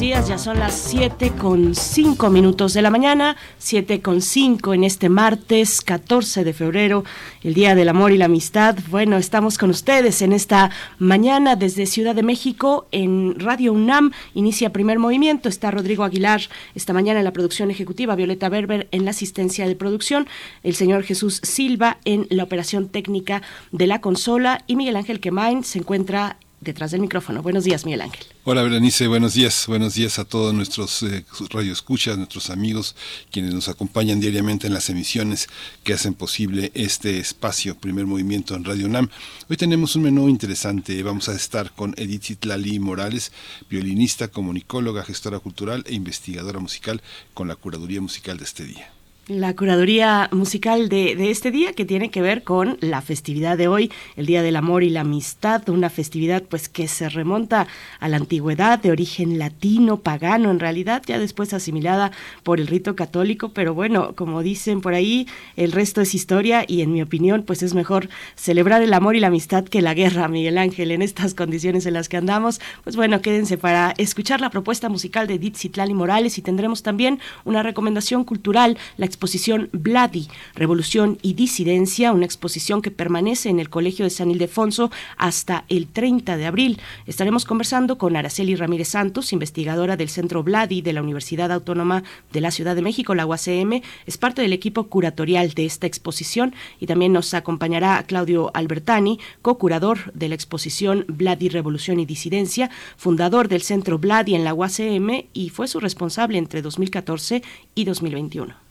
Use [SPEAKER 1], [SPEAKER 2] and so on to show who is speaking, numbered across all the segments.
[SPEAKER 1] Buenos días, ya son las 7 con 5 minutos de la mañana, 7 con 5 en este martes 14 de febrero, el Día del Amor y la Amistad. Bueno, estamos con ustedes en esta mañana desde Ciudad de México en Radio UNAM. Inicia primer movimiento, está Rodrigo Aguilar esta mañana en la producción ejecutiva, Violeta Berber en la asistencia de producción, el señor Jesús Silva en la operación técnica de la consola y Miguel Ángel Quemain se encuentra detrás del micrófono. Buenos días, Miguel Ángel.
[SPEAKER 2] Hola, Berenice, buenos días. Buenos días a todos nuestros eh, radioescuchas, nuestros amigos, quienes nos acompañan diariamente en las emisiones que hacen posible este espacio, primer movimiento en Radio UNAM. Hoy tenemos un menú interesante. Vamos a estar con Edith Zitlali Morales, violinista, comunicóloga, gestora cultural e investigadora musical con la curaduría musical de este día
[SPEAKER 1] la curaduría musical de, de, este día que tiene que ver con la festividad de hoy, el Día del Amor y la Amistad, una festividad pues que se remonta a la antigüedad de origen latino, pagano en realidad, ya después asimilada por el rito católico, pero bueno, como dicen por ahí, el resto es historia y en mi opinión pues es mejor celebrar el amor y la amistad que la guerra, Miguel Ángel, en estas condiciones en las que andamos, pues bueno, quédense para escuchar la propuesta musical de Edith Citlali Morales y tendremos también una recomendación cultural, la exposición Vladi, Revolución y Disidencia, una exposición que permanece en el Colegio de San Ildefonso hasta el 30 de abril. Estaremos conversando con Araceli Ramírez Santos, investigadora del Centro Vladi de la Universidad Autónoma de la Ciudad de México, la UACM. Es parte del equipo curatorial de esta exposición y también nos acompañará Claudio Albertani, co-curador de la exposición Vladi, Revolución y Disidencia, fundador del Centro Vladi en la UACM y fue su responsable entre 2014 y 2021.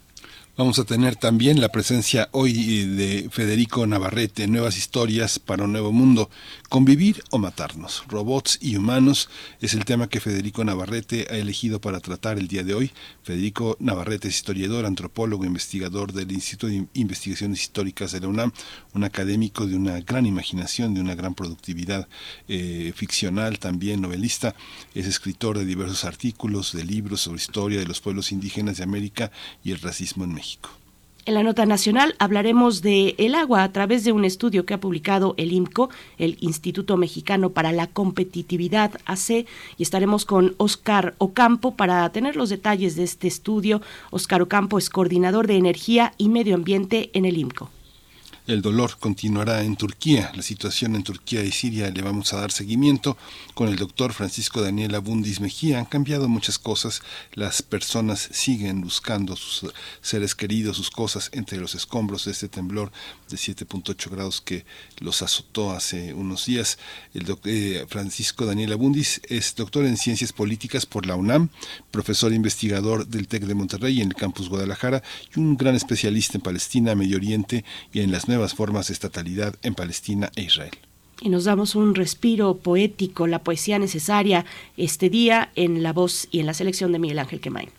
[SPEAKER 2] Vamos a tener también la presencia hoy de Federico Navarrete, Nuevas historias para un nuevo mundo, convivir o matarnos, robots y humanos, es el tema que Federico Navarrete ha elegido para tratar el día de hoy. Federico Navarrete es historiador, antropólogo, investigador del Instituto de Investigaciones Históricas de la UNAM, un académico de una gran imaginación, de una gran productividad eh, ficcional, también novelista, es escritor de diversos artículos, de libros sobre historia de los pueblos indígenas de América y el racismo en México.
[SPEAKER 1] En la nota nacional hablaremos de el agua a través de un estudio que ha publicado el IMCO, el Instituto Mexicano para la Competitividad AC, y estaremos con Oscar Ocampo para tener los detalles de este estudio. Oscar Ocampo es coordinador de energía y medio ambiente en el IMCO.
[SPEAKER 2] El dolor continuará en Turquía. La situación en Turquía y Siria le vamos a dar seguimiento con el doctor Francisco Daniel Abundis Mejía. Han cambiado muchas cosas. Las personas siguen buscando sus seres queridos, sus cosas entre los escombros de este temblor de 7.8 grados que los azotó hace unos días. El eh, Francisco Daniel Abundis es doctor en ciencias políticas por la UNAM, profesor investigador del TEC de Monterrey en el campus Guadalajara y un gran especialista en Palestina, Medio Oriente y en las nuevas formas de estatalidad en Palestina e Israel.
[SPEAKER 1] Y nos damos un respiro poético, la poesía necesaria este día en la voz y en la selección de Miguel Ángel Quemain.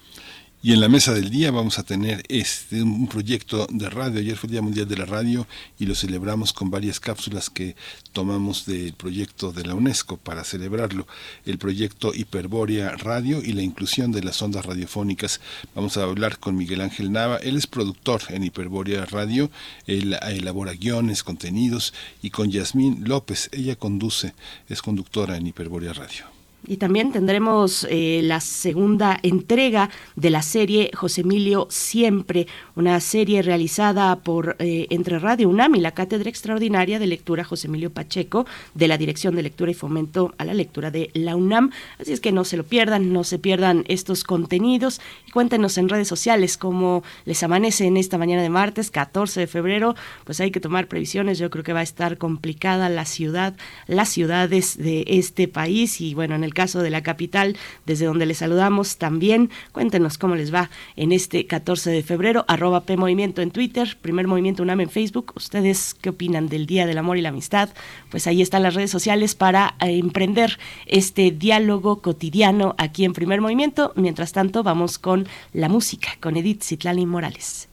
[SPEAKER 2] Y en la mesa del día vamos a tener este un proyecto de radio. Ayer fue el Día Mundial de la Radio y lo celebramos con varias cápsulas que tomamos del proyecto de la UNESCO para celebrarlo. El proyecto Hiperbórea Radio y la inclusión de las ondas radiofónicas. Vamos a hablar con Miguel Ángel Nava. Él es productor en Hiperbórea Radio. Él elabora guiones, contenidos. Y con Yasmín López. Ella conduce, es conductora en Hiperbórea Radio.
[SPEAKER 1] Y también tendremos eh, la segunda entrega de la serie José Emilio Siempre, una serie realizada por eh, entre Radio UNAM y la Cátedra Extraordinaria de Lectura José Emilio Pacheco de la Dirección de Lectura y Fomento a la Lectura de la UNAM. Así es que no se lo pierdan, no se pierdan estos contenidos y cuéntenos en redes sociales cómo les amanece en esta mañana de martes, 14 de febrero. Pues hay que tomar previsiones, yo creo que va a estar complicada la ciudad, las ciudades de este país y bueno, en el el caso de la capital, desde donde les saludamos también. Cuéntenos cómo les va en este 14 de febrero, arroba P Movimiento en Twitter, Primer Movimiento UNAM en Facebook. ¿Ustedes qué opinan del Día del Amor y la Amistad? Pues ahí están las redes sociales para eh, emprender este diálogo cotidiano aquí en Primer Movimiento. Mientras tanto, vamos con la música, con Edith Citlali Morales.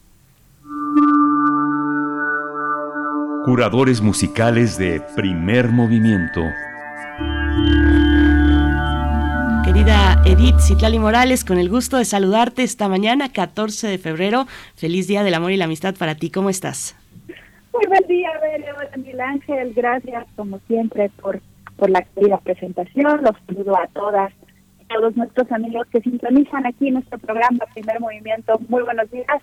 [SPEAKER 3] Curadores musicales de Primer Movimiento.
[SPEAKER 1] Querida Edith Citlali Morales, con el gusto de saludarte esta mañana, 14 de febrero. Feliz Día del Amor y la Amistad para ti. ¿Cómo estás?
[SPEAKER 4] Muy buen día, Hola, Miguel Ángel. Gracias, como siempre, por, por la querida presentación. Los saludo a todas a todos nuestros amigos que sintonizan aquí en nuestro programa Primer Movimiento. Muy buenos días.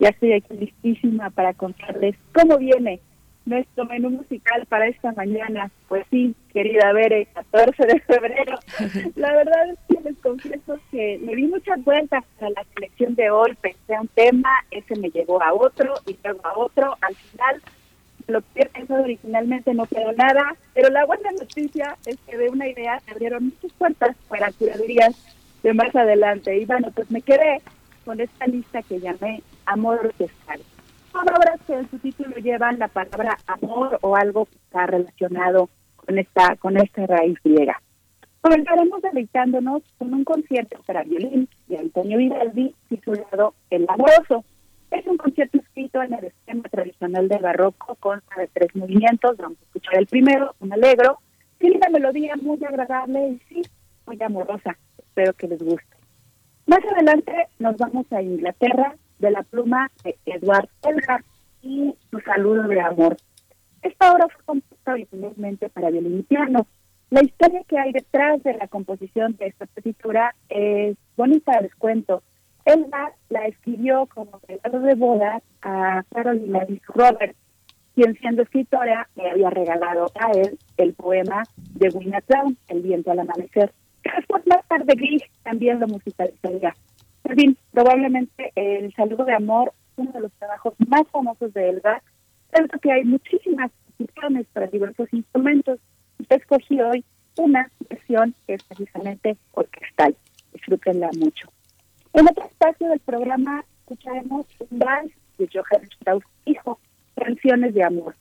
[SPEAKER 4] Ya estoy aquí listísima para contarles cómo viene nuestro menú musical para esta mañana. Pues sí, querida Bere, 14 de febrero. La verdad es que les confieso que me di muchas vueltas a la selección de hoy. Pensé a un tema, ese me llevó a otro y luego a otro. Al final, lo que he pensado originalmente no quedó nada. Pero la buena noticia es que de una idea se abrieron muchas puertas para curadurías de más adelante. Y bueno, pues me quedé con esta lista que llamé Amor Orquestal son obras que en su título llevan la palabra amor o algo que está relacionado con esta, con esta raíz griega. Comenzaremos deleitándonos con un concierto para violín de Antonio Vivaldi titulado El Amoroso. Es un concierto escrito en el esquema tradicional del barroco, consta de tres movimientos. Vamos a escuchar el primero, un alegro, tiene una melodía muy agradable y sí, muy amorosa. Espero que les guste. Más adelante nos vamos a Inglaterra de la pluma de Edward Elgar y su saludo de amor. Esta obra fue compuesta originalmente para violín y piano. La historia que hay detrás de la composición de esta partitura es bonita, les cuento. Elgar la escribió como regalo de boda a Carolina Lee Robert, quien siendo escritora le había regalado a él el poema de Winnie El viento al amanecer. Después más tarde Grieg también lo musicalizaría. En fin, probablemente el saludo de amor uno de los trabajos más famosos de Elba, tanto que hay muchísimas versiones para diversos instrumentos. escogí hoy una versión que es precisamente orquestal. Disfrútenla mucho. En otro espacio del programa escucharemos un vals de Johann Strauss, hijo, Canciones de Amor.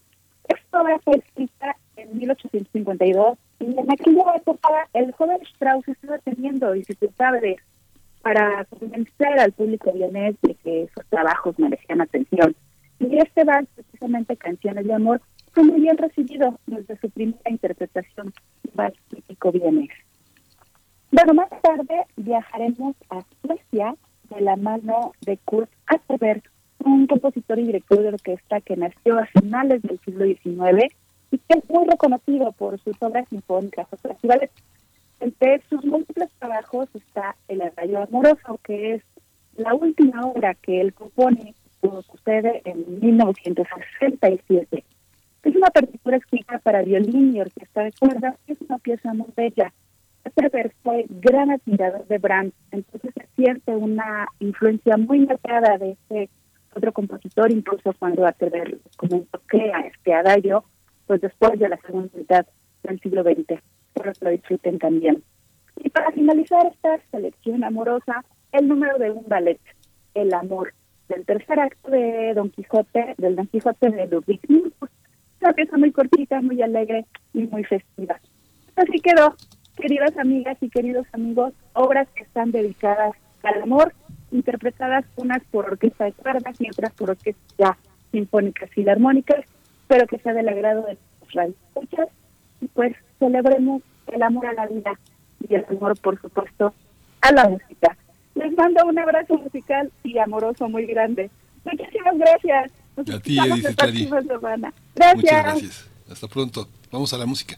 [SPEAKER 4] Esta obra fue escrita en 1852 y en aquella época el joven Strauss estaba teniendo dificultades para convencer al público vienés de que esos trabajos merecían atención. Y este vals, precisamente Canciones de Amor, fue muy bien recibido desde su primera interpretación, vals típico vienés. Bueno, más tarde viajaremos a Suecia de la mano de Kurt Asterberg, un compositor y director de orquesta que nació a finales del siglo XIX y que es muy reconocido por sus obras sinfónicas o festivales entre sus múltiples trabajos está El Arrayo Amoroso, que es la última obra que él compone, como sucede en 1967. Es una partitura escrita para violín y orquesta de cuerdas, es una pieza muy bella. Atterberg fue gran admirador de Brahms, entonces se siente una influencia muy marcada de este otro compositor, incluso cuando Atterberg comenzó crea este adagio, pues después de la segunda mitad del siglo XX espero que lo disfruten también. Y para finalizar esta selección amorosa, el número de un ballet, El Amor, del tercer acto de Don Quijote, del Don Quijote de Ludwig Una pieza muy cortita, muy alegre y muy festiva. Así quedó, queridas amigas y queridos amigos, obras que están dedicadas al amor, interpretadas unas por orquesta de cuerdas y otras por orquestas ya sinfónicas y armónicas, pero que sea del agrado de los radioescuchas y pues celebremos el amor a la vida y el amor, por supuesto, a la música. Les mando un abrazo musical y amoroso muy grande. Muchísimas gracias.
[SPEAKER 2] a ti, Edith
[SPEAKER 4] Gracias.
[SPEAKER 2] Muchas gracias. Hasta pronto. Vamos a la música.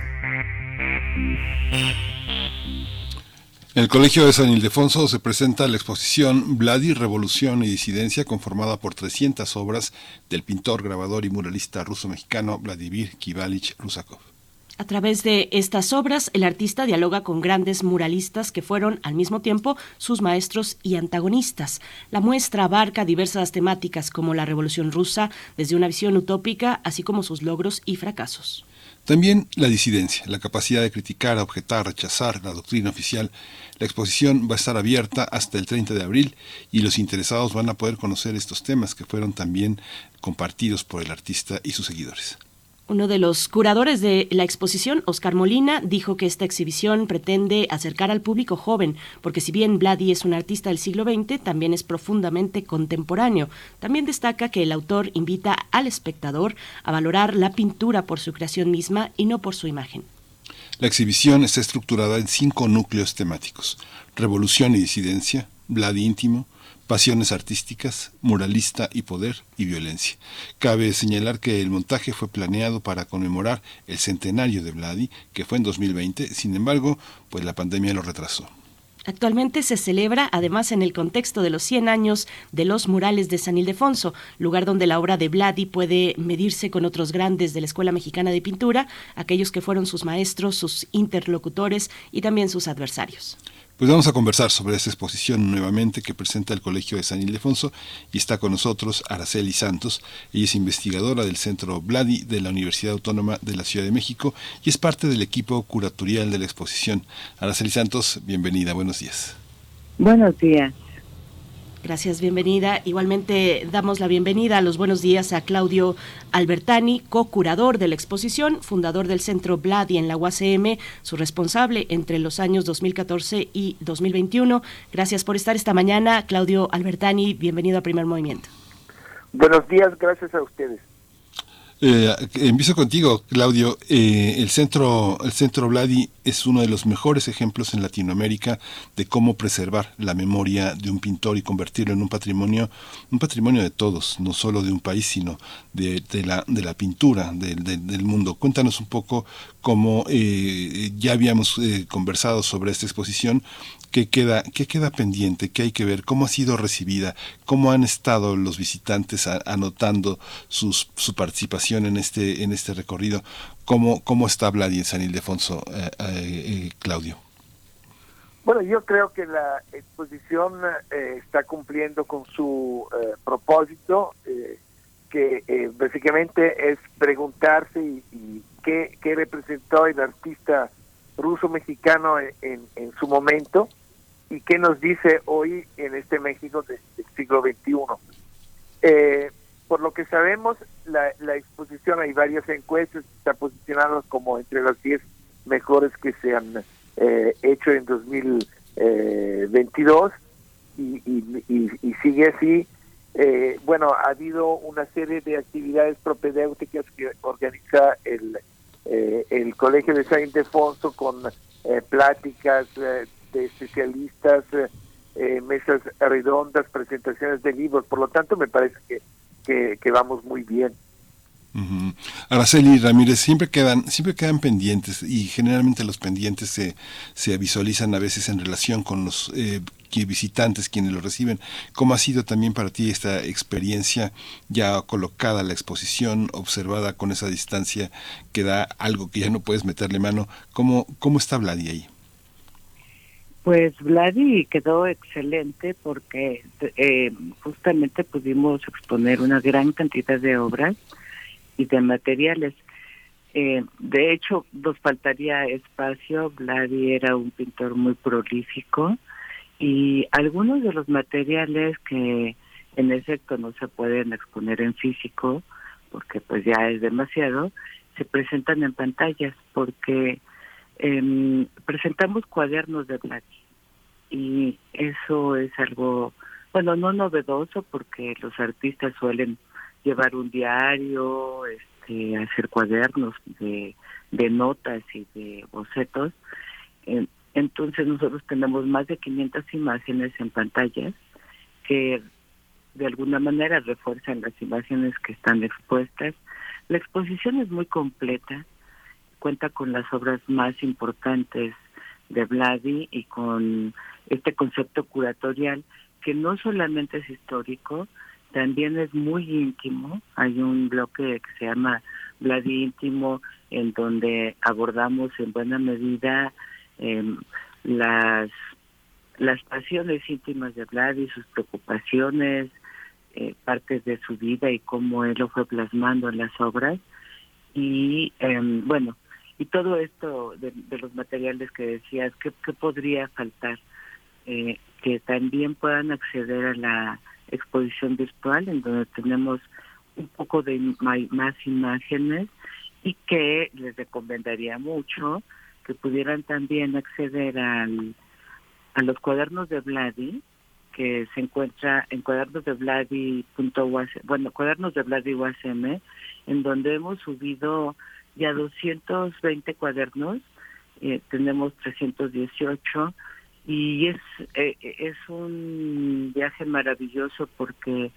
[SPEAKER 2] En el Colegio de San Ildefonso se presenta la exposición Vladi, Revolución y Disidencia, conformada por 300 obras del pintor, grabador y muralista ruso-mexicano Vladimir Kivalich Rusakov.
[SPEAKER 1] A través de estas obras, el artista dialoga con grandes muralistas que fueron al mismo tiempo sus maestros y antagonistas. La muestra abarca diversas temáticas como la Revolución rusa, desde una visión utópica, así como sus logros y fracasos.
[SPEAKER 2] También la disidencia, la capacidad de criticar, objetar, rechazar la doctrina oficial. La exposición va a estar abierta hasta el 30 de abril y los interesados van a poder conocer estos temas que fueron también compartidos por el artista y sus seguidores.
[SPEAKER 1] Uno de los curadores de la exposición, Oscar Molina, dijo que esta exhibición pretende acercar al público joven, porque si bien Vladi es un artista del siglo XX, también es profundamente contemporáneo. También destaca que el autor invita al espectador a valorar la pintura por su creación misma y no por su imagen.
[SPEAKER 2] La exhibición está estructurada en cinco núcleos temáticos: revolución y disidencia, Vladi íntimo, pasiones artísticas, muralista y poder y violencia. Cabe señalar que el montaje fue planeado para conmemorar el centenario de Vladi, que fue en 2020, sin embargo, pues la pandemia lo retrasó.
[SPEAKER 1] Actualmente se celebra, además, en el contexto de los 100 años de los murales de San Ildefonso, lugar donde la obra de Vladi puede medirse con otros grandes de la Escuela Mexicana de Pintura, aquellos que fueron sus maestros, sus interlocutores y también sus adversarios.
[SPEAKER 2] Pues vamos a conversar sobre esta exposición nuevamente que presenta el Colegio de San Ildefonso y está con nosotros Araceli Santos. Ella es investigadora del Centro Vladi de la Universidad Autónoma de la Ciudad de México y es parte del equipo curatorial de la exposición. Araceli Santos, bienvenida, buenos días.
[SPEAKER 5] Buenos días.
[SPEAKER 1] Gracias, bienvenida. Igualmente damos la bienvenida a los buenos días a Claudio Albertani, co-curador de la exposición, fundador del Centro Vladi en la UACM, su responsable entre los años 2014 y 2021. Gracias por estar esta mañana, Claudio Albertani. Bienvenido a Primer Movimiento.
[SPEAKER 6] Buenos días, gracias a ustedes.
[SPEAKER 2] Eh, empiezo contigo, Claudio. Eh, el centro, el centro Vladi es uno de los mejores ejemplos en Latinoamérica de cómo preservar la memoria de un pintor y convertirlo en un patrimonio, un patrimonio de todos, no solo de un país, sino de, la, de la pintura del mundo. Cuéntanos un poco cómo eh, ya habíamos eh, conversado sobre esta exposición, ¿Qué queda, qué queda pendiente? ¿Qué hay que ver? ¿Cómo ha sido recibida? ¿Cómo han estado los visitantes anotando sus, su participación en este, en este recorrido? ¿Cómo, cómo está Vladi en San Ildefonso, eh, eh, eh, Claudio?
[SPEAKER 6] Bueno, yo creo que la exposición está cumpliendo con su propósito, que básicamente es preguntarse y, qué, qué, representó el artista ruso-mexicano en, en, su momento y qué nos dice hoy en este México del, siglo XXI. Eh, por lo que sabemos, la, exposición, hay varias encuestas, está posicionada como entre las 10 mejores que se han eh, hecho en 2022 y, y, y, sigue así. Eh, bueno, ha habido una serie de actividades propedéuticas que organiza el, el Colegio de San Ildefonso con pláticas, de especialistas, eh, eh, mesas redondas, presentaciones de libros. Por lo tanto, me parece que, que, vamos muy bien.
[SPEAKER 2] Araceli Ramírez, siempre quedan, siempre quedan pendientes y generalmente los pendientes se, se visualizan a veces en relación con los eh, visitantes quienes lo reciben. ¿Cómo ha sido también para ti esta experiencia ya colocada la exposición, observada con esa distancia que da algo que ya no puedes meterle mano? ¿Cómo, cómo está Vladi ahí?
[SPEAKER 5] Pues Vladi quedó excelente porque eh, justamente pudimos exponer una gran cantidad de obras y de materiales. Eh, de hecho, nos faltaría espacio. Vladi era un pintor muy prolífico y algunos de los materiales que en efecto no se pueden exponer en físico porque pues ya es demasiado, se presentan en pantallas porque eh, presentamos cuadernos de Vladi y eso es algo, bueno, no novedoso porque los artistas suelen llevar un diario, este, hacer cuadernos de, notas y de bocetos. Entonces nosotros tenemos más de 500 imágenes en pantallas que de alguna manera refuerzan las imágenes que están expuestas. La exposición es muy completa, cuenta con las obras más importantes de Vladi y con este concepto curatorial que no solamente es histórico, también es muy íntimo. Hay un bloque que se llama Vladi íntimo en donde abordamos en buena medida eh, las las pasiones íntimas de Vladi, sus preocupaciones, eh, partes de su vida y cómo él lo fue plasmando en las obras. Y em, bueno, y todo esto de, los materiales que decías, ¿qué, podría faltar? Eh, que también puedan acceder a la exposición virtual, en donde tenemos un poco de más imágenes y que les recomendaría mucho que pudieran también acceder al, a los cuadernos de Vladi, que se encuentra en cuadernos de Vladi. bueno, cuadernos de Vladi UASM, en donde hemos subido ya 220 cuadernos, eh, tenemos 318 y es eh, es un viaje maravilloso porque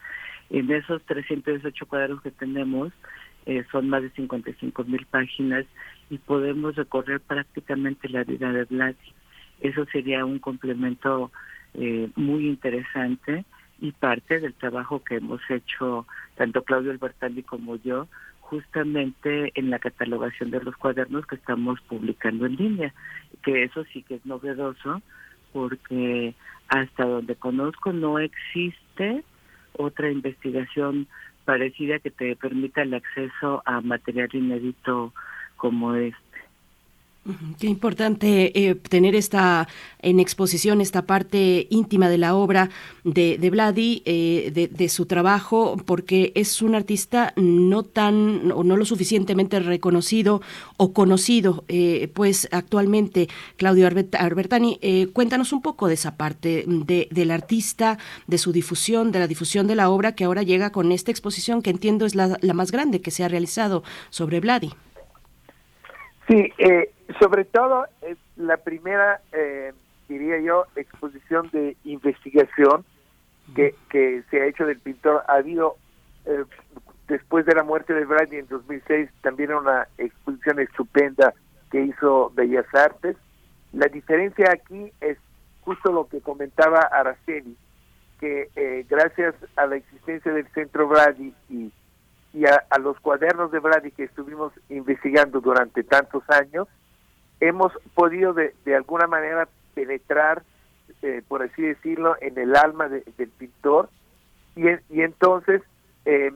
[SPEAKER 5] en esos 318 cuadernos que tenemos eh, son más de 55 mil páginas y podemos recorrer prácticamente la vida de Vladi. Eso sería un complemento muy interesante y parte del trabajo que hemos hecho tanto Claudio Albertaldi como yo justamente en la catalogación de los cuadernos que estamos publicando en línea, que eso sí que es novedoso porque hasta donde conozco no existe otra investigación parecida que te permita el acceso a material inédito como este.
[SPEAKER 1] Qué importante eh, tener esta en exposición esta parte íntima de la obra de, de Vladi, eh, de, su trabajo, porque es un artista no tan o no lo suficientemente reconocido o conocido, eh, pues actualmente Claudio Albertani, cuéntanos un poco de esa parte de, del artista, de su difusión, de la difusión de la obra que ahora llega con esta exposición que entiendo es la, la más grande que se ha realizado sobre Vladi.
[SPEAKER 6] Sí, eh, sobre todo es la primera, eh, diría yo, exposición de investigación que, que se ha hecho del pintor. Ha habido, eh, después de la muerte de Brady en 2006, también una exposición estupenda que hizo Bellas Artes. La diferencia aquí es justo lo que comentaba Araceli, que eh, gracias a la existencia del Centro Brady y y a, los cuadernos de Brady que estuvimos investigando durante tantos años, hemos podido de, de alguna manera penetrar, eh, por así decirlo, en el alma del pintor y, entonces, eh,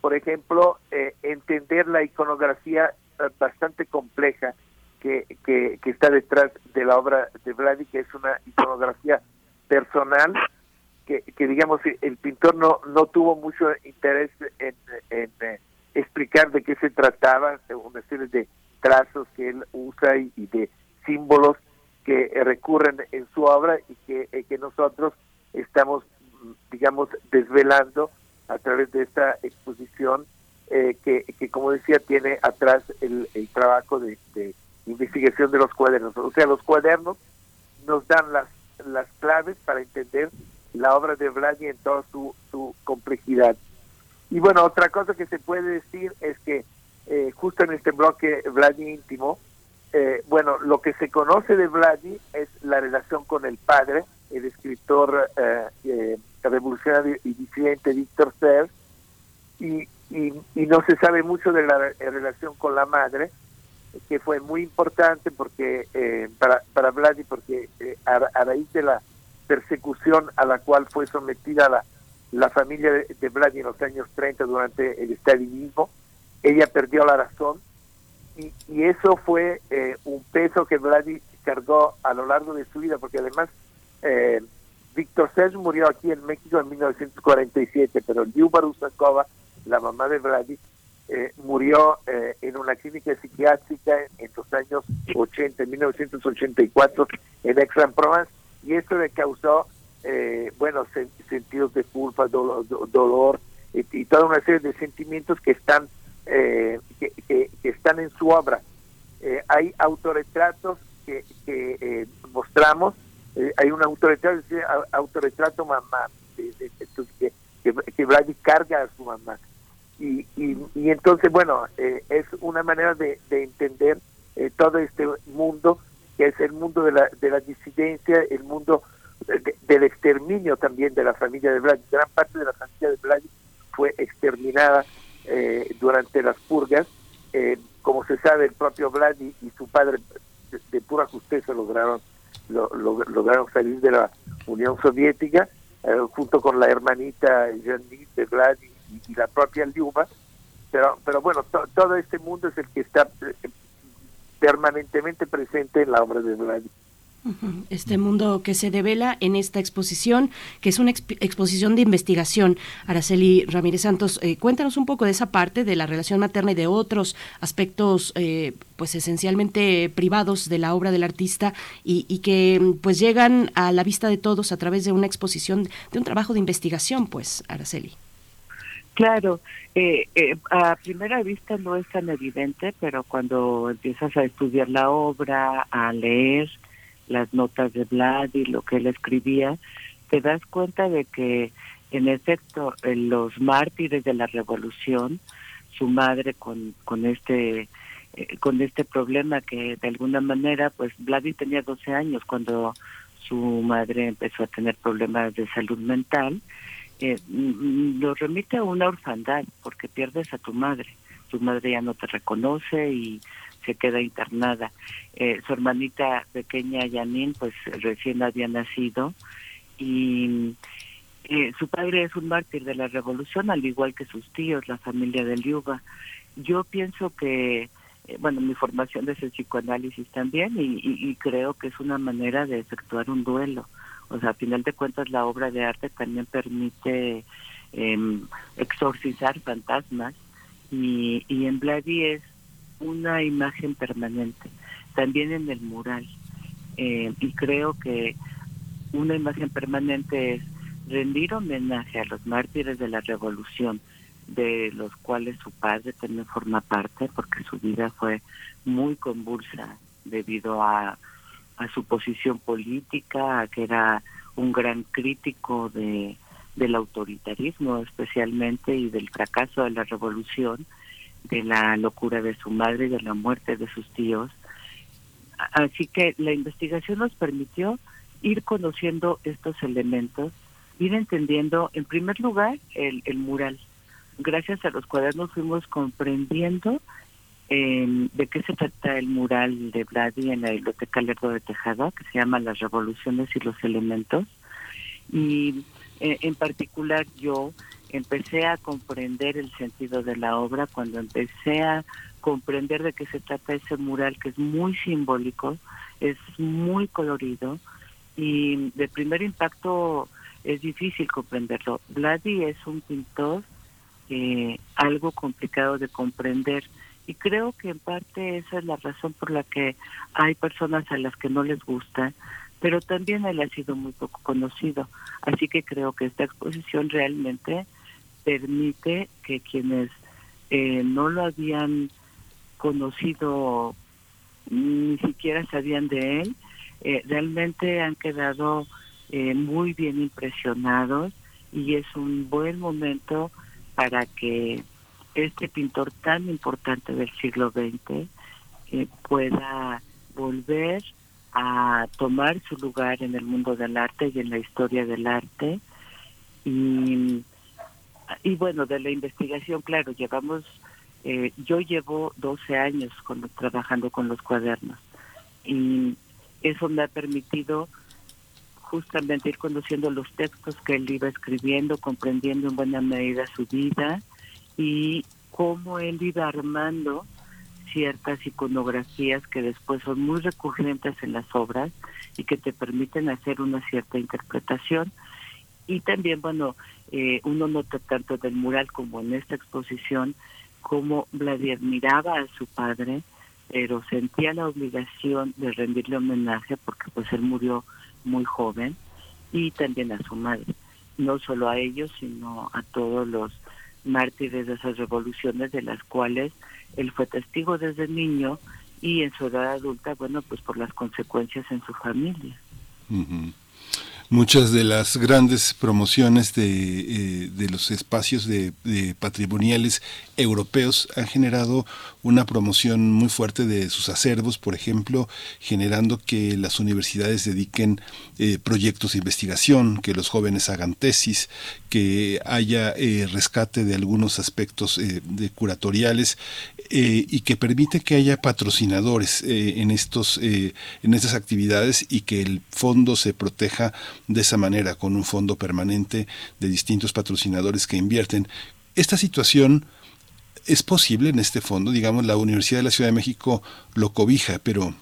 [SPEAKER 6] por ejemplo, eh, entender la iconografía bastante compleja que, que, que, está detrás de la obra de Vladi, que es una iconografía personal que, digamos el pintor no no tuvo mucho interés en, eh, explicar de qué se trataba, una serie de trazos que él usa y, de símbolos que recurren en su obra y que, eh, que nosotros estamos, digamos, desvelando a través de esta exposición eh, que, que, como decía, tiene atrás el, el trabajo de, de, investigación de los cuadernos. O sea, los cuadernos nos dan las, las claves para entender la obra de Vladi en toda su, su complejidad. Y bueno, otra cosa que se puede decir es que eh, justo en este bloque Vladi íntimo, eh, bueno, lo que se conoce de Vladi es la relación con el padre, el escritor eh, revolucionario y disidente Víctor Ser, y, y, no se sabe mucho de la relación con la madre, que fue muy importante porque para, para Vladi, porque a raíz de la persecución a la cual fue sometida la, la familia de, de en los años 30 durante el estalinismo. Ella perdió la razón y, y eso fue eh, un peso que Vladi cargó a lo largo de su vida, porque además eh, Víctor Serge murió aquí en México en 1947, pero Liuba Rusakova, la mamá de Vladi, eh, murió eh, en una clínica psiquiátrica en, los años 80, en 1984, en Aix-en-Provence, y esto le causó, eh, bueno, sentidos de culpa, dolor, y, toda una serie de sentimientos que están que, que, están en su obra. hay autorretratos que, que mostramos, hay un autorretrato, autorretrato mamá, de, que, que, Vladi carga a su mamá. Y, y, y entonces, bueno, es una manera de entender todo este mundo que es el mundo de la, de la disidencia, el mundo del exterminio también de la familia de Vladi. Gran parte de la familia de Vladi fue exterminada eh, durante las purgas. Eh, como se sabe, el propio Vladi y su padre de, pura justicia lograron lograron salir de la Unión Soviética eh, junto con la hermanita Janine de Vladi y, la propia. Pero, pero bueno, todo este mundo es el que está permanentemente presente en la obra de Vladi.
[SPEAKER 1] Este mundo que se devela en esta exposición, que es una exposición de investigación. Araceli Ramírez Santos, eh, cuéntanos un poco de esa parte de la relación materna y de otros aspectos, eh, pues esencialmente privados de la obra del artista y, y, que pues llegan a la vista de todos a través de una exposición, de un trabajo de investigación, pues, Araceli.
[SPEAKER 5] Claro, eh, eh, a primera vista no es tan evidente, pero cuando empiezas a estudiar la obra, a leer las notas de Vlad y lo que él escribía, te das cuenta de que, en efecto, los mártires de la revolución, su madre con, con este eh, con este problema que de alguna manera, pues Vladi tenía 12 años cuando su madre empezó a tener problemas de salud mental eh, lo remite a una orfandad porque pierdes a tu madre. Tu madre ya no te reconoce y se queda internada. Eh, su hermanita pequeña, Janine, pues recién había nacido y eh, su padre es un mártir de la revolución, al igual que sus tíos, la familia de Liuba. Yo pienso que, eh, bueno, mi formación es el psicoanálisis también y creo que es una manera de efectuar un duelo o sea, a final de cuentas la obra de arte también permite eh, exorcizar fantasmas y, y en Vladi es una imagen permanente, también en el mural. Eh, y creo que una imagen permanente es rendir homenaje a los mártires de la revolución, de los cuales su padre también forma parte, porque su vida fue muy convulsa debido a a su posición política, a que era un gran crítico de, del autoritarismo especialmente y del fracaso de la revolución, de la locura de su madre y de la muerte de sus tíos. Así que la investigación nos permitió ir conociendo estos elementos, ir entendiendo, en primer lugar, el, mural. Gracias a los cuadernos fuimos comprendiendo de qué se trata el mural de Vladi en la Biblioteca Lerdo de Tejada, que se llama Las Revoluciones y los Elementos. Y eh, en particular yo empecé a comprender el sentido de la obra cuando empecé a comprender de qué se trata ese mural que es muy simbólico, es muy colorido y de primer impacto es difícil comprenderlo. Vladi es un pintor eh, algo complicado de comprender y creo que en parte esa es la razón por la que hay personas a las que no les gusta, pero también él ha sido muy poco conocido. Así que creo que esta exposición realmente permite que quienes eh, no lo habían conocido ni siquiera sabían de él, eh, realmente han quedado eh, muy bien impresionados y es un buen momento para que este pintor tan importante del siglo XX pueda volver a tomar su lugar en el mundo del arte y en la historia del arte. Y, y bueno, de la investigación, claro, llevamos, eh, yo llevo 12 años con, trabajando con los cuadernos y eso me ha permitido justamente ir conociendo los textos que él iba escribiendo, comprendiendo en buena medida su vida y cómo él iba armando ciertas iconografías que después son muy recurrentes en las obras y que te permiten hacer una cierta interpretación. Y también, bueno, eh, uno nota tanto del mural como en esta exposición cómo Vladimir admiraba a su padre, pero sentía la obligación de rendirle homenaje porque pues él murió muy joven y también a su madre, no solo a ellos, sino a todos los mártires de esas revoluciones de las cuales él fue testigo desde niño y en su edad adulta, bueno, pues por las consecuencias en su familia.
[SPEAKER 2] Muchas de las grandes promociones de, eh, de los espacios de, patrimoniales europeos han generado una promoción muy fuerte de sus acervos, por ejemplo, generando que las universidades dediquen eh, proyectos de investigación, que los jóvenes hagan tesis, que haya eh, rescate de algunos aspectos de curatoriales y que permite que haya patrocinadores en estos en estas actividades y que el fondo se proteja de esa manera, con un fondo permanente de distintos patrocinadores que invierten. Esta situación es posible en este fondo, digamos, la Universidad de la Ciudad de México lo cobija, pero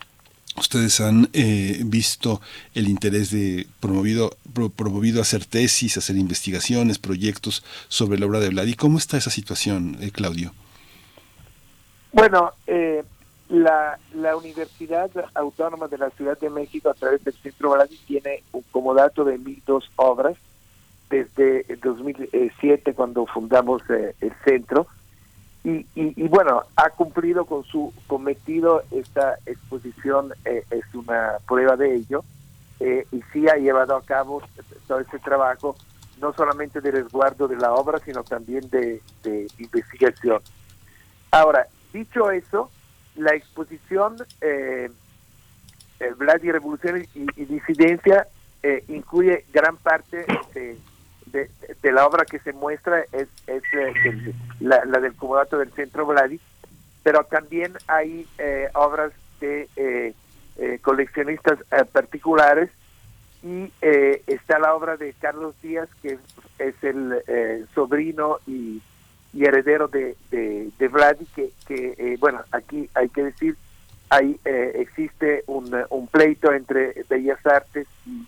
[SPEAKER 2] ustedes han eh, visto el interés de promovido promovido hacer tesis, hacer investigaciones, proyectos sobre la obra de Vlad. ¿Y cómo está esa situación, eh, Claudio?
[SPEAKER 6] Bueno, eh, la, la Universidad Autónoma de la Ciudad de México, a través del Centro Vladi, tiene como dato de mil dos obras desde 2007, cuando fundamos eh, el centro. Y, y, bueno, ha cumplido con su cometido. Esta exposición eh, es una prueba de ello. Eh, y sí ha llevado a cabo todo este trabajo, no solamente de resguardo de la obra, sino también de investigación. Ahora, dicho eso, la exposición eh, Vlad y Revolución y, Disidencia eh, incluye gran parte de, la obra que se muestra, es, es eh, la, del comodato del Centro Vladi, pero también hay eh, obras de coleccionistas particulares y está la obra de Carlos Díaz, que es el sobrino y y heredero de, de, de Vladi, que, que eh, bueno, aquí hay que decir, hay, eh, existe un, un, pleito entre Bellas Artes y,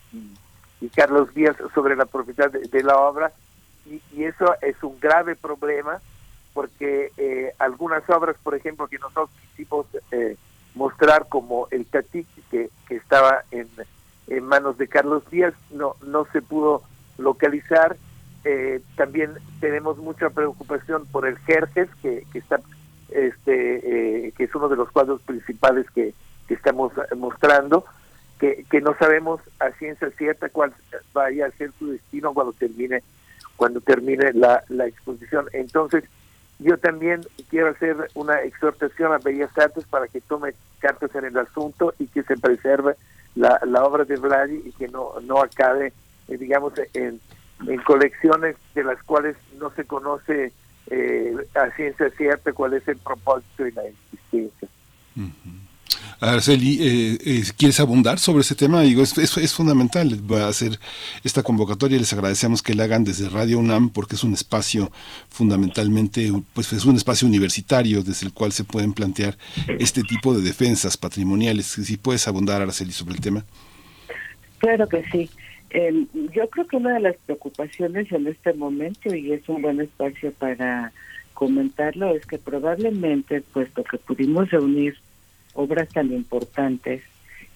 [SPEAKER 6] y, Carlos Díaz sobre la propiedad de, la obra, y, y, eso es un grave problema, porque eh, algunas obras, por ejemplo, que nosotros quisimos mostrar como el Catique, que, que estaba en, en manos de Carlos Díaz, no, no se pudo localizar, eh, también tenemos mucha preocupación por el Jerjes, que, que está este eh, que es uno de los cuadros principales que, estamos mostrando, que, que no sabemos a ciencia cierta cuál vaya a ser su destino cuando termine cuando termine la, la exposición. Entonces, yo también quiero hacer una exhortación a Bellas Artes para que tome cartas en el asunto y que se preserve la, la obra de Vladi y que no, no acabe, eh, digamos, en, en colecciones de las cuales no se conoce eh, a ciencia cierta cuál es el propósito y la existencia.
[SPEAKER 2] Araceli, eh, eh, ¿quieres abundar sobre ese tema? Digo, es, es, fundamental va a hacer esta convocatoria. Les agradecemos que la hagan desde Radio UNAM porque es un espacio fundamentalmente, pues es un espacio universitario desde el cual se pueden plantear este tipo de defensas patrimoniales. Si puedes abundar, Araceli, sobre el tema.
[SPEAKER 5] Claro que sí. Eh, yo creo que una de las preocupaciones en este momento, y es un buen espacio para comentarlo, es que probablemente, puesto que pudimos reunir obras tan importantes,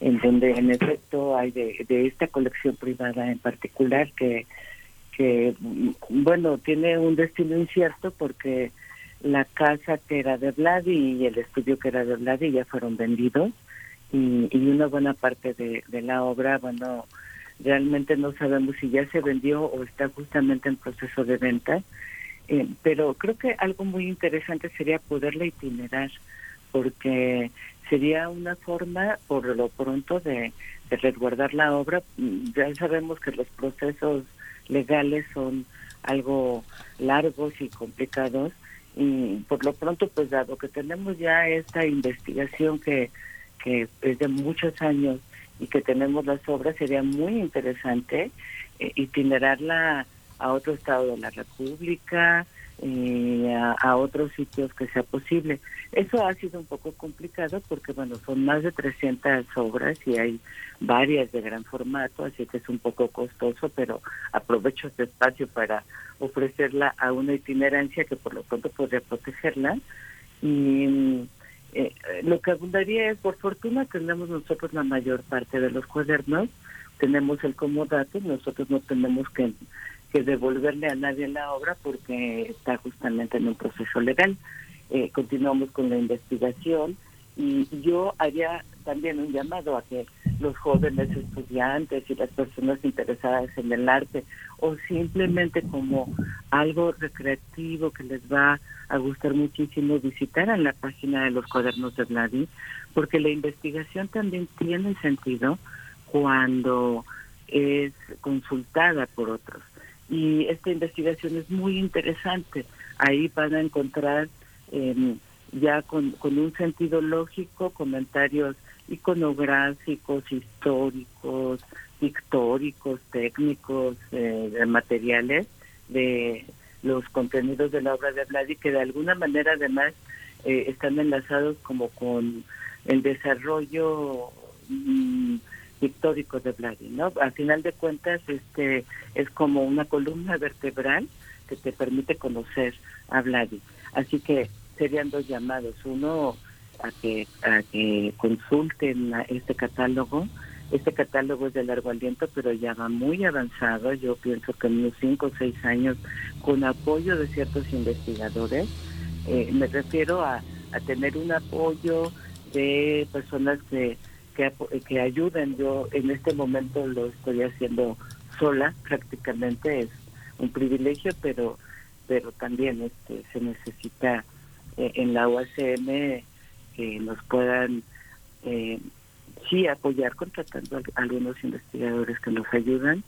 [SPEAKER 5] en donde en efecto hay de, de esta colección privada en particular que, que, bueno, tiene un destino incierto porque la casa que era de Vladi y el estudio que era de Vladi ya fueron vendidos y, y una buena parte de, de la obra, bueno, realmente no sabemos si ya se vendió o está justamente en proceso de venta, eh, pero creo que algo muy interesante sería poderla itinerar, porque sería una forma, por lo pronto, de, de resguardar la obra. Ya sabemos que los procesos legales son algo largos y complicados, y por lo pronto, pues dado que tenemos ya esta investigación que, que es de muchos años, y que tenemos las obras, sería muy interesante eh, itinerarla a otro estado de la República, eh, a, otros sitios que sea posible. Eso ha sido un poco complicado porque, bueno, son más de 300 obras y hay varias de gran formato, así que es un poco costoso, pero aprovecho este espacio para ofrecerla a una itinerancia que por lo pronto podría protegerla. Y eh, lo que abundaría es, por fortuna, tenemos nosotros la mayor parte de los cuadernos, tenemos el comodato, nosotros no tenemos que, devolverle a nadie la obra porque está justamente en un proceso legal. Eh, continuamos con la investigación y yo haría también un llamado a que los jóvenes estudiantes y las personas interesadas en el arte o simplemente como algo recreativo que les va a gustar muchísimo visitaran la página de los cuadernos de Vladi porque la investigación también tiene sentido cuando es consultada por otros. Y esta investigación es muy interesante. Ahí van a encontrar eh, ya con un sentido lógico, comentarios iconográficos, históricos, pictóricos, técnicos, eh, materiales de los contenidos de la obra de Vladi que de alguna manera además eh, están enlazados como con el desarrollo mm, pictórico de Vladi, ¿no? Al final de cuentas este es como una columna vertebral que te permite conocer a Vladi. Así que serían dos llamados. Uno, a que, a que consulten este catálogo. Este catálogo es de largo aliento, pero ya va muy avanzado. Yo pienso que en unos cinco o seis años, con apoyo de ciertos investigadores, eh, me refiero a, tener un apoyo de personas que, que, que ayuden. Yo en este momento lo estoy haciendo sola, prácticamente es un privilegio, pero pero también este se necesita eh, en la UACM que nos puedan eh, sí apoyar contratando a algunos investigadores que nos ayudan,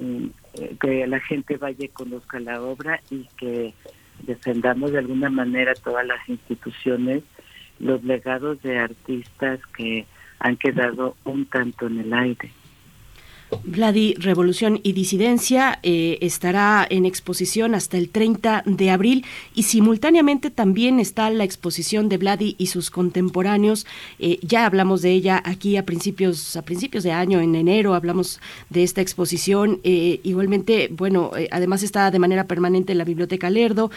[SPEAKER 5] eh, que la gente vaya y conozca la obra y que defendamos de alguna manera todas las instituciones, los legados de artistas que han quedado un tanto en el aire.
[SPEAKER 1] Vladi, Revolución y Disidencia eh, estará en exposición hasta el 30 de abril y simultáneamente también está la exposición de Vladi y sus contemporáneos. Eh, ya hablamos de ella aquí a principios, a principios de año, en enero, hablamos de esta exposición. Eh, igualmente, bueno, además está de manera permanente en la Biblioteca Lerdo.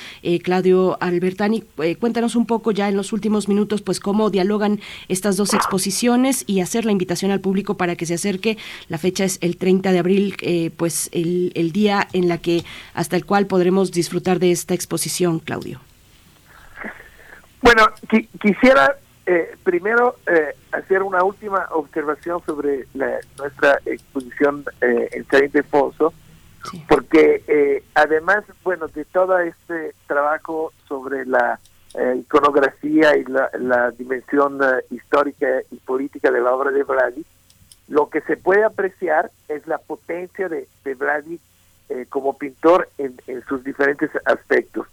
[SPEAKER 1] Claudio Albertani, cuéntanos un poco ya en los últimos minutos, pues cómo dialogan estas dos exposiciones y hacer la invitación al público para que se acerque. La fecha es el 30 de abril, eh, pues el, el, día en la que hasta el cual podremos disfrutar de esta exposición, Claudio.
[SPEAKER 6] Bueno, quisiera eh, primero eh, hacer una última observación sobre la, nuestra exposición en Saint de Foso, porque además, bueno, de todo este trabajo sobre la iconografía y la, la dimensión histórica y política de la obra de Brady, lo que se puede apreciar es la potencia de, de Vladi eh, como pintor en, sus diferentes aspectos.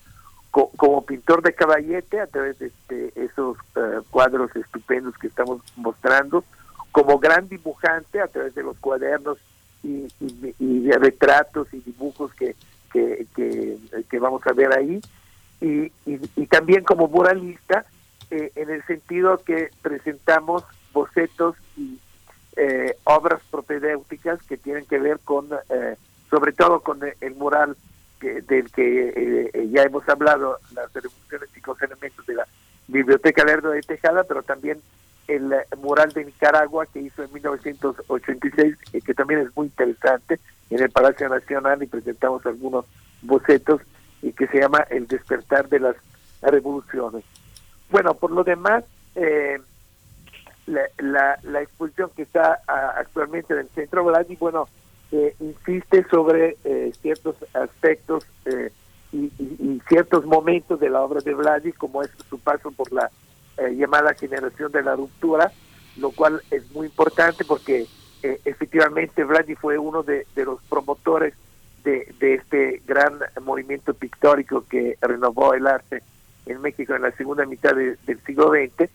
[SPEAKER 6] como pintor de caballete, a través de, esos eh, cuadros estupendos que estamos mostrando, como gran dibujante, a través de los cuadernos y, y, retratos y dibujos que, que, que, vamos a ver ahí, y, y también como muralista, eh, en el sentido que presentamos bocetos y eh, obras propedéuticas que tienen que ver con, eh, sobre todo con el mural que, del que eh, ya hemos hablado, las revoluciones y los elementos de la Biblioteca Lerdo de Tejada, pero también el mural de Nicaragua que hizo en 1986, que también es muy interesante, en el Palacio Nacional y presentamos algunos bocetos y que se llama El despertar de las revoluciones. Bueno, por lo demás, eh, la, la, exposición que está actualmente en el Centro Vladi, bueno, eh, insiste sobre eh, ciertos aspectos eh, y, ciertos momentos de la obra de Vladi, como es su paso por la llamada generación de la ruptura, lo cual es muy importante porque efectivamente Vladi fue uno de, los promotores de, de, este gran movimiento pictórico que renovó el arte en México en la segunda mitad del siglo XX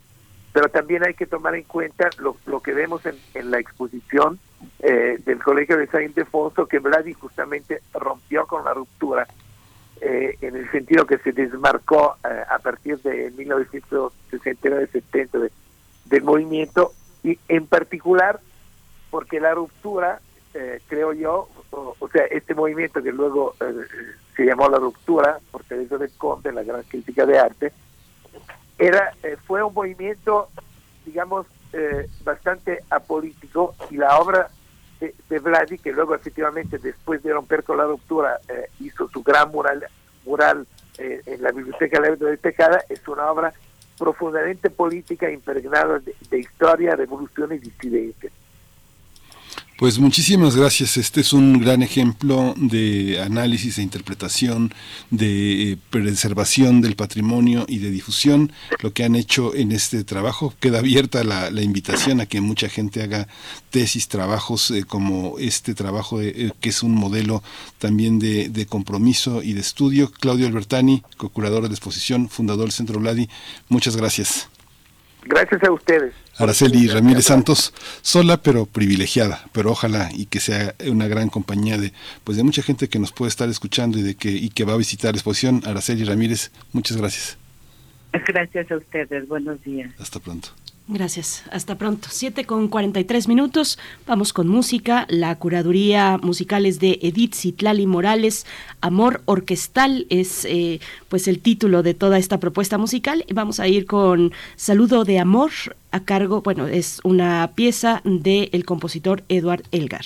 [SPEAKER 6] pero también hay que tomar en cuenta lo, que vemos en, la exposición eh, del Colegio de San Ildefonso, que Vladi justamente rompió con la ruptura, eh, en el sentido que se desmarcó eh, a partir de 1969-70 del movimiento, y en particular porque la ruptura, creo yo, o, sea, este movimiento que luego se llamó la ruptura, por Teresa de Conde, la gran crítica de arte, era eh, fue un movimiento digamos eh, bastante apolítico y la obra de, Vladi, que luego efectivamente después de romper con la ruptura hizo su gran mural, mural en la Biblioteca de Tejada, es una obra profundamente política, impregnada de, de historia, revolución y disidencia.
[SPEAKER 2] Pues muchísimas gracias. Este es un gran ejemplo de análisis e interpretación, de eh, preservación del patrimonio y de difusión. Lo que han hecho en este trabajo. Queda abierta la, invitación a que mucha gente haga tesis, trabajos eh, como este trabajo, eh, que es un modelo también de, compromiso y de estudio. Claudio Albertani, co-curador de exposición, fundador del Centro Vladi. Muchas gracias.
[SPEAKER 6] Gracias a ustedes.
[SPEAKER 2] Araceli Ramírez Santos, sola pero privilegiada, pero ojalá y que sea una gran compañía de pues de mucha gente que nos puede estar escuchando y de que y que va a visitar la exposición. Araceli Ramírez, muchas gracias.
[SPEAKER 5] Gracias a ustedes, buenos días.
[SPEAKER 2] Hasta pronto.
[SPEAKER 1] Gracias. Hasta pronto. 7 con 43 minutos. Vamos con música. La curaduría musical es de Edith Citlali Morales. Amor Orquestal es eh, pues el título de toda esta propuesta musical. Vamos a ir con Saludo de Amor a cargo, bueno, es una pieza del compositor Eduard Elgar.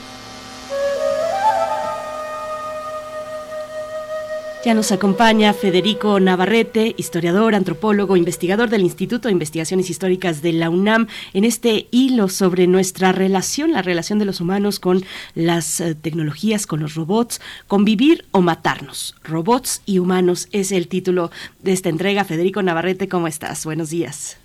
[SPEAKER 1] Ya nos acompaña Federico Navarrete, historiador, antropólogo, investigador del Instituto de Investigaciones Históricas de la UNAM, en este hilo sobre nuestra relación, la relación de los humanos con las eh, tecnologías, con los robots, convivir o matarnos. Robots y humanos es el título de esta entrega. Federico Navarrete, ¿cómo estás? Buenos días.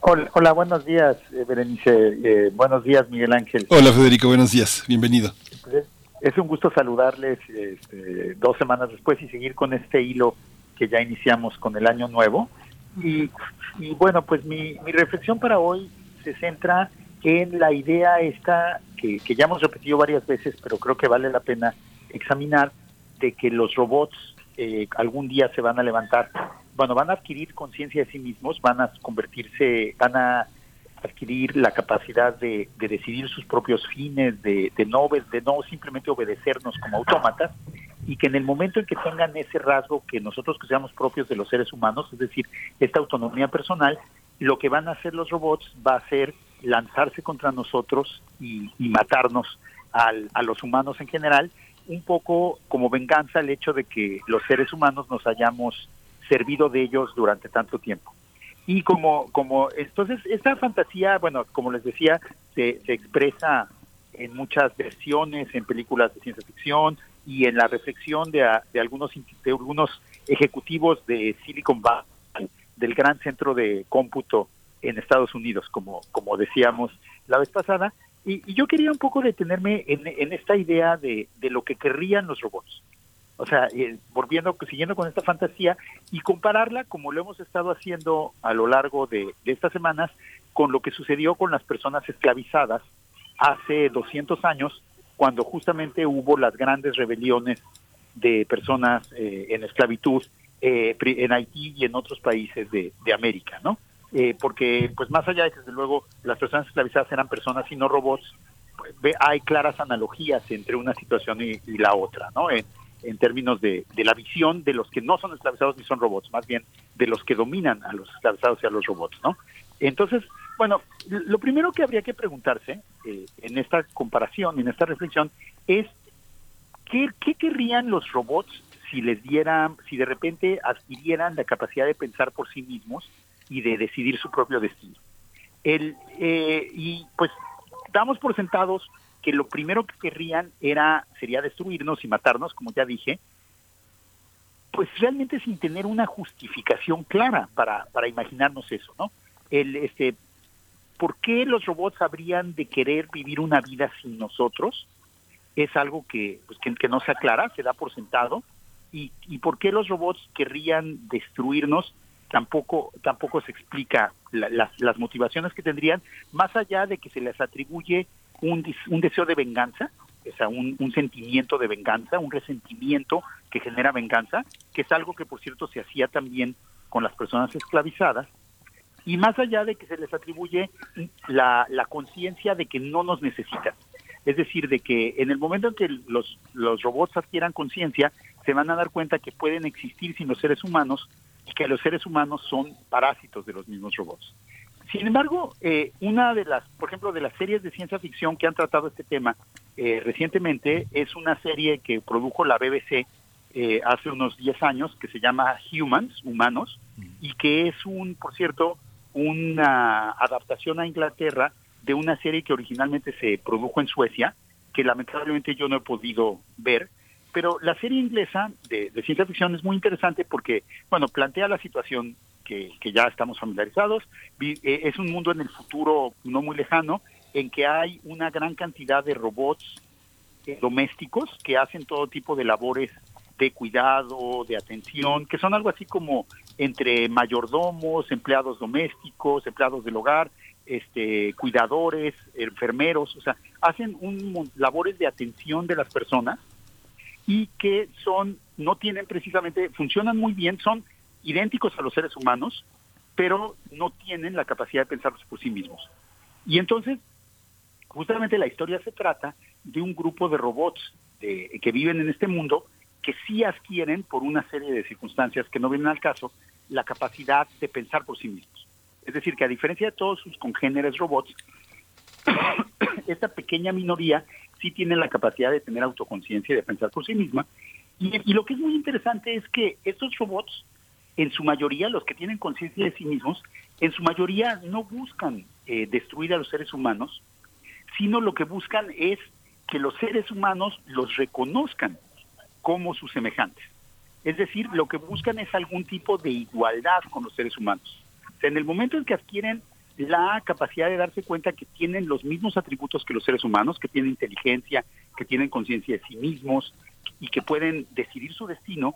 [SPEAKER 7] Hola, buenos días, eh, Berenice. Eh, buenos días, Miguel Ángel.
[SPEAKER 2] Hola, Federico. Buenos días. Bienvenido.
[SPEAKER 7] Pues es un gusto saludarles este, dos semanas después y seguir con este hilo que ya iniciamos con el año nuevo. Y, bueno, pues mi, reflexión para hoy se centra en la idea esta que, que ya hemos repetido varias veces, pero creo que vale la pena examinar, de que los robots eh, algún día se van a levantar bueno, van a adquirir conciencia de sí mismos, van a convertirse, van a adquirir la capacidad de, decidir sus propios fines, de, no, de no simplemente obedecernos como autómatas, y que en el momento en que tengan ese rasgo que nosotros que seamos propios de los seres humanos, es decir, esta autonomía personal, lo que van a hacer los robots va a ser lanzarse contra nosotros y, matarnos a los humanos en general, un poco como venganza el hecho de que los seres humanos nos hayamos servido de ellos durante tanto tiempo. Y como, como, entonces, esta fantasía, bueno, como les decía, se, se expresa en muchas versiones, en películas de ciencia ficción y en la reflexión de, de algunos, de algunos ejecutivos de Silicon Valley, del gran centro de cómputo en Estados Unidos, como, como decíamos la vez pasada. Y, y yo quería un poco detenerme en, en esta idea de, de lo que querrían los robots o sea, eh, volviendo, siguiendo con esta fantasía y compararla, como lo hemos estado haciendo a lo largo de, estas semanas, con lo que sucedió con las personas esclavizadas hace 200 años, cuando justamente hubo las grandes rebeliones de personas eh, en esclavitud eh, en Haití y en otros países de, América, ¿no? porque, pues más allá de que, desde luego, las personas esclavizadas eran personas y no robots, pues, hay claras analogías entre una situación y, la otra, ¿no? en términos de, la visión de los que no son esclavizados ni son robots, más bien de los que dominan a los esclavizados y a los robots, ¿no? Entonces, bueno, lo primero que habría que preguntarse eh, en esta comparación, en esta reflexión, es ¿qué, ¿qué querrían los robots si les dieran, si de repente adquirieran la capacidad de pensar por sí mismos y de decidir su propio destino? El, eh, y pues damos por sentados que lo primero que querrían era sería destruirnos y matarnos, como ya dije, pues realmente sin tener una justificación clara para, para imaginarnos eso, ¿no? El, este, ¿Por qué los robots habrían de querer vivir una vida sin nosotros? Es algo que, pues, que, no se aclara, se da por sentado. Y, y por qué los robots querrían destruirnos tampoco tampoco se explica las, las motivaciones que tendrían más allá de que se les atribuye un, deseo de venganza, o sea, un, sentimiento de venganza, un resentimiento que genera venganza, que es algo que por cierto se hacía también con las personas esclavizadas, y más allá de que se les atribuye la, conciencia de que no nos necesitan. Es decir, de que en el momento en que los, los robots adquieran conciencia, se van a dar cuenta que pueden existir sin los seres humanos y que los seres humanos son parásitos de los mismos robots. Sin embargo, eh, una de las, por ejemplo, de las series de ciencia ficción que han tratado este tema eh, recientemente es una serie que produjo la BBC eh, hace unos 10 años que se llama Humans, Humanos, y que es un, por cierto, una adaptación a Inglaterra de una serie que originalmente se produjo en Suecia, que lamentablemente yo no he podido ver, pero la serie inglesa de, de, ciencia ficción es muy interesante porque, bueno, plantea la situación que, ya estamos familiarizados. Eh, es un mundo en el futuro no muy lejano en que hay una gran cantidad de robots eh, domésticos que hacen todo tipo de labores de cuidado, de atención, que son algo así como entre mayordomos, empleados domésticos, empleados del hogar, este, cuidadores, enfermeros, o sea, hacen un, labores de atención de las personas y que son, no tienen precisamente, funcionan muy bien, son idénticos a los seres humanos, pero no tienen la capacidad de pensar por sí mismos. Y entonces, justamente la historia se trata de un grupo de robots que viven en este mundo que sí adquieren, por una serie de circunstancias que no vienen al caso, la capacidad de pensar por sí mismos. Es decir, que a diferencia de todos sus congéneres robots, esta pequeña minoría sí tiene la capacidad de tener autoconciencia y de pensar por sí misma. Y, y, lo que es muy interesante es que estos robots en su mayoría, los que tienen conciencia de sí mismos, en su mayoría no buscan eh, destruir a los seres humanos, sino lo que buscan es que los seres humanos los reconozcan como sus semejantes. Es decir, lo que buscan es algún tipo de igualdad con los seres humanos. en el momento en que adquieren la capacidad de darse cuenta que tienen los mismos atributos que los seres humanos, que tienen inteligencia, que tienen conciencia de sí mismos y que pueden decidir su destino,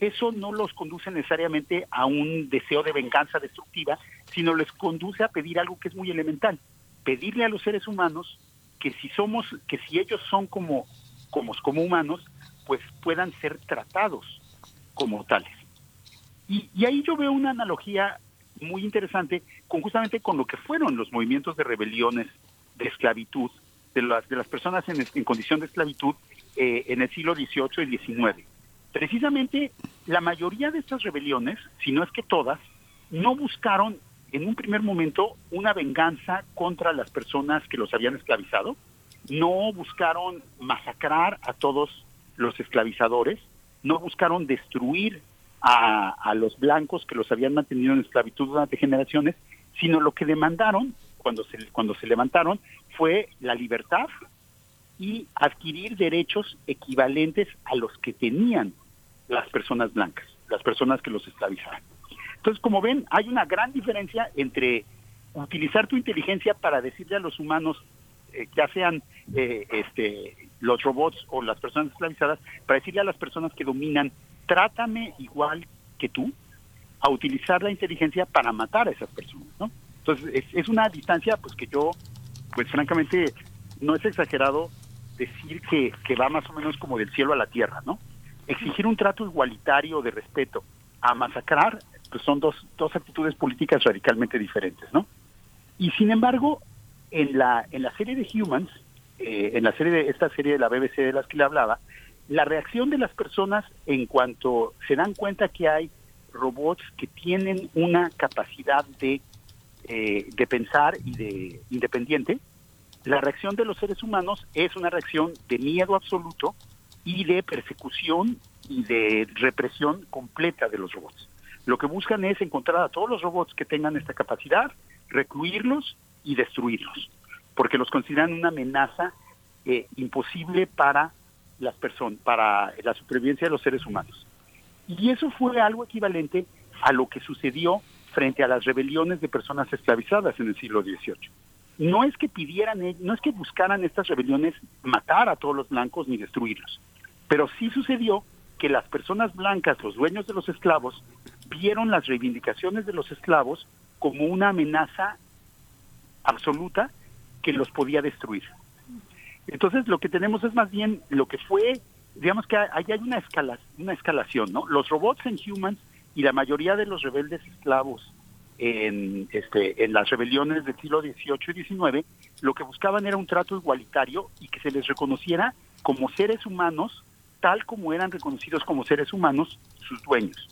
[SPEAKER 7] eso no los conduce necesariamente a un deseo de venganza destructiva, sino les conduce a pedir algo que es muy elemental, pedirle a los seres humanos que si somos, que si ellos son como, como, como humanos, pues puedan ser tratados como tales. Y, y ahí yo veo una analogía muy interesante con justamente con lo que fueron los movimientos de rebeliones de esclavitud de las, de las personas en, condición de esclavitud eh, en el siglo XVIII y XIX. Precisamente la mayoría de estas rebeliones, si no es que todas, no buscaron en un primer momento una venganza contra las personas que los habían esclavizado, no buscaron masacrar a todos los esclavizadores, no buscaron destruir a, los blancos que los habían mantenido en esclavitud durante generaciones, sino lo que demandaron cuando se, cuando se levantaron fue la libertad y adquirir derechos equivalentes a los que tenían las personas blancas, las personas que los esclavizaban. Entonces, como ven, hay una gran diferencia entre utilizar tu inteligencia para decirle a los humanos, eh, ya sean eh, este, los robots o las personas esclavizadas, para decirle a las personas que dominan trátame igual que tú, a utilizar la inteligencia para matar a esas personas, ¿no? Entonces, es, una distancia, pues que yo, pues francamente, no es exagerado decir que, que va más o menos como del cielo a la tierra, ¿no? Exigir un trato igualitario de respeto a masacrar, pues son dos, dos actitudes políticas radicalmente diferentes, ¿no? Y sin embargo, en la, en la serie de Humans, eh, en la serie de esta serie de la BBC de las que le hablaba, la reacción de las personas en cuanto se dan cuenta que hay robots que tienen una capacidad de, eh, de pensar y de independiente, la reacción de los seres humanos es una reacción de miedo absoluto y de persecución y de represión completa de los robots. Lo que buscan es encontrar a todos los robots que tengan esta capacidad, recluirlos y destruirlos, porque los consideran una amenaza eh, imposible para las personas, para la supervivencia de los seres humanos. Y eso fue algo equivalente a lo que sucedió frente a las rebeliones de personas esclavizadas en el siglo XVIII. No es que pidieran, no es que buscaran estas rebeliones matar a todos los blancos ni destruirlos, pero sí sucedió que las personas blancas, los dueños de los esclavos, vieron las reivindicaciones de los esclavos como una amenaza absoluta que los podía destruir. Entonces lo que tenemos es más bien lo que fue, digamos que ahí hay una, escala, una escalación, ¿no? Los robots en Humans y la mayoría de los rebeldes esclavos en, este, en las rebeliones del siglo XVIII y XIX, lo que buscaban era un trato igualitario y que se les reconociera como seres humanos, tal como eran reconocidos como seres humanos sus dueños.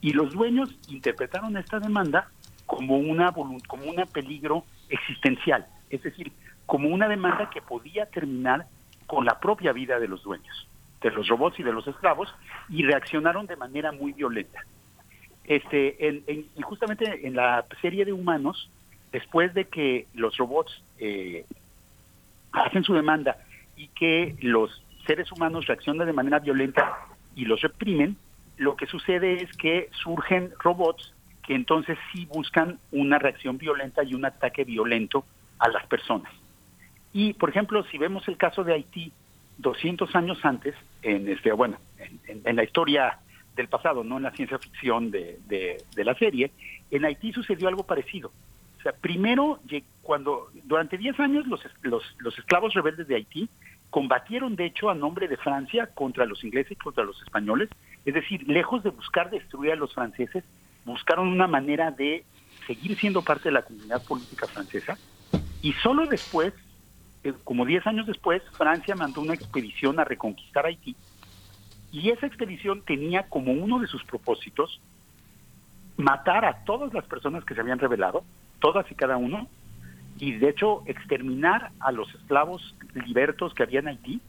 [SPEAKER 7] Y los dueños interpretaron esta demanda como una como un peligro existencial, es decir, como una demanda que podía terminar con la propia vida de los dueños, de los robots y de los esclavos, y reaccionaron de manera muy violenta. Este, y justamente en la serie de humanos, después de que los robots eh, hacen su demanda y que los seres humanos reaccionan de manera violenta y los reprimen, lo que sucede es que surgen robots que entonces sí buscan una reacción violenta y un ataque violento a las personas. Y, por ejemplo, si vemos el caso de Haití 200 años antes, en este, bueno, en, la historia del pasado, no en la ciencia ficción de, de, la serie, en Haití sucedió algo parecido. O sea, primero, cuando durante 10 años los, los, los esclavos rebeldes de Haití combatieron, de hecho, a nombre de Francia contra los ingleses y contra los españoles. Es decir, lejos de buscar destruir a los franceses, buscaron una manera de seguir siendo parte de la comunidad política francesa. Y solo después como 10 años después, Francia mandó una expedición a reconquistar Haití y esa expedición tenía como uno de sus propósitos matar a todas las personas que se habían rebelado, todas y cada uno, y de hecho exterminar a los esclavos libertos que había en Haití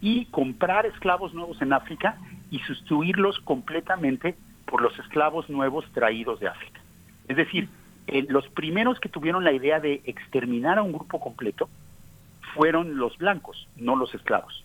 [SPEAKER 7] y comprar esclavos nuevos en África y sustituirlos completamente por los esclavos nuevos traídos de África. Es decir, eh, los primeros que tuvieron la idea de exterminar a un grupo completo fueron los blancos, no los esclavos.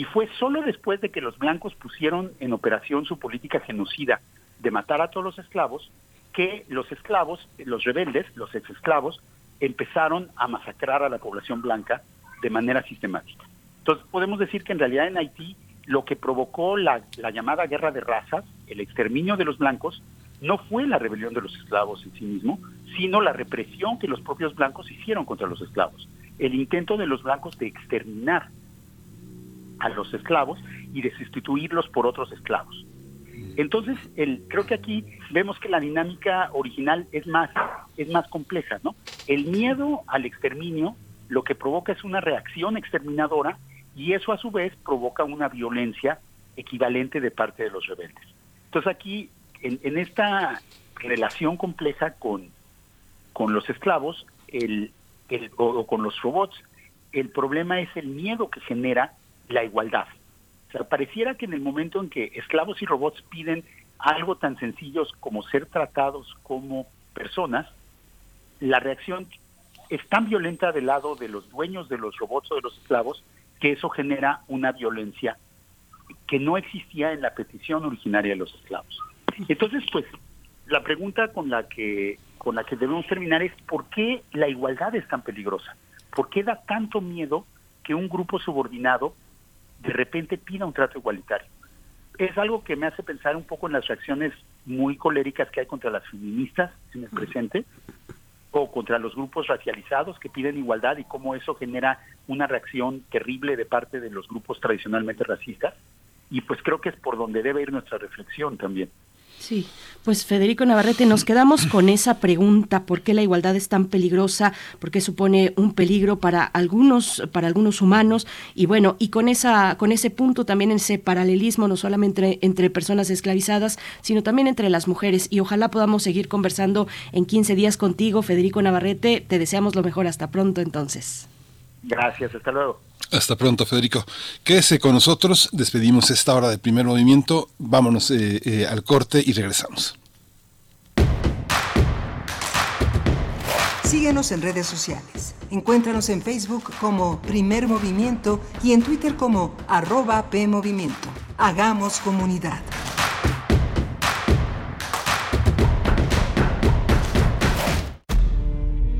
[SPEAKER 7] Y fue solo después de que los blancos pusieron en operación su política genocida de matar a todos los esclavos que los esclavos, los rebeldes, los ex esclavos, empezaron a masacrar a la población blanca de manera sistemática. Entonces podemos decir que en realidad en Haití lo que provocó la, la llamada guerra de razas, el exterminio de los blancos, no fue la rebelión de los esclavos en sí mismo, sino la represión que los propios blancos hicieron contra los esclavos. El intento de los blancos de exterminar a los esclavos y de sustituirlos por otros esclavos. Entonces, el, creo que aquí vemos que la dinámica original es más, es más compleja, ¿no? El miedo al exterminio lo que provoca es una reacción exterminadora y eso a su vez provoca una violencia equivalente de parte de los rebeldes. Entonces aquí, en, esta relación compleja con, con los esclavos el, el, o con los robots, el problema es el miedo que genera la igualdad. O sea, pareciera que en el momento en que esclavos y robots piden algo tan sencillo como ser tratados como personas, la reacción es tan violenta del lado de los dueños de los robots o de los esclavos que eso genera una violencia que no existía en la petición originaria de los esclavos. Entonces, pues, la pregunta con la que con la que debemos terminar es ¿por qué la igualdad es tan peligrosa? ¿Por qué da tanto miedo que un grupo subordinado de repente pida un trato igualitario. Es algo que me hace pensar un poco en las reacciones muy coléricas que hay contra las feministas en el presente o contra los grupos racializados que piden igualdad y cómo eso genera una reacción terrible de parte de los grupos tradicionalmente racistas. Y pues creo que es por donde debe ir nuestra reflexión también.
[SPEAKER 1] Sí, pues Federico Navarrete, nos quedamos con esa pregunta, ¿por qué la igualdad es tan peligrosa? ¿Por qué supone un peligro para algunos, para algunos humanos? Y bueno, y con esa, con ese punto también ese paralelismo, no solamente entre, personas esclavizadas, sino también entre las mujeres. Y ojalá podamos seguir conversando en 15 días contigo, Federico Navarrete. Te deseamos lo mejor. Hasta pronto entonces.
[SPEAKER 7] Gracias, hasta luego.
[SPEAKER 2] Hasta pronto, Federico. Quédese con nosotros. Despedimos esta hora de primer movimiento. Vámonos eh, eh, al corte y regresamos.
[SPEAKER 8] Síguenos en redes sociales. Encuéntranos en Facebook como Primer Movimiento y en Twitter como arroba PMovimiento. Hagamos comunidad.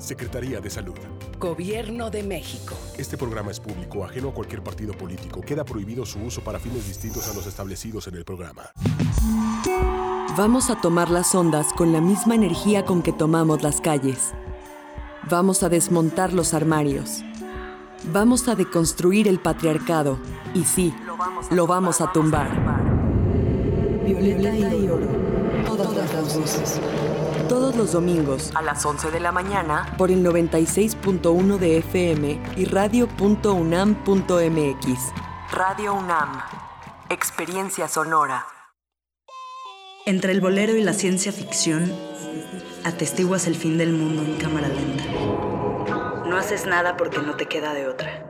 [SPEAKER 9] Secretaría de Salud.
[SPEAKER 10] Gobierno de México.
[SPEAKER 9] Este programa es público, ajeno a cualquier partido político. Queda prohibido su uso para fines distintos a los establecidos en el programa.
[SPEAKER 11] Vamos a tomar las ondas con la misma energía con que tomamos las calles. Vamos a desmontar los armarios. Vamos a deconstruir el patriarcado. Y sí, lo vamos a tumbar.
[SPEAKER 8] Violeta y oro. Todas las voces
[SPEAKER 11] todos los domingos
[SPEAKER 12] a las 11 de la mañana
[SPEAKER 11] por el 96.1 de FM y radio.unam.mx.
[SPEAKER 12] Radio UNAM. Experiencia sonora.
[SPEAKER 13] Entre el bolero y la ciencia ficción, atestiguas el fin del mundo en cámara lenta. No haces nada porque no te queda de otra.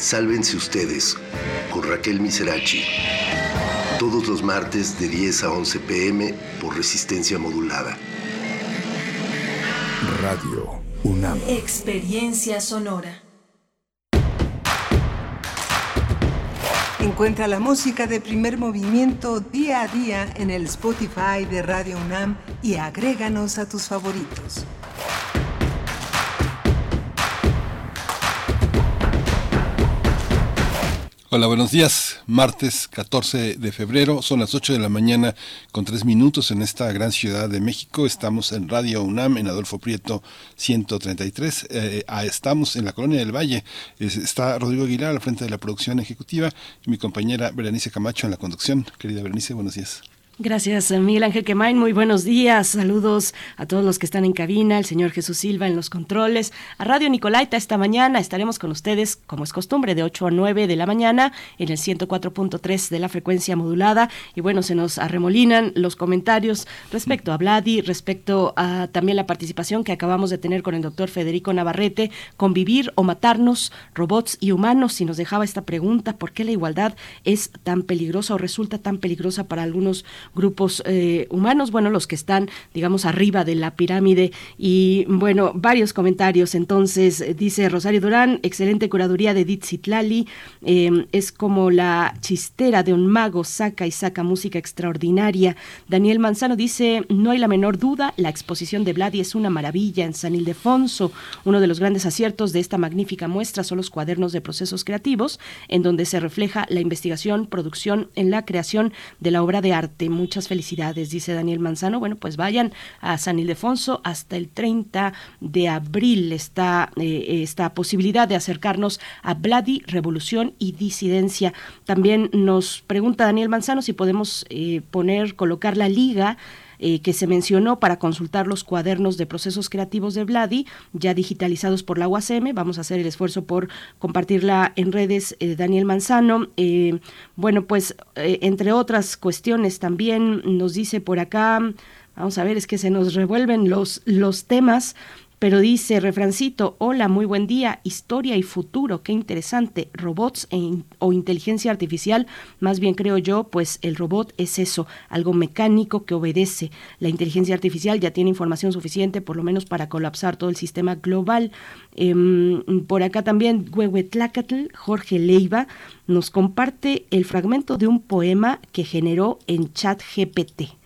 [SPEAKER 14] Sálvense ustedes con Raquel Miserachi. Todos los martes de 10 a 11 pm por resistencia modulada.
[SPEAKER 15] Radio UNAM.
[SPEAKER 16] Experiencia sonora.
[SPEAKER 8] Encuentra la música de primer movimiento día a día en el Spotify de Radio UNAM y agréganos a tus favoritos.
[SPEAKER 2] Hola, buenos días. Martes 14 de febrero, son las 8 de la mañana con 3 minutos en esta gran ciudad de México. Estamos en Radio UNAM, en Adolfo Prieto 133. Eh, estamos en la Colonia del Valle. Es- está Rodrigo Aguilar al frente de la producción ejecutiva y mi compañera Berenice Camacho en la conducción. Querida Berenice, buenos días.
[SPEAKER 1] Gracias, Miguel Ángel Quemain. Muy buenos días. Saludos a todos los que están en cabina, el señor Jesús Silva en los controles. A Radio Nicolaita esta mañana estaremos con ustedes, como es costumbre, de 8 a 9 de la mañana en el 104.3 de la frecuencia modulada. Y bueno, se nos arremolinan los comentarios respecto a Vladi, respecto a también la participación que acabamos de tener con el doctor Federico Navarrete, convivir o matarnos, robots y humanos. Y nos dejaba esta pregunta, ¿por qué la igualdad es tan peligrosa o resulta tan peligrosa para algunos grupos eh, humanos, bueno, los que están, digamos, arriba de la pirámide. Y bueno, varios comentarios. Entonces, eh, dice Rosario Durán, excelente curaduría de Edith Zitlali, eh, es como la chistera de un mago, saca y saca música extraordinaria. Daniel Manzano dice, no hay la menor duda, la exposición de Vladi es una maravilla en San Ildefonso. Uno de los grandes aciertos de esta magnífica muestra son los cuadernos de procesos creativos, en donde se refleja la investigación, producción en la creación de la obra de arte. Muchas felicidades, dice Daniel Manzano. Bueno, pues vayan a San Ildefonso hasta el 30 de abril. Está eh, esta posibilidad de acercarnos a Vladi, Revolución y Disidencia. También nos pregunta Daniel Manzano si podemos eh, poner, colocar la liga eh, que se mencionó para consultar los cuadernos de procesos creativos de Vladi, ya digitalizados por la UACM. Vamos a hacer el esfuerzo por compartirla en redes, eh, Daniel Manzano. Eh, bueno, pues entre otras cuestiones también nos dice por acá, vamos a ver, es que se nos revuelven los, los temas. Pero dice, refrancito, hola, muy buen día, historia y futuro, qué interesante, robots e o inteligencia artificial, más bien creo yo, pues el robot es eso, algo mecánico que obedece. La inteligencia artificial ya tiene información suficiente, por lo menos para colapsar todo el sistema global. Em, por acá también, Huehuetlacatl, Jorge Leiva, nos comparte el fragmento de un poema que generó en chat GPT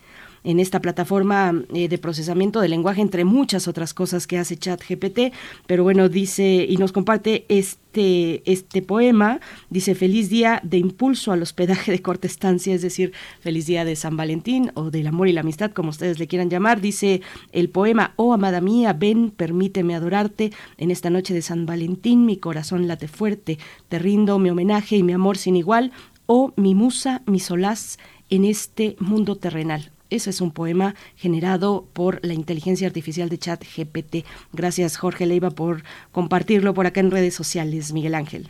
[SPEAKER 1] en esta plataforma eh, de procesamiento de lenguaje, entre muchas otras cosas que hace ChatGPT. Pero bueno, dice y nos comparte este, este poema. Dice: Feliz día de impulso al hospedaje de corta estancia, es decir, feliz día de San Valentín o del amor y la amistad, como ustedes le quieran llamar. Dice el poema: Oh, amada mía, ven, permíteme adorarte. En esta noche de San Valentín, mi corazón late fuerte. Te rindo mi homenaje y mi amor sin igual. Oh, mi musa, mi solaz en este mundo terrenal. Ese es un poema generado por la inteligencia artificial de chat GPT. Gracias Jorge Leiva por compartirlo por acá en redes sociales, Miguel Ángel.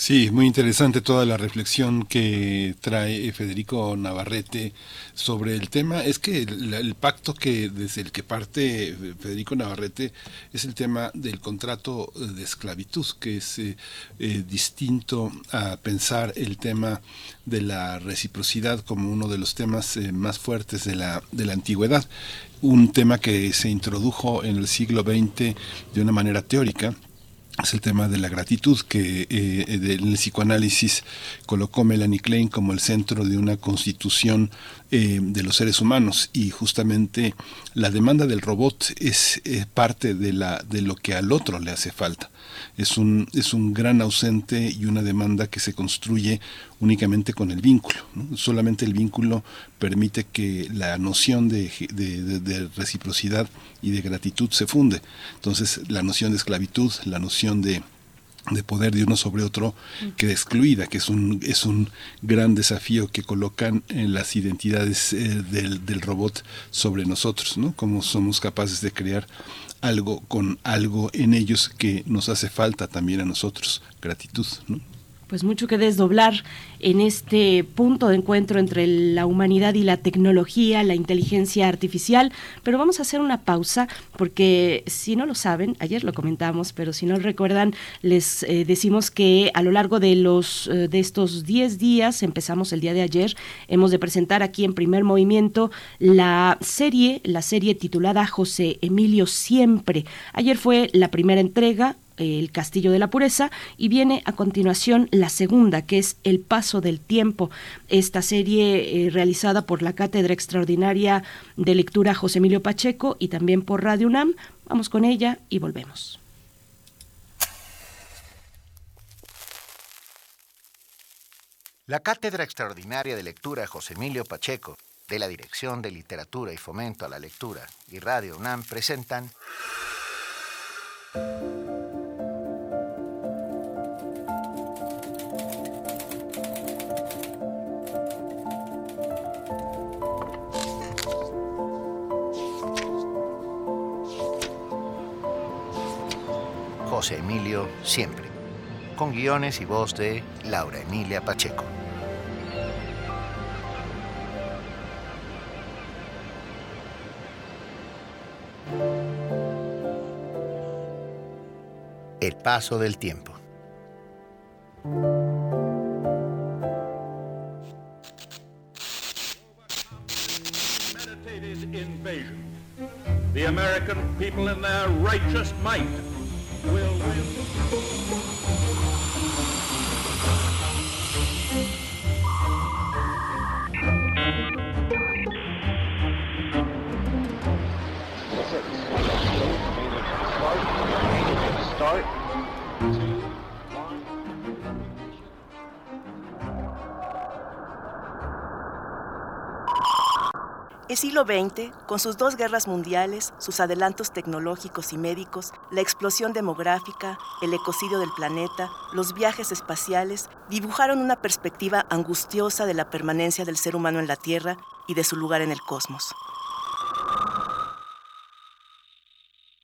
[SPEAKER 2] Sí, muy interesante toda la reflexión que trae Federico Navarrete sobre el tema. Es que el, pacto que desde el que parte Federico Navarrete es el tema del contrato de esclavitud, que es eh, eh, distinto a pensar el tema de la reciprocidad como uno de los temas eh, más fuertes de la, de la antigüedad. Un tema que se introdujo en el siglo XX de una manera teórica, es el tema de la gratitud que eh, del psicoanálisis colocó Melanie Klein como el centro de una constitución eh, de los seres humanos. Y justamente la demanda del robot es eh, parte de la de lo que al otro le hace falta es un es un gran ausente y una demanda que se construye únicamente con el vínculo ¿no? solamente el vínculo permite que la noción de, de, de, de reciprocidad y de gratitud se funde entonces la noción de esclavitud la noción de de poder de uno sobre otro queda excluida, que es un, es un gran desafío que colocan en las identidades eh, del, del, robot sobre nosotros, ¿no? Cómo somos capaces de crear algo con algo en ellos que nos hace falta también a nosotros, gratitud, ¿no?
[SPEAKER 1] Pues mucho que desdoblar en este punto de encuentro entre la humanidad y la tecnología, la inteligencia artificial, pero vamos a hacer una pausa porque si no lo saben, ayer lo comentamos, pero si no recuerdan, les eh, decimos que a lo largo de los eh, de estos 10 días, empezamos el día de ayer, hemos de presentar aquí en primer movimiento la serie, la serie titulada José Emilio Siempre. Ayer fue la primera entrega, el Castillo de la Pureza y viene a continuación la segunda, que es El Paso del Tiempo, esta serie eh, realizada por la Cátedra Extraordinaria de Lectura José Emilio Pacheco y también por Radio UNAM. Vamos con ella y volvemos.
[SPEAKER 17] La Cátedra Extraordinaria de Lectura José Emilio Pacheco, de la Dirección de Literatura y Fomento a la Lectura y Radio UNAM presentan José Emilio Siempre, con guiones y voz de Laura Emilia Pacheco. El paso del tiempo.
[SPEAKER 18] The American people in their righteous might will win.
[SPEAKER 19] El siglo XX, con sus dos guerras mundiales, sus adelantos tecnológicos y médicos, la explosión demográfica, el ecocidio del planeta, los viajes espaciales, dibujaron una perspectiva angustiosa de la permanencia del ser humano en la Tierra y de su lugar en el cosmos.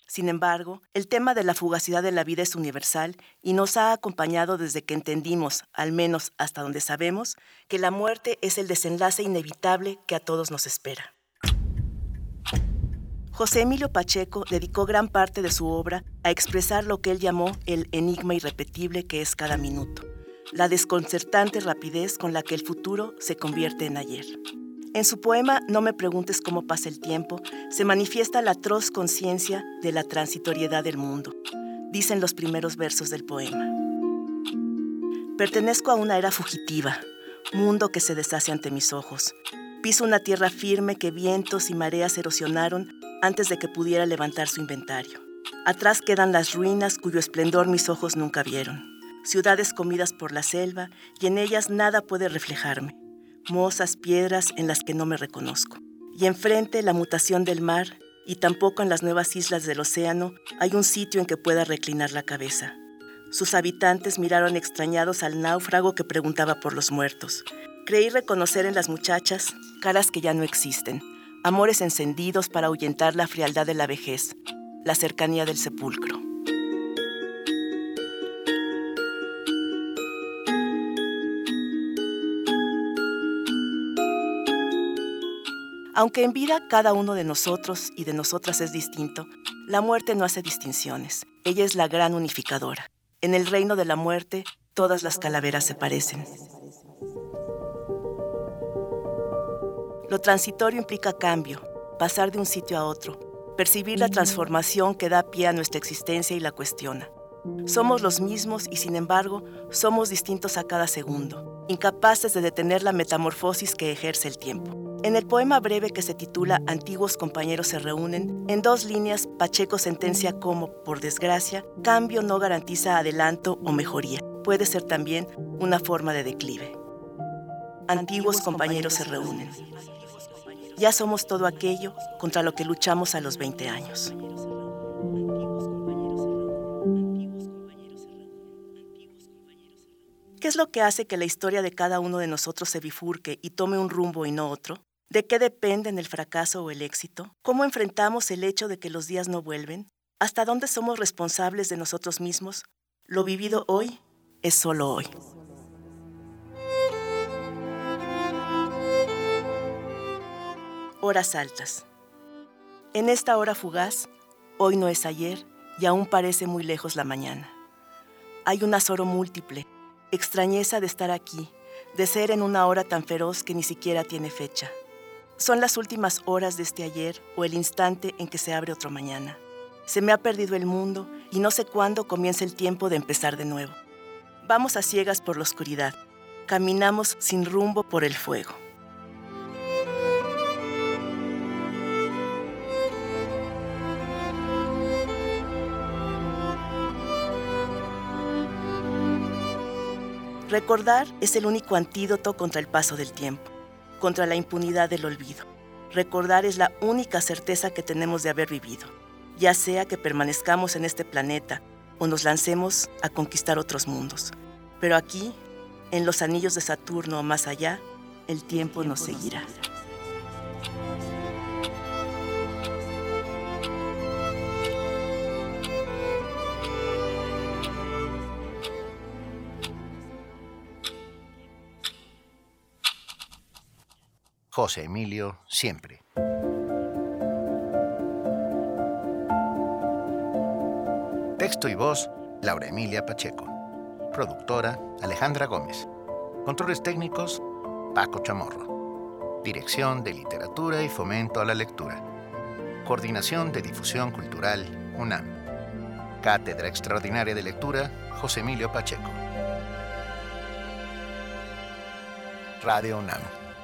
[SPEAKER 19] Sin embargo, el tema de la fugacidad de la vida es universal y nos ha acompañado desde que entendimos, al menos hasta donde sabemos, que la muerte es el desenlace inevitable que a todos nos espera. José Emilio Pacheco dedicó gran parte de su obra a expresar lo que él llamó el enigma irrepetible que es cada minuto, la desconcertante rapidez con la que el futuro se convierte en ayer. En su poema No me preguntes cómo pasa el tiempo, se manifiesta la atroz conciencia de la transitoriedad del mundo, dicen los primeros versos del poema. Pertenezco a una era fugitiva, mundo que se deshace ante mis ojos. Piso una tierra firme que vientos y mareas erosionaron antes de que pudiera levantar su inventario. Atrás quedan las ruinas cuyo esplendor mis ojos nunca vieron. Ciudades comidas por la selva y en ellas nada puede reflejarme. Mozas piedras en las que no me reconozco. Y enfrente la mutación del mar y tampoco en las nuevas islas del océano hay un sitio en que pueda reclinar la cabeza. Sus habitantes miraron extrañados al náufrago que preguntaba por los muertos. Creí reconocer en las muchachas caras que ya no existen, amores encendidos para ahuyentar la frialdad de la vejez, la cercanía del sepulcro. Aunque en vida cada uno de nosotros y de nosotras es distinto, la muerte no hace distinciones. Ella es la gran unificadora. En el reino de la muerte, todas las calaveras se parecen. Lo transitorio implica cambio, pasar de un sitio a otro, percibir la transformación que da pie a nuestra existencia y la cuestiona. Somos los mismos y sin embargo somos distintos a cada segundo, incapaces de detener la metamorfosis que ejerce el tiempo. En el poema breve que se titula Antiguos compañeros se reúnen, en dos líneas Pacheco sentencia como, por desgracia, cambio no garantiza adelanto o mejoría. Puede ser también una forma de declive. Antiguos compañeros se reúnen. Ya somos todo aquello contra lo que luchamos a los 20 años. ¿Qué es lo que hace que la historia de cada uno de nosotros se bifurque y tome un rumbo y no otro? ¿De qué dependen el fracaso o el éxito? ¿Cómo enfrentamos el hecho de que los días no vuelven? ¿Hasta dónde somos responsables de nosotros mismos? Lo vivido hoy es solo hoy. Horas altas. En esta hora fugaz, hoy no es ayer y aún parece muy lejos la mañana. Hay un azoro múltiple, extrañeza de estar aquí, de ser en una hora tan feroz que ni siquiera tiene fecha. Son las últimas horas de este ayer o el instante en que se abre otro mañana. Se me ha perdido el mundo y no sé cuándo comienza el tiempo de empezar de nuevo. Vamos a ciegas por la oscuridad. Caminamos sin rumbo por el fuego. Recordar es el único antídoto contra el paso del tiempo, contra la impunidad del olvido. Recordar es la única certeza que tenemos de haber vivido, ya sea que permanezcamos en este planeta o nos lancemos a conquistar otros mundos. Pero aquí, en los anillos de Saturno o más allá, el tiempo nos seguirá.
[SPEAKER 17] José Emilio Siempre. Texto y voz, Laura Emilia Pacheco. Productora, Alejandra Gómez. Controles técnicos, Paco Chamorro. Dirección de Literatura y Fomento a la Lectura. Coordinación de Difusión Cultural, UNAM. Cátedra Extraordinaria de Lectura, José Emilio Pacheco. Radio UNAM.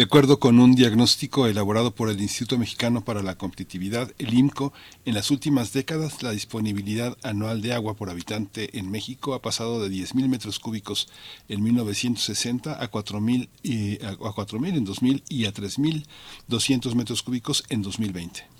[SPEAKER 2] de acuerdo con un diagnóstico elaborado por el Instituto Mexicano para la Competitividad, el IMCO, en las últimas décadas la disponibilidad anual de agua por habitante en México ha pasado de 10.000 metros cúbicos en 1960 a 4.000 eh, a 4.000 en 2000 y a 3.200 metros cúbicos en 2020.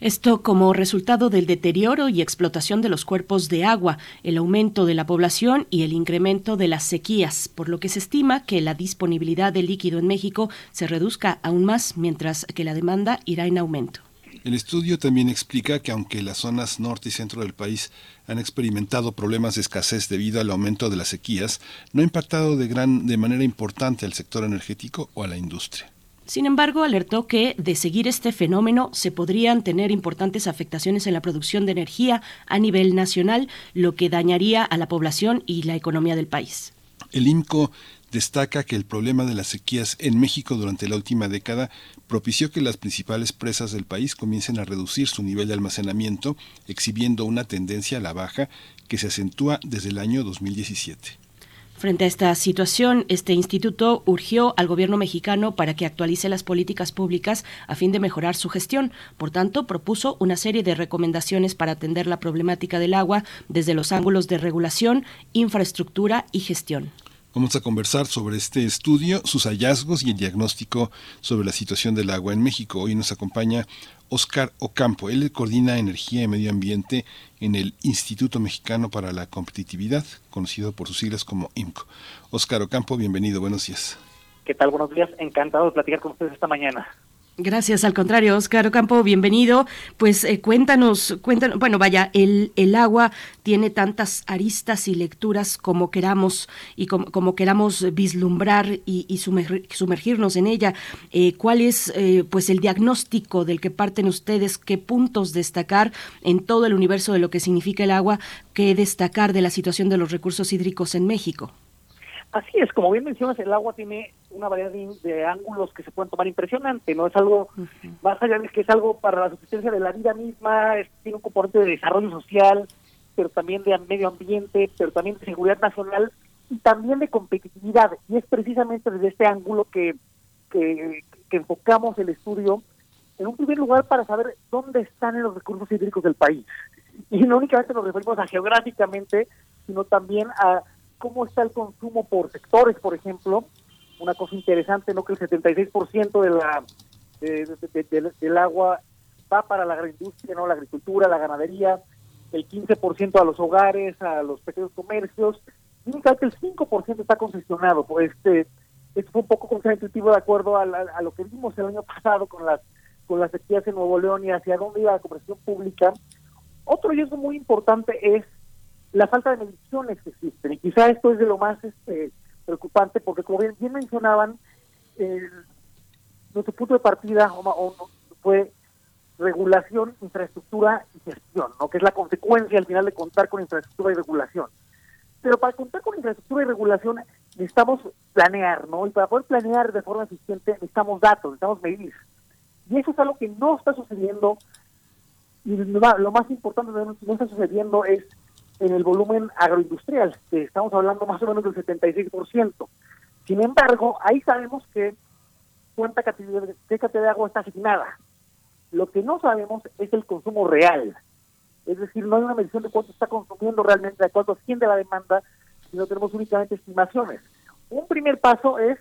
[SPEAKER 1] Esto como resultado del deterioro y explotación de los cuerpos de agua, el aumento de la población y el incremento de las sequías, por lo que se estima que la disponibilidad de líquido en México se reduzca aún más, mientras que la demanda irá en aumento.
[SPEAKER 2] El estudio también explica que aunque las zonas norte y centro del país han experimentado problemas de escasez debido al aumento de las sequías, no ha impactado de, gran, de manera importante al sector energético o a la industria.
[SPEAKER 1] Sin embargo, alertó que de seguir este fenómeno se podrían tener importantes afectaciones en la producción de energía a nivel nacional, lo que dañaría a la población y la economía del país.
[SPEAKER 2] El IMCO destaca que el problema de las sequías en México durante la última década propició que las principales presas del país comiencen a reducir su nivel de almacenamiento, exhibiendo una tendencia a la baja que se acentúa desde el año 2017.
[SPEAKER 1] Frente a esta situación, este instituto urgió al gobierno mexicano para que actualice las políticas públicas a fin de mejorar su gestión. Por tanto, propuso una serie de recomendaciones para atender la problemática del agua desde los ángulos de regulación, infraestructura y gestión.
[SPEAKER 2] Vamos a conversar sobre este estudio, sus hallazgos y el diagnóstico sobre la situación del agua en México. Hoy nos acompaña Oscar Ocampo. Él coordina energía y medio ambiente en el Instituto Mexicano para la Competitividad, conocido por sus siglas como IMCO. Oscar Ocampo, bienvenido, buenos días.
[SPEAKER 20] ¿Qué tal? Buenos días, encantado de platicar con ustedes esta mañana.
[SPEAKER 1] Gracias, al contrario, Oscar Ocampo, bienvenido. Pues eh, cuéntanos, cuéntanos, bueno, vaya, el, el agua tiene tantas aristas y lecturas como queramos y como, queramos vislumbrar y, sumergirnos en ella. Eh, ¿Cuál es eh, pues el diagnóstico del que parten ustedes? ¿Qué puntos destacar en todo el universo de lo que significa el agua? ¿Qué destacar de la situación de los recursos hídricos en México?
[SPEAKER 20] Así es, como bien mencionas, el agua tiene una variedad de, ángulos que se pueden tomar impresionante, ¿no? Es algo, más allá de que es algo para la subsistencia de la vida misma, tiene un componente de desarrollo social, pero también de medio ambiente, pero también de seguridad nacional y también de competitividad. Y es precisamente desde este ángulo que, que, que enfocamos el estudio, en un primer lugar para saber dónde están los recursos hídricos del país. Y no únicamente nos referimos a geográficamente, sino también a cómo está el consumo por sectores, por ejemplo,
[SPEAKER 6] una cosa interesante, ¿no? Que el 76% de la, del agua va para la agroindustria, ¿no? La agricultura, la ganadería, el 15% a los hogares, a los pequeños comercios, y únicamente el 5% está concesionado. Pues este, esto fue un poco contraintuitivo de acuerdo a, a, lo que vimos el año pasado con las con las sequías en Nuevo León y hacia dónde iba la cooperación pública. Otro riesgo muy importante es la falta de mediciones que existen. Y quizá esto es de lo más este, preocupante porque, como bien, mencionaban, nuestro punto de partida fue regulación, infraestructura y gestión, ¿no? que es la consecuencia al final de contar con infraestructura y regulación. Pero para contar con infraestructura y regulación necesitamos planear, ¿no? Y para poder planear de forma eficiente necesitamos datos, necesitamos medir. Y eso es algo que no está sucediendo. Y lo más importante no está sucediendo es en el volumen agroindustrial, que estamos hablando más o menos del 76%. Sin embargo, ahí sabemos que cuánta cantidad, qué cantidad de agua está asignada. Lo que no sabemos es el consumo real. Es decir, no hay una medición de cuánto está consumiendo realmente, de cuánto asciende la demanda, sino tenemos únicamente estimaciones. Un primer paso es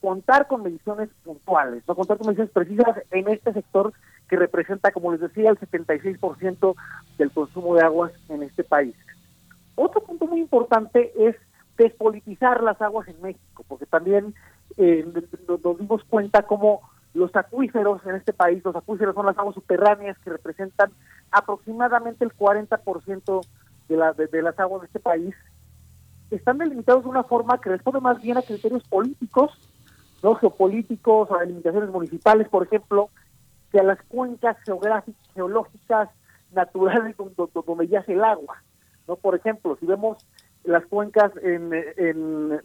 [SPEAKER 6] contar con mediciones puntuales, no contar con mediciones precisas en este sector que representa, como les decía, el 76% del consumo de aguas en este país. Otro punto muy importante es despolitizar las aguas en México, porque también eh, nos dimos cuenta cómo los acuíferos en este país, los acuíferos son las aguas subterráneas que representan aproximadamente el 40% de, la, de, las aguas de este país, están delimitados de una forma que responde más bien a criterios políticos, no geopolíticos, a delimitaciones municipales, por ejemplo, que a las cuencas geográficas, geológicas, naturales donde, donde yace el agua. ¿No? Por ejemplo, si vemos las cuencas en, en,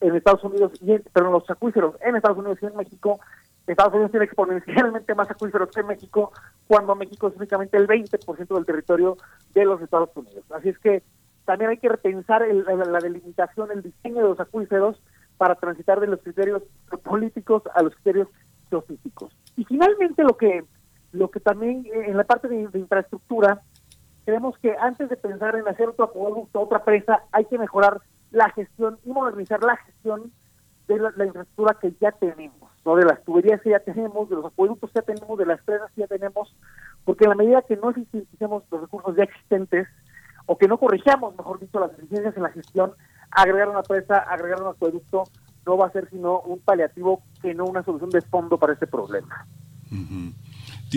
[SPEAKER 6] Estados Unidos, y pero los acuíferos en Estados Unidos y en México, Estados Unidos tiene exponencialmente más acuíferos que México, cuando México es únicamente el 20% del territorio de los Estados Unidos. Así es que también hay que repensar la, delimitación, el diseño de los acuíferos para transitar de los criterios políticos a los criterios geofísicos. Y finalmente lo que lo que también en la parte de infraestructura creemos que antes de pensar en hacer otro acueducto, otra presa, hay que mejorar la gestión y modernizar la gestión de la, infraestructura que ya tenemos, no de las tuberías que ya tenemos, de los acueductos que ya tenemos, de las presas que ya tenemos, porque en la medida que no eficienticemos los recursos ya existentes, o que no corrijamos, mejor dicho, las deficiencias en la gestión, agregar una presa, agregar un acueducto, no va a ser sino un paliativo que no una solución de fondo para este problema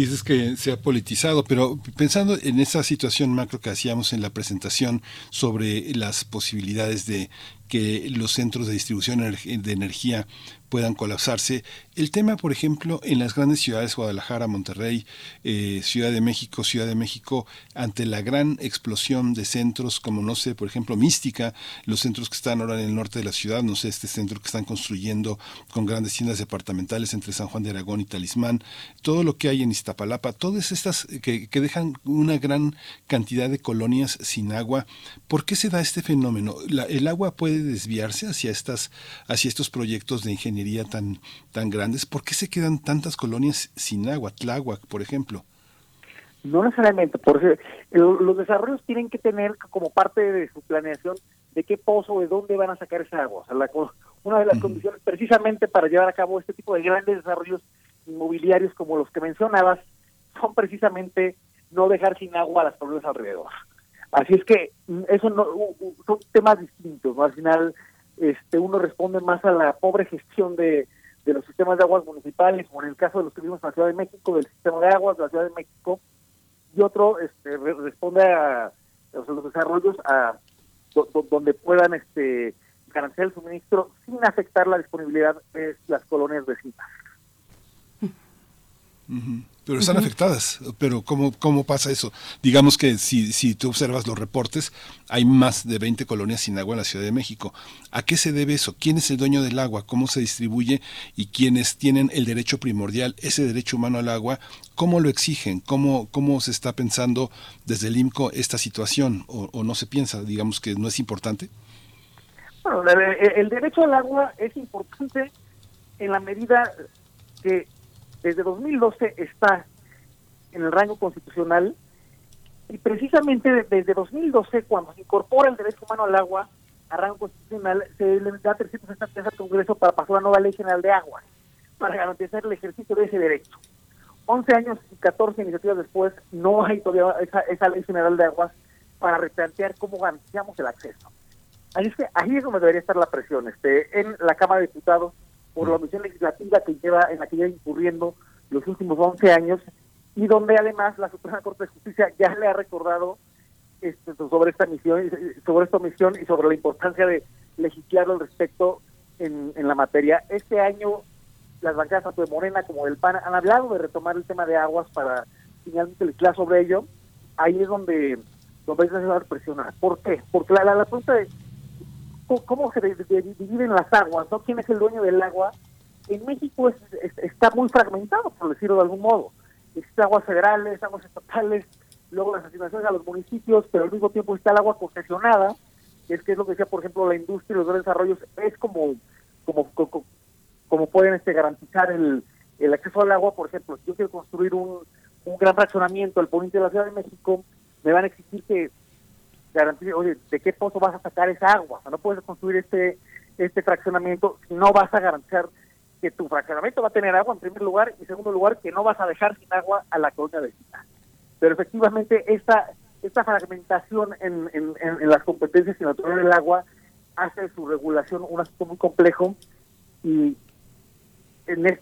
[SPEAKER 2] dices que se ha politizado, pero pensando en esa situación macro que hacíamos en la presentación sobre las posibilidades de que los centros de distribución de energía puedan colapsarse. El tema, por ejemplo, en las grandes ciudades, Guadalajara, Monterrey, eh, Ciudad de México, Ciudad de México, ante la gran explosión de centros como, no sé, por ejemplo, Mística, los centros que están ahora en el norte de la ciudad, no sé, este centro que están construyendo con grandes tiendas departamentales entre San Juan de Aragón y Talismán, todo lo que hay en Iztapalapa, todas estas que, que dejan una gran cantidad de colonias sin agua. ¿Por qué se da este fenómeno? El agua puede desviarse hacia, estas, hacia estos proyectos de ingeniería tan, tan grandes? ¿Por qué se quedan tantas colonias sin agua? Tláhuac, por ejemplo.
[SPEAKER 6] No necesariamente, porque los desarrollos tienen que tener como parte de su planeación de qué pozo, de dónde van a sacar esa agua. una de las condiciones precisamente para llevar a cabo este tipo de grandes desarrollos inmobiliarios como los que mencionabas son precisamente no dejar sin agua a las personas alrededor. Así es que mm, eso no son temas distintos, Al final este uno responde más a la pobre gestión de, de los sistemas de aguas municipales, como en el caso de los que vivimos en la Ciudad de México, del sistema de aguas de la Ciudad de México, y otro este, responde a, los desarrollos a donde puedan este garantizar el suministro sin afectar la disponibilidad de las colonias vecinas.
[SPEAKER 2] Pero están afectadas. Pero ¿cómo, ¿cómo pasa eso? Digamos que si, si tú observas los reportes, hay más de 20 colonias sin agua en la Ciudad de México. ¿A qué se debe eso? ¿Quién es el dueño del agua? ¿Cómo se distribuye? ¿Y quiénes tienen el derecho primordial, ese derecho humano al agua? ¿Cómo lo exigen? ¿Cómo, cómo se está pensando desde el IMCO esta situación? ¿O, o no se piensa? Digamos que no es importante.
[SPEAKER 6] Bueno, el derecho al agua es importante en la medida que desde 2012 está en el rango constitucional y precisamente desde 2012, cuando se incorpora el derecho humano al agua, a rango constitucional, se le da 360 días al Congreso para pasar una nueva ley general de agua, para garantizar el ejercicio de ese derecho. 11 años y 14 iniciativas después, no hay todavía esa, esa ley general de aguas para replantear cómo garantizamos el acceso. Así es que ahí es donde debería estar la presión, este, en la Cámara de Diputados, por la omisión legislativa que lleva, en la que lleva incurriendo los últimos 11 años, y donde además la Suprema Corte de Justicia ya le ha recordado este, sobre esta misión, sobre esta misión y sobre la importancia de legislar al respecto en, en la materia. Este año las bancadas tanto de Morena como del PAN han hablado de retomar el tema de aguas para finalmente legislar sobre ello. Ahí es donde, donde va a presionar. ¿Por qué? Porque la, la, pregunta de cómo se dividen las aguas, ¿no? ¿Quién es el dueño del agua? En México está muy fragmentado, por decirlo de algún modo. Existen aguas federales, aguas estatales, luego las asignaciones a los municipios, pero al mismo tiempo está el agua concesionada, es que es lo que decía, por ejemplo, la industria y los desarrollos, es como, como, como, pueden este, garantizar el, el acceso al agua, por ejemplo, si yo quiero construir un, un gran fraccionamiento al poniente de la Ciudad de México, me van a exigir que garantice, oye, ¿de qué pozo vas a sacar esa agua? O sea, no puedes construir este este fraccionamiento si no vas a garantizar que tu fraccionamiento va a tener agua en primer lugar y en segundo lugar que no vas a dejar sin agua a la colonia vecina. Pero efectivamente esta esta fragmentación en, en, las competencias y en la del agua hace su regulación un asunto muy complejo y en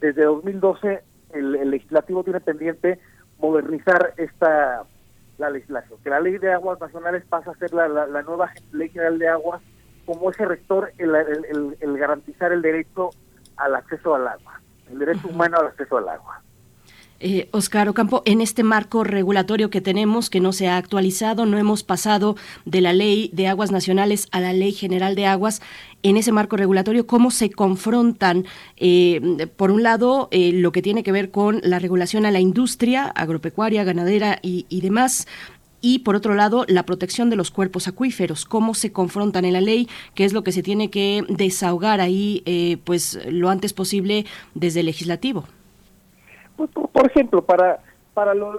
[SPEAKER 6] desde 2012 el, legislativo tiene pendiente modernizar esta la legislación, que la ley de aguas nacionales pasa a ser la, la, nueva ley general de aguas como ese rector el, el, el garantizar el derecho al acceso al agua, el derecho humano al acceso al agua.
[SPEAKER 1] Eh, Oscar Ocampo, en este marco regulatorio que tenemos, que no se ha actualizado, no hemos pasado de la ley de aguas nacionales a la ley general de aguas. En ese marco regulatorio, ¿cómo se confrontan, eh, por un lado, eh, lo que tiene que ver con la regulación a la industria agropecuaria, ganadera y, demás, y por otro lado la protección de los cuerpos acuíferos, cómo se confrontan en la ley, qué es lo que se tiene que desahogar ahí eh, pues lo antes posible desde el legislativo.
[SPEAKER 6] Pues, por, ejemplo, para para lo,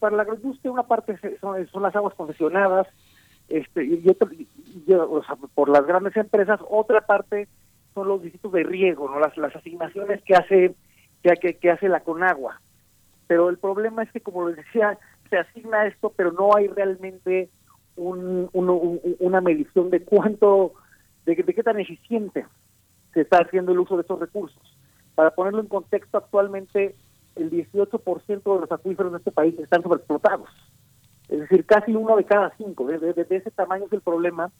[SPEAKER 6] para la agroindustria una parte son, las aguas concesionadas, este y, por las grandes empresas, otra parte son los distritos de riego, no las, las asignaciones que hace que, que hace la Conagua. Pero el problema es que como les decía, se asigna esto, pero no hay realmente un, una medición de cuánto, de, qué tan eficiente se está haciendo el uso de estos recursos. Para ponerlo en contexto, actualmente el 18% de los acuíferos de este país están sobreexplotados. Es decir, casi uno de cada cinco. De, ese tamaño es el problema.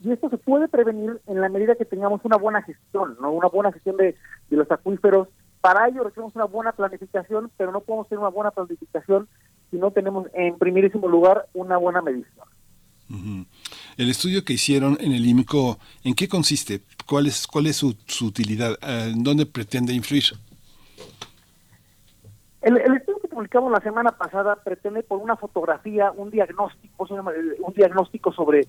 [SPEAKER 6] Y esto se puede prevenir en la medida que tengamos una buena gestión, no una buena gestión de, de los acuíferos. Para ello requerimos una buena planificación, pero no podemos tener una buena planificación si no tenemos en primerísimo lugar una buena medición.
[SPEAKER 2] El estudio que hicieron en el IMCO, ¿en qué consiste? ¿Cuál es, cuál es su, utilidad? ¿En dónde pretende influir?
[SPEAKER 6] El, estudio que publicamos la semana pasada pretende por una fotografía, un diagnóstico, un diagnóstico sobre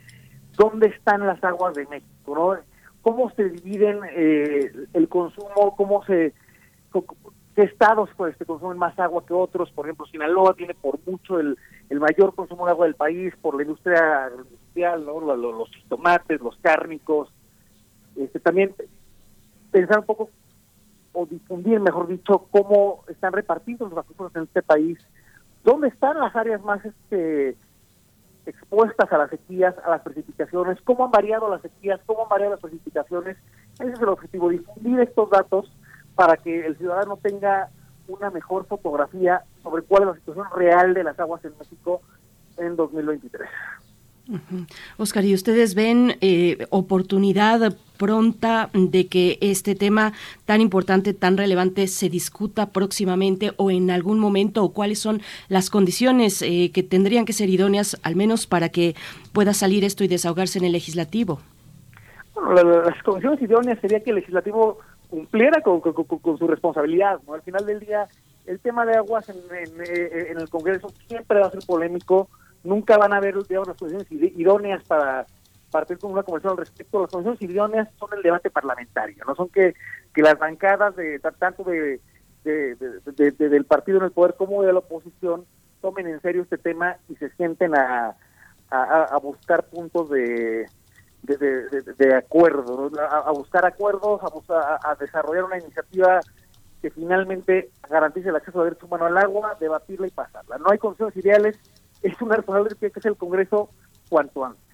[SPEAKER 6] dónde están las aguas de México, ¿no? cómo se dividen eh, el consumo, cómo se qué estados pues, consumen más agua que otros. Por ejemplo, Sinaloa tiene por mucho el, el mayor consumo de agua del país por la industria agroindustrial, ¿no? los, los, tomates, los cárnicos. Este, también pensar un poco, o difundir, mejor dicho, cómo están repartidos los recursos en este país. ¿Dónde están las áreas más este, expuestas a las sequías, a las precipitaciones? ¿Cómo han variado las sequías? ¿Cómo han variado las precipitaciones? Ese es el objetivo, difundir estos datos para que el ciudadano tenga una mejor fotografía sobre cuál es la situación real de las aguas en México en 2023.
[SPEAKER 1] Oscar, ¿y ustedes ven eh, oportunidad pronta de que este tema tan importante, tan relevante, se discuta próximamente o en algún momento? ¿O cuáles son las condiciones eh, que tendrían que ser idóneas, al menos para que pueda salir esto y desahogarse en el legislativo?
[SPEAKER 6] Bueno, las condiciones idóneas sería que el legislativo cumpliera con, su responsabilidad. Al final del día, el tema de aguas en, eh, el Congreso siempre va a ser polémico, nunca van a haber digamos, las condiciones idóneas para partir con una conversación al respecto. Las condiciones idóneas son el debate parlamentario, no son que, que las bancadas de tanto de, del partido en el poder como de la oposición tomen en serio este tema y se sienten a, a, buscar puntos de, de, acuerdo, a, buscar acuerdos, a, a, desarrollar una iniciativa que finalmente garantice el acceso al derecho humano al agua, debatirla y pasarla. No hay consensos ideales, es una responsabilidad que tiene que hacer el Congreso cuanto antes.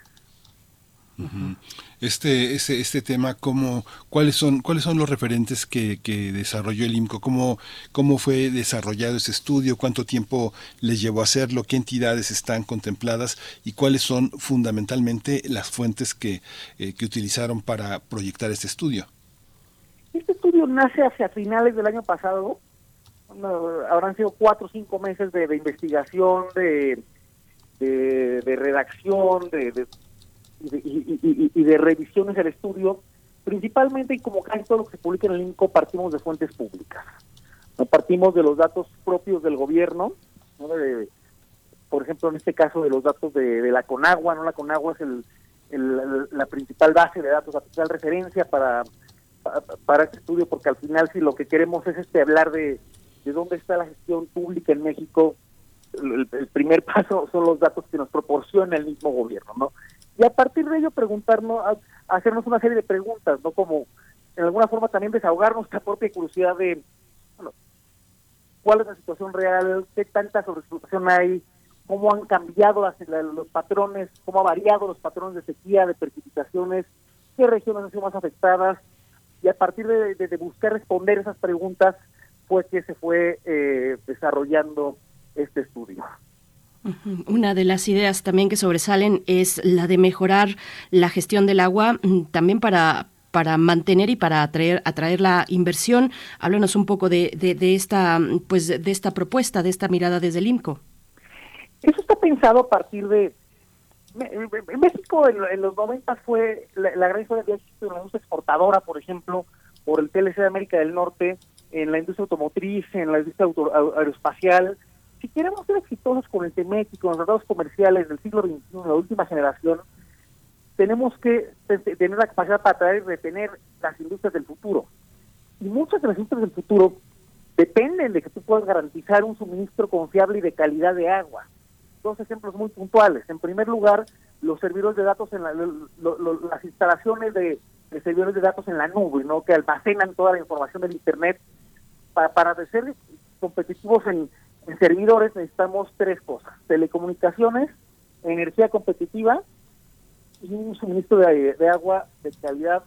[SPEAKER 2] Este, este, este tema, cómo, cuáles son, cuáles son los referentes que, que desarrolló el IMCO, cómo, cómo fue desarrollado ese estudio, cuánto tiempo les llevó a hacerlo, qué entidades están contempladas y cuáles son fundamentalmente las fuentes que, eh, que utilizaron para proyectar este estudio.
[SPEAKER 6] Este estudio nace hacia finales del año pasado, habrán sido cuatro o cinco meses de, investigación, de, de, redacción, de, y, de revisiones del estudio, principalmente y como casi todo lo que se publica en el INCO, partimos de fuentes públicas. No partimos de los datos propios del gobierno, por ejemplo, en este caso de los datos de, la Conagua, ¿no? La Conagua es el, la principal base de datos, la principal referencia para, para, este estudio, porque al final si lo que queremos es este hablar de, de dónde está la gestión pública en México, el, primer paso son los datos que nos proporciona el mismo gobierno, ¿no? y a partir de ello preguntarnos, hacernos una serie de preguntas, ¿no? Como en alguna forma también desahogar nuestra propia curiosidad de, cuál es la situación real, qué tanta sobreexplotación hay, cómo han cambiado los patrones, cómo ha variado los patrones de sequía, de precipitaciones, qué regiones han sido más afectadas, y a partir de, buscar responder esas preguntas fue que se fue eh, desarrollando este estudio.
[SPEAKER 1] Una de las ideas también que sobresalen es la de mejorar la gestión del agua, mm, también para, para mantener y para atraer, atraer la inversión. Háblanos un poco de, de, esta pues de esta propuesta, de esta mirada desde el IMCO.
[SPEAKER 6] Eso está pensado a partir de en México en, los 90 fue la, gran historia de la industria exportadora, por ejemplo, por el TLC de América del Norte, en la industria automotriz, en la industria aeroespacial, si queremos ser exitosos con el TEMEC y con los tratados comerciales del siglo XXI, la última generación, tenemos que tener la capacidad para atraer y retener las industrias del futuro. Y muchas de las industrias del futuro dependen de que tú puedas garantizar un suministro confiable y de calidad de agua. Dos ejemplos muy puntuales. En primer lugar, los servidores de datos en las instalaciones de, servidores de datos en la nube, ¿no? que almacenan toda la información del Internet para, para ser competitivos en, en servidores necesitamos tres cosas, telecomunicaciones, energía competitiva y un suministro de, agua de calidad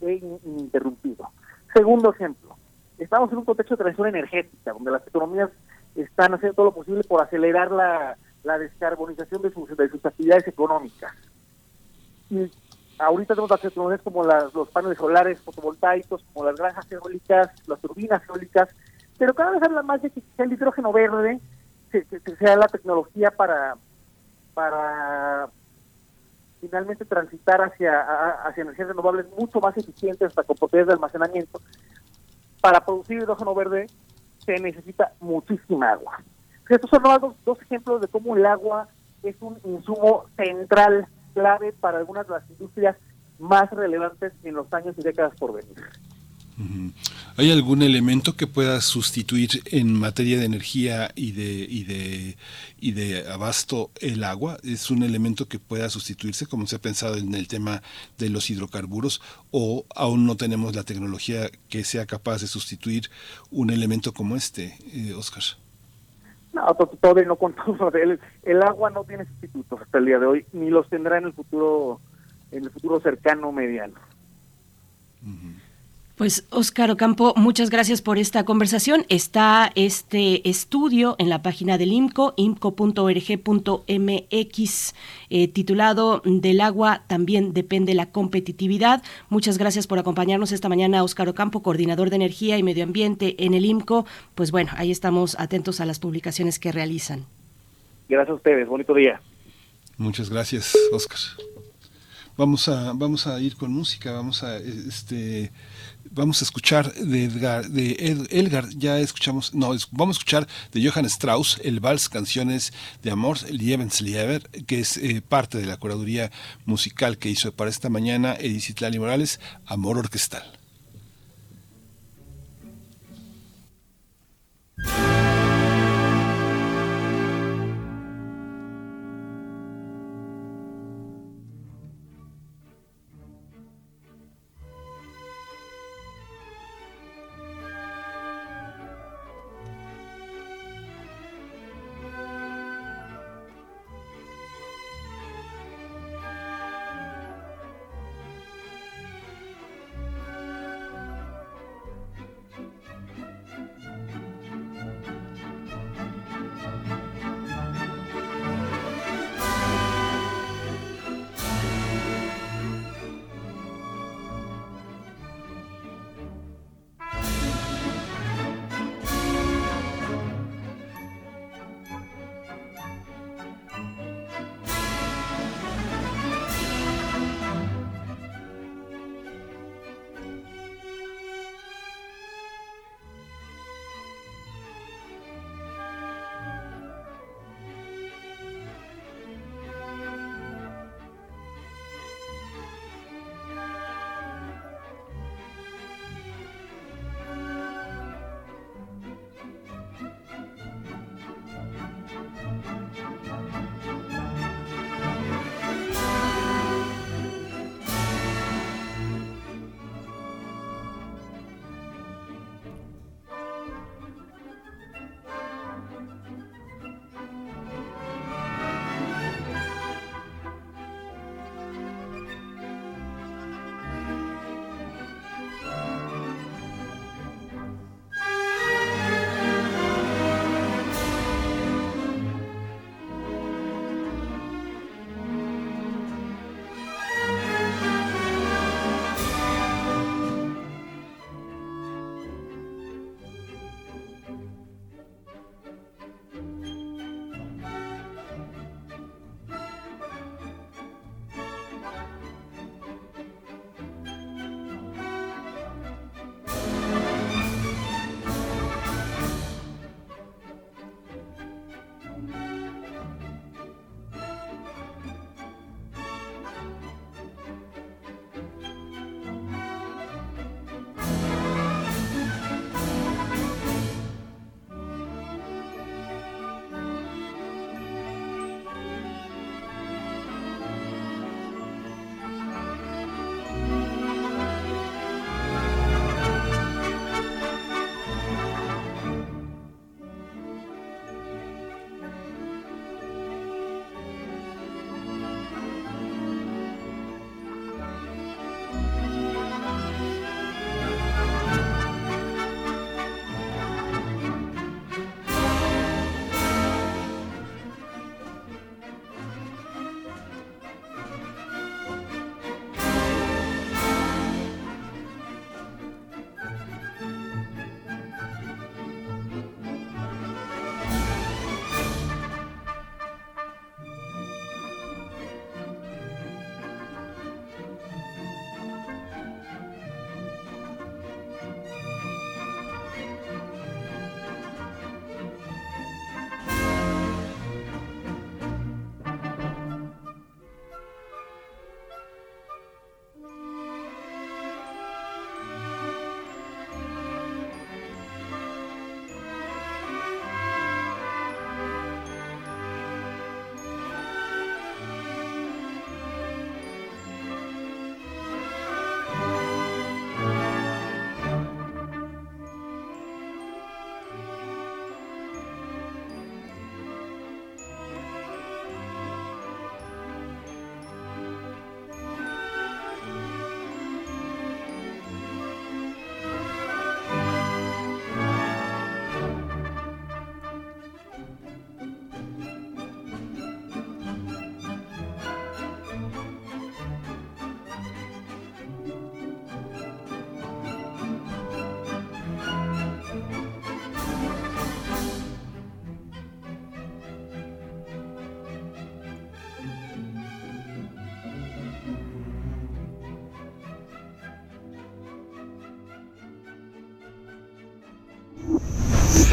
[SPEAKER 6] e ininterrumpido. Segundo ejemplo, estamos en un contexto de transición energética, donde las economías están haciendo todo lo posible por acelerar la, descarbonización de sus, de sus actividades económicas. Y ahorita tenemos las tecnologías como los paneles solares fotovoltaicos, como las granjas eólicas, las turbinas eólicas, pero cada vez habla más de que el hidrógeno verde que, sea la tecnología para para finalmente transitar hacia hacia energías renovables mucho más eficientes hasta con posibilidades de almacenamiento. Para producir hidrógeno verde se necesita muchísima agua. Estos son dos, dos ejemplos de cómo el agua es un insumo central clave para algunas de las industrias más relevantes en los años y décadas por venir.
[SPEAKER 2] ¿Hay algún elemento que pueda sustituir en materia de energía y de, y de, y de abasto el agua? ¿Es un elemento que pueda sustituirse, como se ha pensado en el tema de los hidrocarburos, o aún no tenemos la tecnología que sea capaz de sustituir un elemento como este, eh, Oscar?
[SPEAKER 6] No, todavía no contamos. El, el agua no tiene sustitutos hasta el día de hoy, ni los tendrá en el futuro, en el futuro cercano mediano.
[SPEAKER 1] Pues Óscar Ocampo, muchas gracias por esta conversación. Está este estudio en la página del IMCO, imco.org.mx, eh, titulado Del agua también depende la competitividad. Muchas gracias por acompañarnos esta mañana, Óscar Ocampo, coordinador de energía y medio ambiente en el IMCO. Pues bueno, ahí estamos atentos a las publicaciones que realizan.
[SPEAKER 6] Gracias a ustedes, bonito día.
[SPEAKER 2] Muchas gracias, Óscar. Vamos a, vamos a ir con música, vamos a este vamos a escuchar de Edgar, de Elgar, ya escuchamos, no, vamos a escuchar de Johann Strauss, el vals Canciones de Amor, Liebenslieber, que es eh, parte de la curaduría musical que hizo para esta mañana Edith Lali Morales, Amor Orquestal.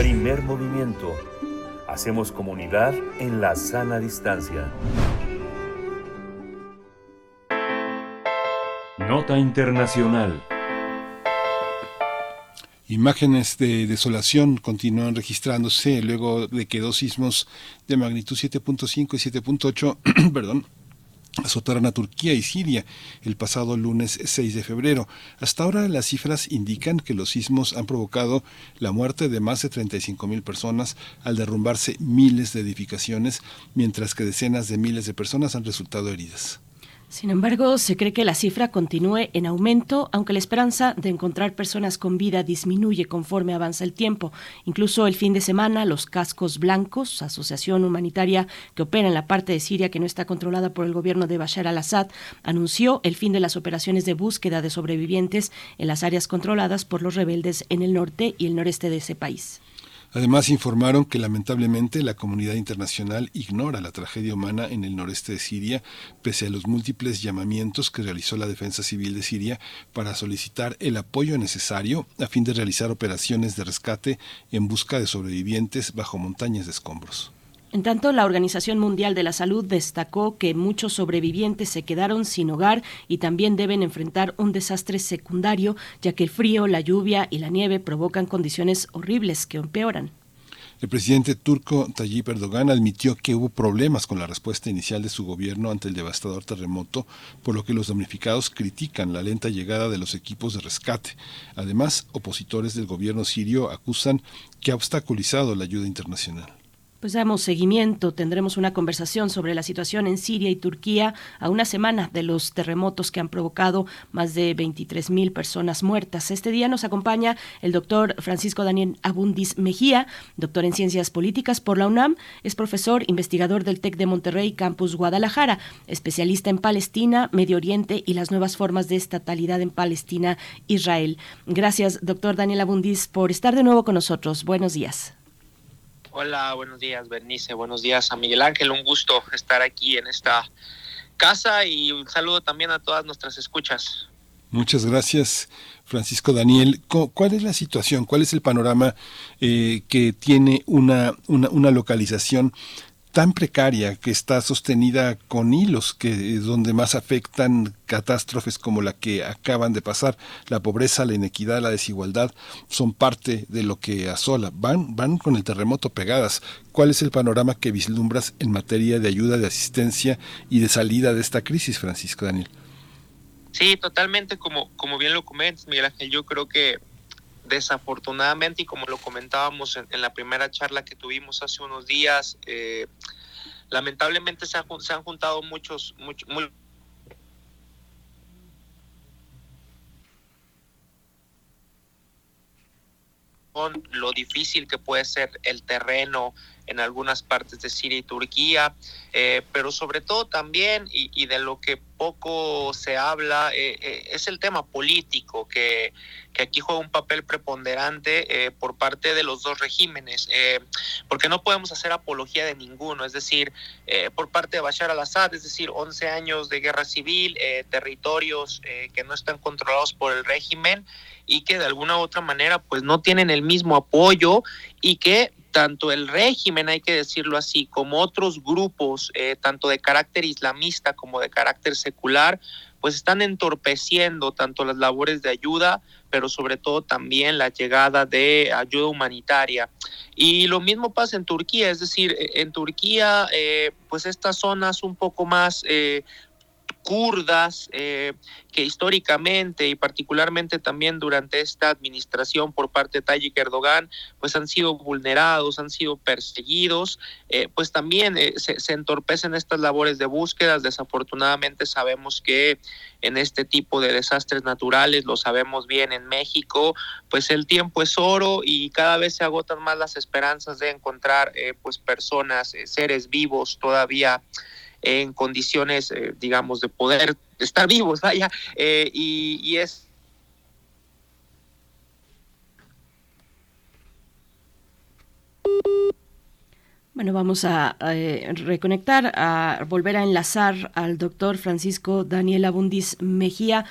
[SPEAKER 21] Primer movimiento. Hacemos comunidad en la sana distancia. Nota Internacional.
[SPEAKER 2] Imágenes de desolación continúan registrándose luego de que dos sismos de magnitud 7.5 y 7.8, perdón, azotaron a Turquía y Siria el pasado lunes 6 de febrero. Hasta ahora las cifras indican que los sismos han provocado la muerte de más de 35 mil personas al derrumbarse miles de edificaciones, mientras que decenas de miles de personas han resultado heridas.
[SPEAKER 1] Sin embargo, se cree que la cifra continúe en aumento, aunque la esperanza de encontrar personas con vida disminuye conforme avanza el tiempo. Incluso el fin de semana, los cascos blancos, asociación humanitaria que opera en la parte de Siria que no está controlada por el gobierno de Bashar al-Assad, anunció el fin de las operaciones de búsqueda de sobrevivientes en las áreas controladas por los rebeldes en el norte y el noreste de ese país.
[SPEAKER 2] Además, informaron que lamentablemente la comunidad internacional ignora la tragedia humana en el noreste de Siria, pese a los múltiples llamamientos que realizó la Defensa Civil de Siria para solicitar el apoyo necesario a fin de realizar operaciones de rescate en busca de sobrevivientes bajo montañas de escombros.
[SPEAKER 1] En tanto, la Organización Mundial de la Salud destacó que muchos sobrevivientes se quedaron sin hogar y también deben enfrentar un desastre secundario, ya que el frío, la lluvia y la nieve provocan condiciones horribles que empeoran.
[SPEAKER 2] El presidente turco Tayyip Erdogan admitió que hubo problemas con la respuesta inicial de su gobierno ante el devastador terremoto, por lo que los damnificados critican la lenta llegada de los equipos de rescate. Además, opositores del gobierno sirio acusan que ha obstaculizado la ayuda internacional.
[SPEAKER 1] Pues damos seguimiento, tendremos una conversación sobre la situación en Siria y Turquía a una semana de los terremotos que han provocado más de 23 mil personas muertas. Este día nos acompaña el doctor Francisco Daniel Abundis Mejía, doctor en Ciencias Políticas por la UNAM, es profesor investigador del TEC de Monterrey, Campus Guadalajara, especialista en Palestina, Medio Oriente y las nuevas formas de estatalidad en Palestina, Israel. Gracias, doctor Daniel Abundis, por estar de nuevo con nosotros. Buenos días.
[SPEAKER 22] Hola, buenos días, Bernice. Buenos días a Miguel Ángel. Un gusto estar aquí en esta casa y un saludo también a todas nuestras escuchas.
[SPEAKER 2] Muchas gracias, Francisco Daniel. ¿Cuál es la situación? ¿Cuál es el panorama eh, que tiene una, una, una localización tan precaria que está sostenida con hilos que donde más afectan catástrofes como la que acaban de pasar. La pobreza la inequidad la desigualdad son parte de lo que asola. Van van con el terremoto pegadas. Cuál es el panorama que vislumbras en materia de ayuda de asistencia y de salida de esta crisis Francisco Daniel
[SPEAKER 22] sí totalmente como como bien lo comentas Miguel Ángel yo creo que desafortunadamente y como lo comentábamos en, en, la primera charla que tuvimos hace unos días, eh, lamentablemente se, ha, se, han juntado muchos, muchos, muy, lo difícil que puede ser el terreno en algunas partes de Siria y Turquía, eh, pero sobre todo también, y, y, de lo que poco se habla, eh, eh, es el tema político, que, que, aquí juega un papel preponderante por parte de los dos regímenes, porque no podemos hacer apología de ninguno, es decir, por parte de Bashar al-Assad, es decir, 11 años de guerra civil, territorios que no están controlados por el régimen y que de alguna u otra manera pues no tienen el mismo apoyo y que tanto el régimen, hay que decirlo así, como otros grupos, eh, tanto de carácter islamista como de carácter secular, pues están entorpeciendo tanto las labores de ayuda, pero sobre todo también la llegada de ayuda humanitaria. Y lo mismo pasa en Turquía, es decir, e, en Turquía, eh, pues estas zonas un poco más eh, kurdas, eh, que históricamente y particularmente también durante esta administración por parte de Tayyip Erdogan, pues han sido vulnerados, han sido perseguidos, eh, pues también eh, se, se, entorpecen estas labores de búsquedas. Desafortunadamente sabemos que en este tipo de desastres naturales, lo sabemos bien en México, pues el tiempo es oro y cada vez se agotan más las esperanzas de encontrar pues personas, seres vivos todavía en condiciones, eh, digamos, de poder estar vivos, vaya, eh, y, y, es...
[SPEAKER 1] Bueno, vamos a, eh, reconectar, a volver a enlazar al doctor Francisco Daniel Abundis Mejía,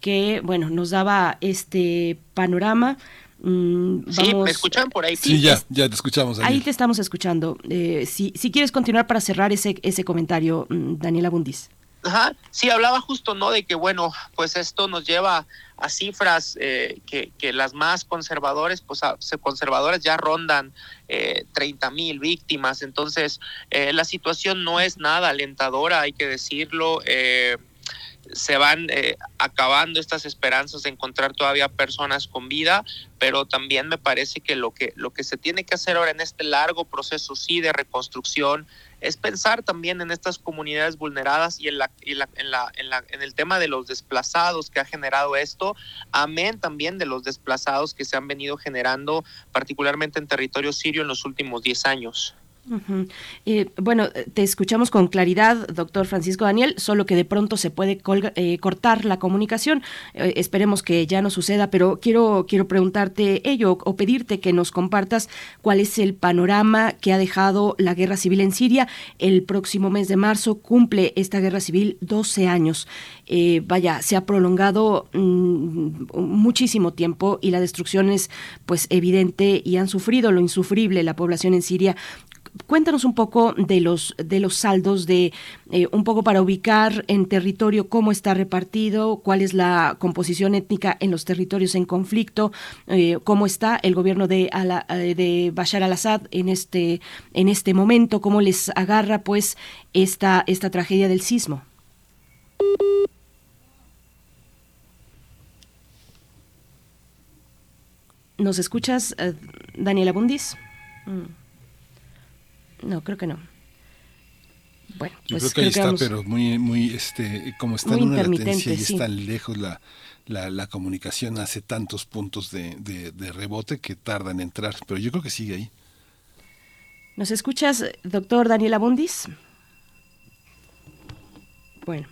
[SPEAKER 1] que, bueno, nos daba este panorama Mm,
[SPEAKER 22] sí, ¿me escuchan por ahí?
[SPEAKER 2] Sí, ya, ya te escuchamos.
[SPEAKER 1] Ahí te estamos escuchando. Eh, si, si quieres continuar para cerrar ese, ese comentario, mm, Daniela Bundis.
[SPEAKER 22] Ajá, sí, hablaba justo, ¿no? De que, bueno, pues esto nos lleva a cifras eh, que, que, las más conservadores, pues a, conservadoras ya rondan eh, 30 mil víctimas. Entonces, eh, la situación no es nada alentadora, hay que decirlo. Eh, se van eh, acabando estas esperanzas de encontrar todavía personas con vida, pero también me parece que lo que lo que se tiene que hacer ahora en este largo proceso sí de reconstrucción es pensar también en estas comunidades vulneradas y en la, en la, en la, en la en el tema de los desplazados que ha generado esto, amén también de los desplazados que se han venido generando particularmente en territorio sirio en los últimos 10 años.
[SPEAKER 1] Eh, bueno, te escuchamos con claridad, doctor Francisco Daniel, solo que de pronto se puede eh, cortar la comunicación. Eh, esperemos que ya no suceda, pero quiero, quiero preguntarte ello o pedirte que nos compartas cuál es el panorama que ha dejado la guerra civil en Siria. El próximo mes de marzo cumple esta guerra civil 12 años. Eh, vaya, se ha prolongado mmm, muchísimo tiempo y la destrucción es pues evidente y han sufrido lo insufrible la población en Siria cuéntanos un poco de los de los saldos de eh, un poco para ubicar en territorio cómo está repartido cuál es la composición étnica en los territorios en conflicto eh, cómo está el gobierno de, Ala, de Bashar al-Assad en este en este momento cómo les agarra pues esta esta tragedia del sismo ¿Nos escuchas, Daniela Bundis? Mm. No, creo que no. Bueno,
[SPEAKER 2] pues Yo creo que ahí está, pero muy, muy, este, como está en una latencia y sí. es tan lejos la, la, la, comunicación, hace tantos puntos de, de, de, rebote que tarda en entrar, pero yo creo que sigue ahí.
[SPEAKER 1] ¿Nos escuchas, doctor Daniela Bundis? Bueno.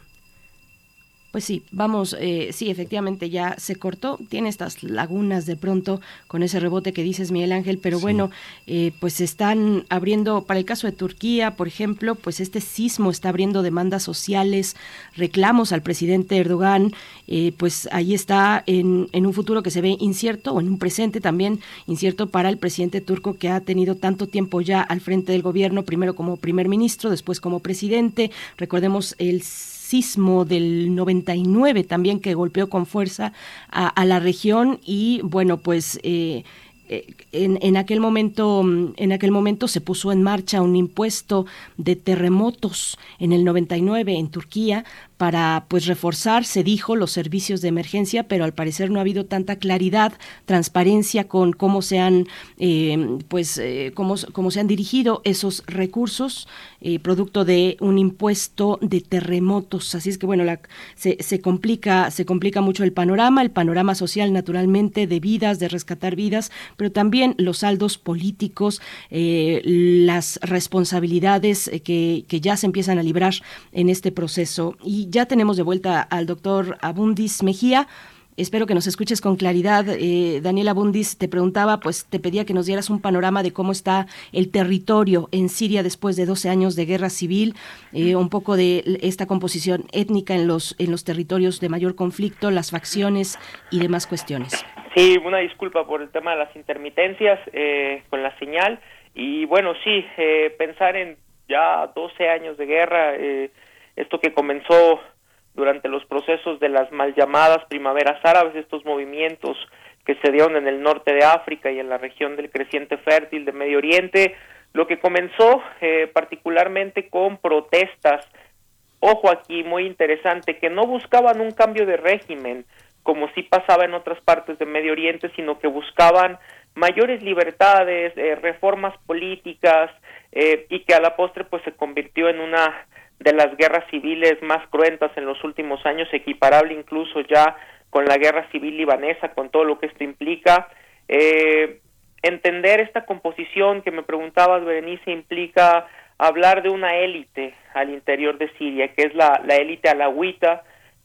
[SPEAKER 1] Pues sí, vamos, eh, sí, efectivamente ya se cortó, tiene estas lagunas de pronto con ese rebote que dices Miguel Ángel, pero sí. bueno, eh, pues están abriendo, para el caso de Turquía, por ejemplo, pues este sismo está abriendo demandas sociales, reclamos al presidente Erdogan, eh, pues ahí está en, en un futuro que se ve incierto, o en un presente también incierto para el presidente turco que ha tenido tanto tiempo ya al frente del gobierno, primero como primer ministro, después como presidente, recordemos el sismo del 99 también que golpeó con fuerza a, la región y bueno pues eh, en, en, aquel momento en aquel momento se puso en marcha un impuesto de terremotos en el 99 en Turquía para pues reforzar, se dijo, los servicios de emergencia, pero al parecer no ha habido tanta claridad, transparencia con cómo se han eh, pues eh, cómo, cómo, se han dirigido esos recursos eh, producto de un impuesto de terremotos. Así es que bueno, la, se, se complica se complica mucho el panorama, el panorama social naturalmente de vidas, de rescatar vidas, pero también los saldos políticos, las responsabilidades que, que ya se empiezan a librar en este proceso y ya tenemos de vuelta al doctor Abundis Mejía. Espero que nos escuches con claridad. Eh, Daniel Abundis te preguntaba, pues te pedía que nos dieras un panorama de cómo está el territorio en Siria después de 12 años de guerra civil, eh, un poco de esta composición étnica en los, en los territorios de mayor conflicto, las facciones y demás cuestiones.
[SPEAKER 23] Sí, una disculpa por el tema de las intermitencias eh, con la señal. Y bueno, sí, eh, pensar en ya 12 años de guerra esto que comenzó durante los procesos de las mal llamadas primaveras árabes, estos movimientos que se dieron en el norte de África y en la región del creciente fértil de Medio Oriente, lo que comenzó eh, particularmente con protestas, ojo aquí, muy interesante, que no buscaban un cambio de régimen, como sí pasaba en otras partes de Medio Oriente, sino que buscaban mayores libertades, eh, reformas políticas, eh, y que a la postre pues se convirtió en una de las guerras civiles más cruentas en los últimos años, equiparable incluso ya con la guerra civil libanesa, con todo lo que esto implica. Eh, entender esta composición que me preguntabas, Berenice, implica hablar de una élite al interior de Siria, que es la, la élite alawita,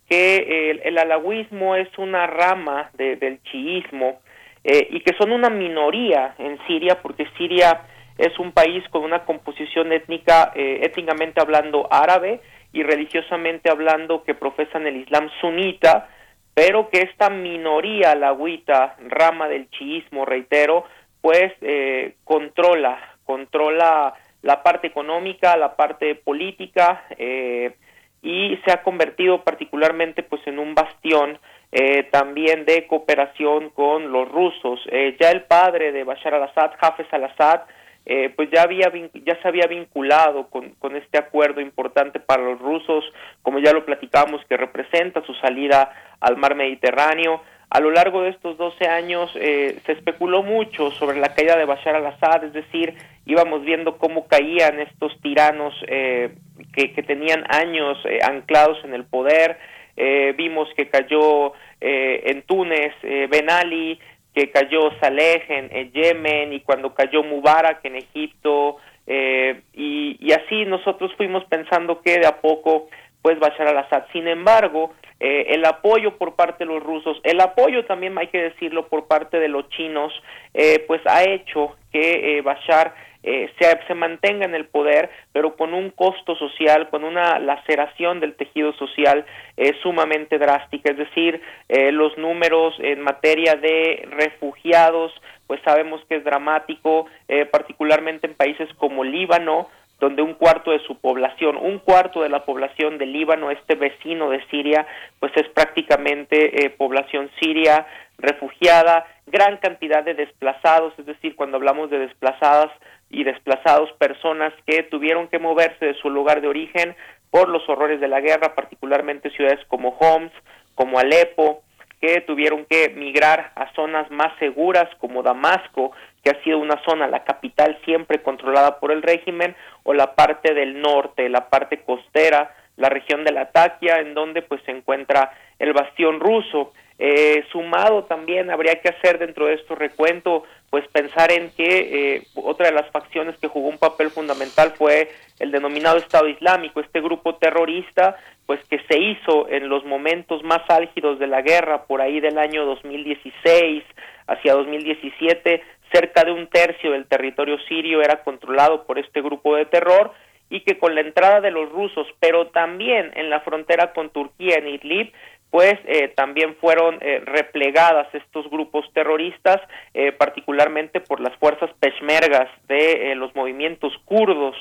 [SPEAKER 23] que el, el alawismo es una rama de, del chiismo eh, y que son una minoría en Siria, porque Siria es un país con una composición étnica, eh, étnicamente hablando árabe y religiosamente hablando que profesan el Islam sunita, pero que esta minoría alagüita, rama del chiismo, reitero, pues eh, controla, controla la parte económica, la parte política eh, y se ha convertido particularmente pues en un bastión eh, también de cooperación con los rusos. Eh, ya el padre de Bashar al-Assad, Hafez al-Assad, eh, pues ya había ya se había vinculado con, con este acuerdo importante para los rusos, como ya lo platicamos, que representa su salida al mar Mediterráneo. A lo largo de estos 12 años eh, se especuló mucho sobre la caída de Bashar al-Assad, es decir, íbamos viendo cómo caían estos tiranos eh, que, que, tenían años eh, anclados en el poder. Eh, vimos que cayó eh, en Túnez Ben Ali, que cayó Saleh en, en, Yemen y cuando cayó Mubarak en Egipto y, y así nosotros fuimos pensando que de a poco pues Bashar al-Assad. Sin embargo, eh, el apoyo por parte de los rusos, el apoyo también hay que decirlo por parte de los chinos, eh, pues ha hecho que eh, se, se, mantenga en el poder, pero con un costo social, con una laceración del tejido social sumamente drástica. Es decir, los números en materia de refugiados, pues sabemos que es dramático, particularmente en países como Líbano, donde un cuarto de su población, un cuarto de la población del Líbano, este vecino de Siria, pues es prácticamente eh, población siria refugiada, gran cantidad de desplazados, es decir, cuando hablamos de desplazadas y desplazados, personas que tuvieron que moverse de su lugar de origen por los horrores de la guerra, particularmente ciudades como Homs, como Alepo, que tuvieron que migrar a zonas más seguras como Damasco, que ha sido una zona, la capital siempre controlada por el régimen, o la parte del norte, la parte costera, la región de la Taquia, en donde pues se encuentra el bastión ruso. Eh, sumado también habría que hacer dentro de este recuento, pues pensar en que eh, otra de las facciones que jugó un papel fundamental fue el denominado Estado Islámico, este grupo terrorista, pues que se hizo en los momentos más álgidos de la guerra, por ahí del año 2016 hacia 2017, cerca de un tercio del territorio sirio era controlado por este grupo de terror y que con la entrada de los rusos, pero también en la frontera con Turquía en Idlib, pues eh, también fueron eh, replegadas estos grupos terroristas, eh, particularmente por las fuerzas peshmergas de eh, los movimientos kurdos.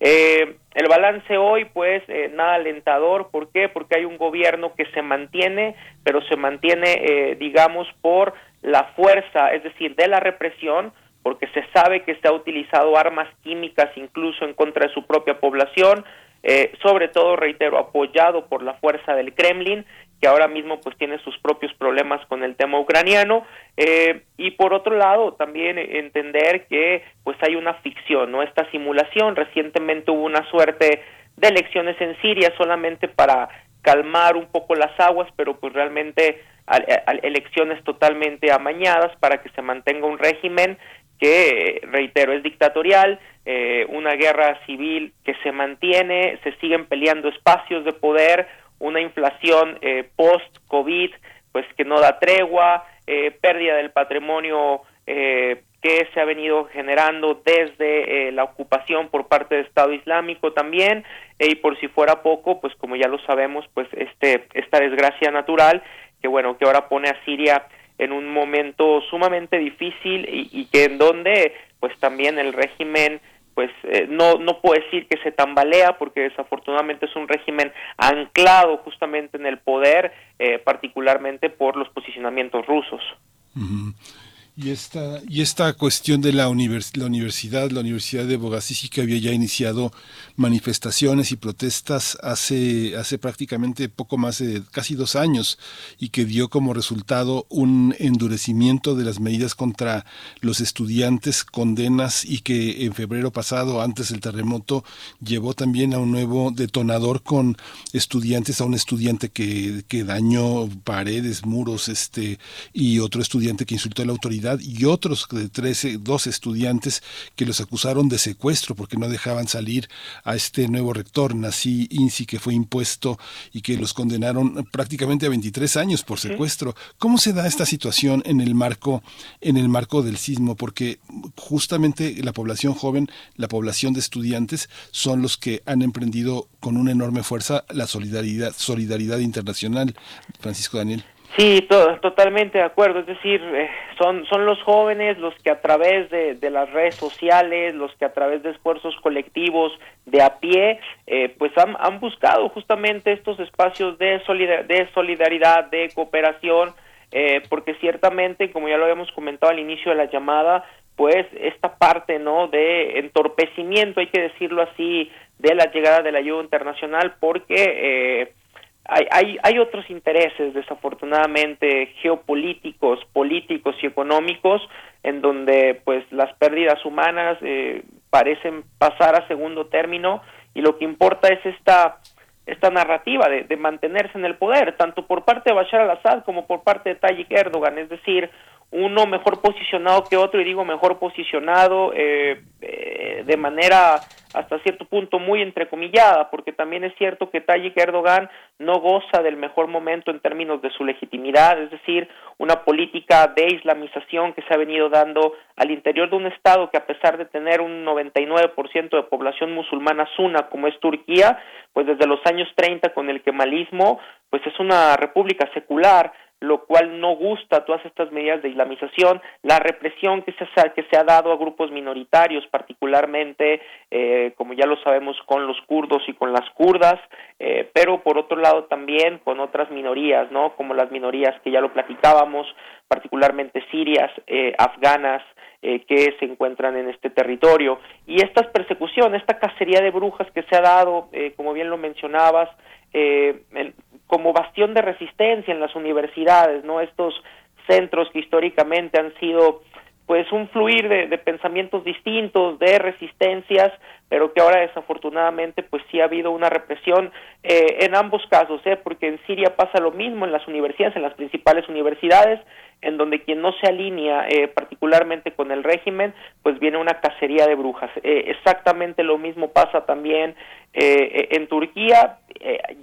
[SPEAKER 23] el balance hoy, pues, nada alentador. ¿Por qué? Porque hay un gobierno que se mantiene, pero se mantiene, digamos, por la fuerza, es decir, de la represión, porque se sabe que se ha utilizado armas químicas incluso en contra de su propia población, sobre todo, reitero, apoyado por la fuerza del Kremlin, que ahora mismo pues tiene sus propios problemas con el tema ucraniano, eh, y por otro lado también entender que pues hay una ficción, ¿no? Esta simulación, recientemente hubo una suerte de elecciones en Siria solamente para calmar un poco las aguas, pero pues realmente elecciones totalmente amañadas para que se mantenga un régimen que, reitero, es dictatorial, eh, una guerra civil que se mantiene, se siguen peleando espacios de poder, una inflación eh, post-COVID, pues que no da tregua, eh, pérdida del patrimonio eh, que se ha venido generando desde eh, la ocupación por parte del Estado Islámico también. Y por si fuera poco pues como ya lo sabemos pues este esta desgracia natural que bueno, que ahora pone a Siria en un momento sumamente difícil y, y que en donde pues también el régimen pues eh, no no puedo decir que se tambalea porque desafortunadamente es un régimen anclado justamente en el poder eh, particularmente por los posicionamientos rusos.
[SPEAKER 2] Y esta, y esta cuestión de la, la universidad, la Universidad de Bogasisi, que había ya iniciado manifestaciones y protestas hace, hace prácticamente poco más de casi dos años y que dio como resultado un endurecimiento de las medidas contra los estudiantes, condenas y que en febrero pasado, antes del terremoto, llevó también a un nuevo detonador con estudiantes, a un estudiante que, que dañó paredes, muros, este, y otro estudiante que insultó a la autoridad y otros de 13, dos estudiantes que los acusaron de secuestro porque no dejaban salir a este nuevo rector, Nasi Insi, que fue impuesto y que los condenaron prácticamente a 23 años por secuestro. ¿Cómo se da esta situación en el marco, en el marco del sismo? Porque justamente la población joven, la población de estudiantes, son los que han emprendido con una enorme fuerza la solidaridad, solidaridad internacional. Francisco Daniel.
[SPEAKER 23] Sí, totalmente de acuerdo. Es decir, eh, son, son los jóvenes los que a través de, las redes sociales, los que a través de esfuerzos colectivos de a pie, eh, pues han, han, buscado justamente estos espacios de, de solidaridad, de cooperación, eh, porque ciertamente, como ya lo habíamos comentado al inicio de la llamada, pues esta parte, ¿no? De entorpecimiento, hay que decirlo así, de la llegada de la ayuda internacional, porque hay, hay, hay otros intereses, desafortunadamente, geopolíticos, políticos y económicos, en donde pues las pérdidas humanas eh, parecen pasar a segundo término y lo que importa es esta esta narrativa de, de, mantenerse en el poder, tanto por parte de Bashar al-Assad como por parte de Tayyip Erdogan, es decir, uno mejor posicionado que otro, y digo mejor posicionado eh, eh, de manera hasta cierto punto muy entrecomillada, porque también es cierto que Tayyip Erdogan no goza del mejor momento en términos de su legitimidad, es decir, una política de islamización que se ha venido dando al interior de un Estado que a pesar de tener un 99% de población musulmana suna como es Turquía, pues desde los años 30 con el kemalismo, pues es una república secular, lo cual no gusta todas estas medidas de islamización, la represión que se, que se ha dado a grupos minoritarios, particularmente, eh, como ya lo sabemos, con los kurdos y con las kurdas, eh, pero por otro lado también con otras minorías, ¿no? Como las minorías que ya lo platicábamos, particularmente sirias, eh, afganas, que se encuentran en este territorio. Y estas persecuciones, esta cacería de brujas que se ha dado, como bien lo mencionabas, eh, como bastión de resistencia en las universidades, ¿no? Estos centros que históricamente han sido pues un fluir de, pensamientos distintos, de resistencias, pero que ahora desafortunadamente pues sí ha habido una represión eh, en ambos casos, ¿eh? porque en Siria pasa lo mismo en las universidades, en las principales universidades, en donde quien no se alinea eh, particularmente con el régimen, pues viene una cacería de brujas. Eh, exactamente lo mismo pasa también eh, en Turquía,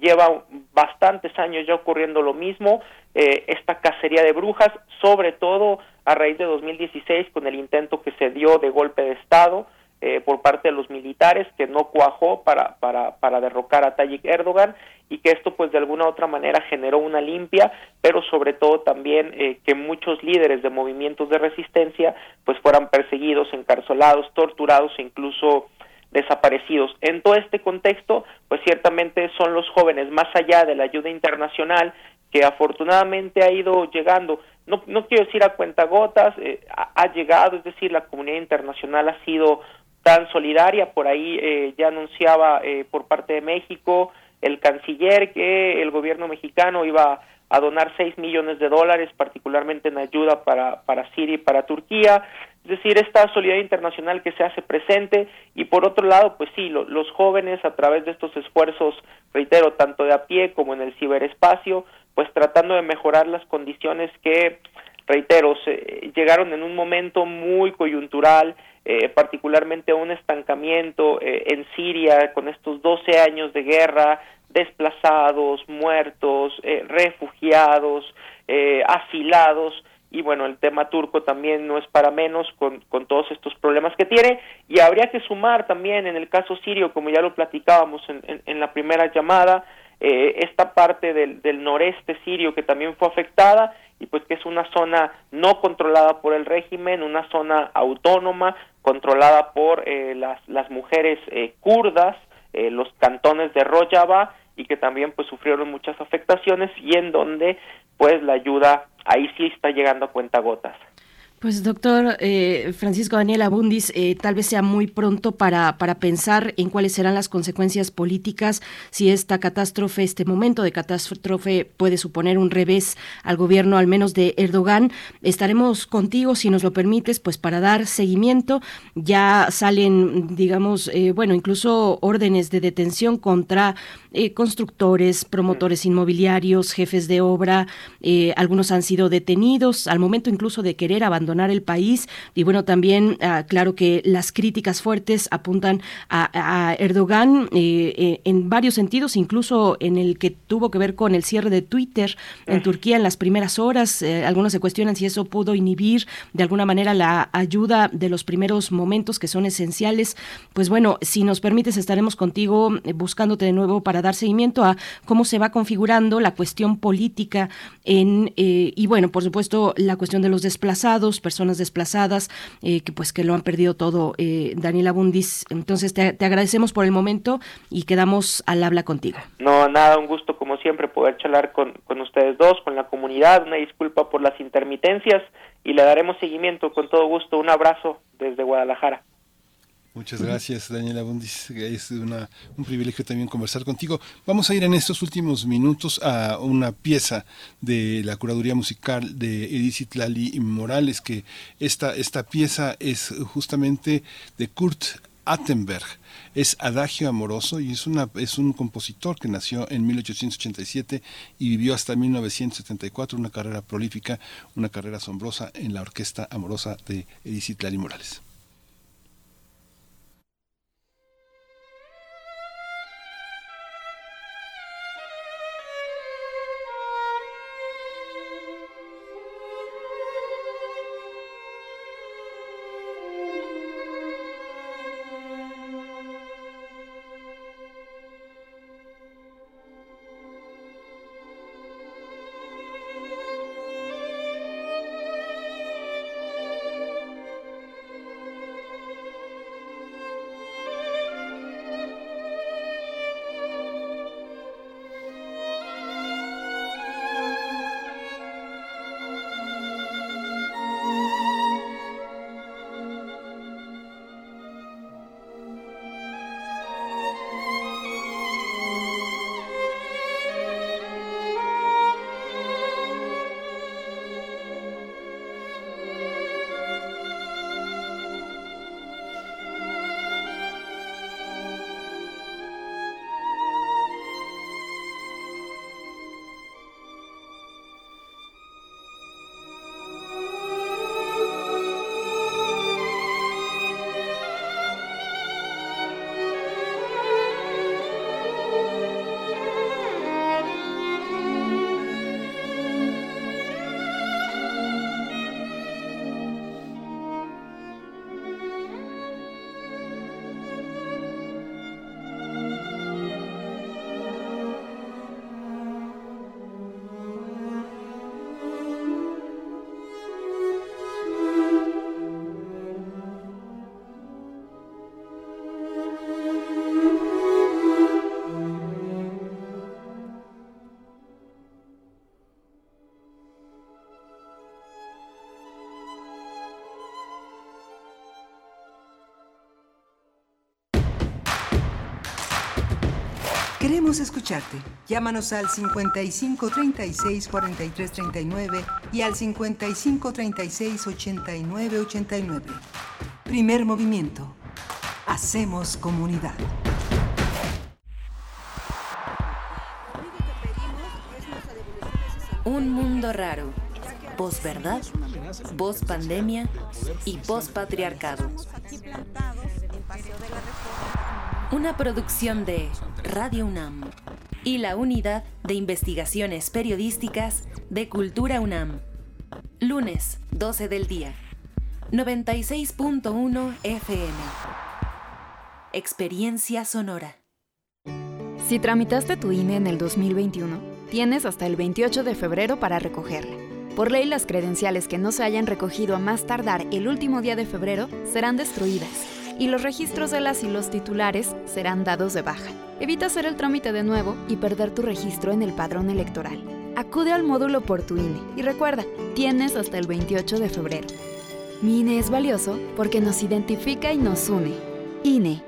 [SPEAKER 23] lleva bastantes años ya ocurriendo lo mismo, esta cacería de brujas, sobre todo a raíz de 2016 con el intento que se dio de golpe de Estado, eh, por parte de los militares que no cuajó para, para, para derrocar a Tayyip Erdogan y que esto pues de alguna u otra manera generó una limpia, pero sobre todo también eh, que muchos líderes de movimientos de resistencia pues fueran perseguidos, encarcelados, torturados e incluso desaparecidos. En todo este contexto, pues ciertamente son los jóvenes, más allá de la ayuda internacional, que afortunadamente ha ido llegando, no, no quiero decir a cuentagotas, eh, ha, llegado, es decir, la comunidad internacional ha sido tan solidaria. Por ahí eh, ya anunciaba eh, por parte de México el canciller que el gobierno mexicano iba a donar 6 millones de dólares, particularmente en ayuda para, para Siria y para Turquía. Es decir, esta solidaridad internacional que se hace presente y por otro lado, pues sí, los jóvenes a través de estos esfuerzos, reitero, tanto de a pie como en el ciberespacio, pues tratando de mejorar las condiciones que, reitero, se, llegaron en un momento muy coyuntural, eh, particularmente un estancamiento eh, en Siria con estos 12 años de guerra, desplazados, muertos, eh, refugiados, asilados, y bueno, el tema turco también no es para menos con, con, todos estos problemas que tiene. Y habría que sumar también en el caso sirio, como ya lo platicábamos en, en, la primera llamada, esta parte del, del noreste sirio que también fue afectada y pues que es una zona no controlada por el régimen, una zona autónoma controlada por eh, las, las mujeres eh, kurdas, eh, los cantones de Rojava y que también pues sufrieron muchas afectaciones y en donde pues la ayuda ahí sí está llegando a cuentagotas.
[SPEAKER 1] Pues doctor eh, Francisco Daniel Abundis, eh, tal vez sea muy pronto para, para pensar en cuáles serán las consecuencias políticas si esta catástrofe, este momento de catástrofe puede suponer un revés al gobierno, al menos de Erdogan. Estaremos contigo, si nos lo permites, pues para dar seguimiento. Ya salen, digamos, eh, bueno, incluso órdenes de detención contra constructores, promotores inmobiliarios, jefes de obra. algunos han sido detenidos al momento incluso de querer abandonar abandonar el país. Y bueno, también, ah, claro que las críticas fuertes apuntan a, Erdogan eh, eh, en varios sentidos, incluso en el que tuvo que ver con el cierre de Twitter en Turquía en las primeras horas. Eh, algunos se cuestionan si eso pudo inhibir de alguna manera la ayuda de los primeros momentos que son esenciales. Pues bueno, si nos permites, estaremos contigo buscándote de nuevo para dar seguimiento a cómo se va configurando la cuestión política en, y bueno, por supuesto, la cuestión de los desplazados, personas desplazadas, que pues que lo han perdido todo. Daniela Bundis, entonces te, te agradecemos por el momento y quedamos al habla contigo.
[SPEAKER 23] No, nada, un gusto como siempre poder charlar con, con ustedes dos, con la comunidad, una disculpa por las intermitencias y le daremos seguimiento con todo gusto. Un abrazo desde Guadalajara.
[SPEAKER 2] Muchas gracias, Daniela Bundis. Es una, un privilegio también conversar contigo. Vamos a ir en estos últimos minutos a una pieza de la curaduría musical de Edith Lali Morales, que esta, esta pieza es justamente de Kurt Attenberg es Adagio Amoroso y es, una, es un compositor que nació en 1887 y vivió hasta 1974, una carrera prolífica, una carrera asombrosa en la orquesta amorosa de Edith Lali Morales.
[SPEAKER 8] Queremos escucharte. Llámanos al 55 36 43 39 y al 55 36 89 89. Primer movimiento. Hacemos comunidad.
[SPEAKER 24] Un mundo raro. Posverdad, post pandemia y post patriarcado. Una producción de Radio UNAM y la Unidad de Investigaciones Periodísticas de Cultura UNAM. Lunes, 12 del día. 96.1 FM. Experiencia sonora.
[SPEAKER 25] Si tramitaste tu INE en el 2021, tienes hasta el 28 de febrero para recogerla. Por ley, las credenciales que no se hayan recogido a más tardar el último día de febrero serán destruidas y los registros de las y los titulares serán dados de baja. Evita hacer el trámite de nuevo y perder tu registro en el padrón electoral. Acude al módulo por tu INE y recuerda, tienes hasta el 28 de febrero. Mi INE es valioso porque nos identifica y nos une. INE.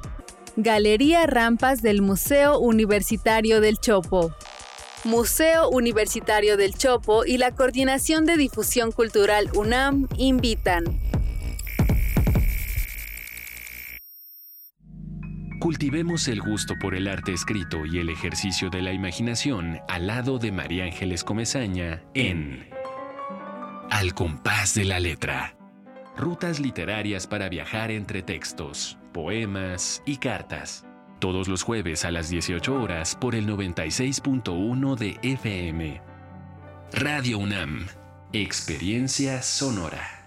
[SPEAKER 25] Galería Rampas del Museo Universitario del Chopo. Museo Universitario del Chopo y la Coordinación de Difusión Cultural UNAM invitan.
[SPEAKER 26] Cultivemos el gusto por el arte escrito y el ejercicio de la imaginación al lado de María Ángeles Comezaña en Al compás de la letra. Rutas literarias para viajar entre textos, poemas y cartas. Todos los jueves a las 18 horas por el 96.1 de FM. Radio UNAM. Experiencia sonora.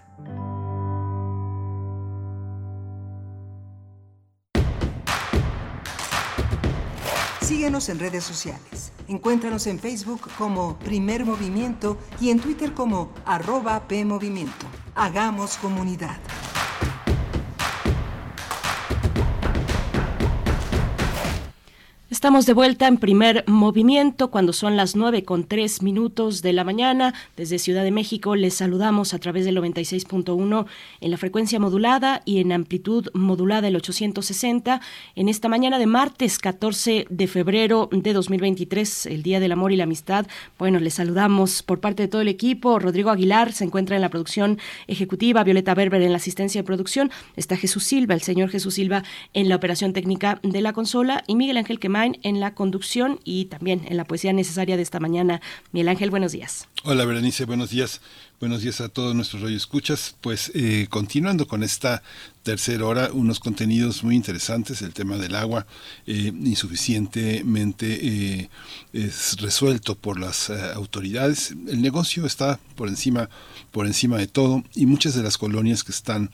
[SPEAKER 8] Síguenos en redes sociales. Encuéntranos en Facebook como Primer Movimiento y en Twitter como arroba PMovimiento. Hagamos comunidad.
[SPEAKER 1] Estamos de vuelta en primer movimiento cuando son las nueve con tres minutos de la mañana. Desde Ciudad de México les saludamos a través del 96.1 en la frecuencia modulada y en amplitud modulada el 860. En esta mañana de martes 14 de febrero de 2023, el Día del Amor y la Amistad. Bueno, les saludamos por parte de todo el equipo. Rodrigo Aguilar se encuentra en la producción ejecutiva, Violeta Berber en la asistencia de producción, está Jesús Silva, el señor Jesús Silva en la operación técnica de la consola y Miguel Ángel En la conducción y también en la poesía necesaria de esta mañana. Miguel Ángel, buenos días.
[SPEAKER 2] Hola, Berenice, buenos días. Buenos días a todos nuestros escuchas. Pues eh, continuando con esta tercera hora, unos contenidos muy interesantes, el tema del agua eh, insuficientemente eh, es resuelto por las autoridades. El negocio está por encima, por encima de todo y muchas de las colonias que están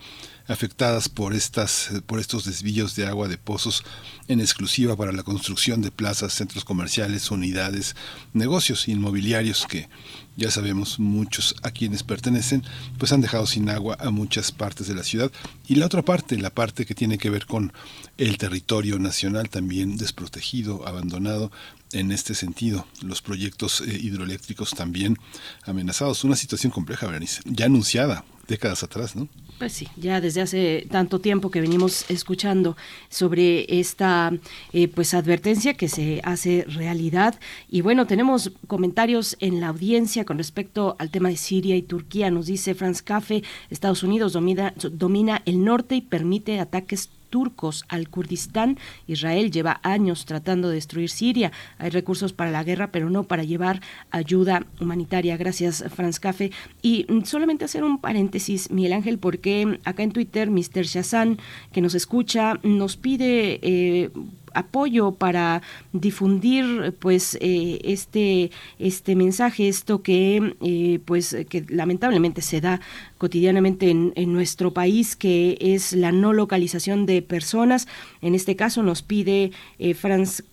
[SPEAKER 2] afectadas por estas por estos desvíos de agua de pozos en exclusiva para la construcción de plazas, centros comerciales, unidades, negocios inmobiliarios que ya sabemos muchos a quienes pertenecen, pues han dejado sin agua a muchas partes de la ciudad. Y la otra parte, la parte que tiene que ver con el territorio nacional también desprotegido, abandonado, en este sentido, los proyectos eh, hidroeléctricos también amenazados. Una situación compleja, Berenice, ya anunciada décadas atrás, ¿no?
[SPEAKER 1] Pues sí, ya desde hace tanto tiempo que venimos escuchando sobre esta eh, pues advertencia que se hace realidad y bueno tenemos comentarios en la audiencia con respecto al tema de Siria y Turquía. Nos dice Franz Cafe, Estados Unidos domina, domina el norte y permite ataques turcos al Kurdistán. Israel lleva años tratando de destruir Siria. Hay recursos para la guerra, pero no para llevar ayuda humanitaria. Gracias, Franz Cafe. Y mm, solamente hacer un paréntesis, Miguel Ángel, porque acá en Twitter, Mr. Shazan, que nos escucha, nos pide eh, apoyo para difundir pues eh, este este mensaje esto que eh, pues que lamentablemente se da cotidianamente en, nuestro país que es la no localización de personas en este caso nos pide eh, Franz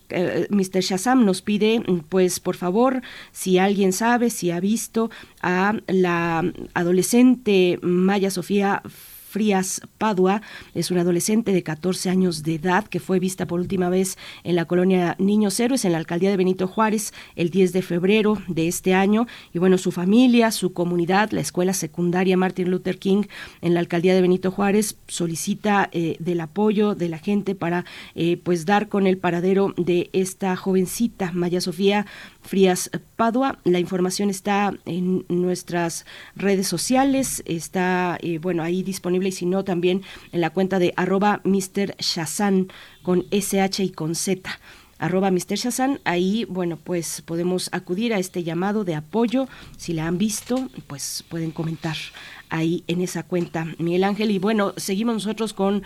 [SPEAKER 1] Mr. Shazam nos pide, pues por favor, si alguien sabe, si ha visto a la adolescente Maya Sofía Frías Padua. Es una adolescente de 14 años de edad que fue vista por última vez en la colonia Niños Héroes en la alcaldía de Benito Juárez el 10 de febrero de este año. Y bueno, su familia, su comunidad, la escuela secundaria Martin Luther King en la alcaldía de Benito Juárez solicita eh, del apoyo de la gente para eh, pues dar con el paradero de esta jovencita Maya Sofía Frías Padua. La información está en nuestras redes sociales, está eh, bueno ahí disponible y si no también en la cuenta de arroba Mr. Shazan con SH y con Z. arroba Mr. Shazan. Ahí, bueno, pues podemos acudir a este llamado de apoyo. Si la han visto, pues pueden comentar ahí en esa cuenta, Miguel Ángel. Y bueno, seguimos nosotros con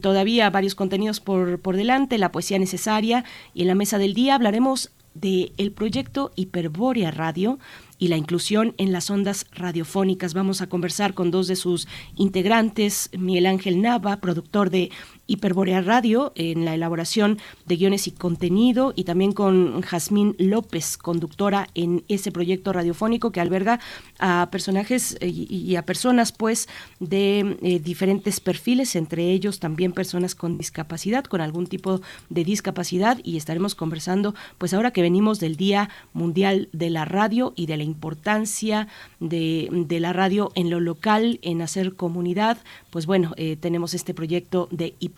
[SPEAKER 1] todavía varios contenidos por, por delante, la poesía necesaria y en la mesa del día hablaremos del el proyecto Hiperbórea Radio y la inclusión en las ondas radiofónicas. Vamos a conversar con dos de sus integrantes, Miguel Ángel Nava, productor de Hiperborea Radio en la elaboración de guiones y contenido y también con Jazmín López, conductora en ese proyecto radiofónico que alberga a personajes eh, y a personas pues de eh, diferentes perfiles, entre ellos también personas con discapacidad, con algún tipo de discapacidad y estaremos conversando pues ahora que venimos del Día Mundial de la Radio y de la importancia de, la radio en lo local, en hacer comunidad, pues bueno, eh, tenemos este proyecto de Hiperborea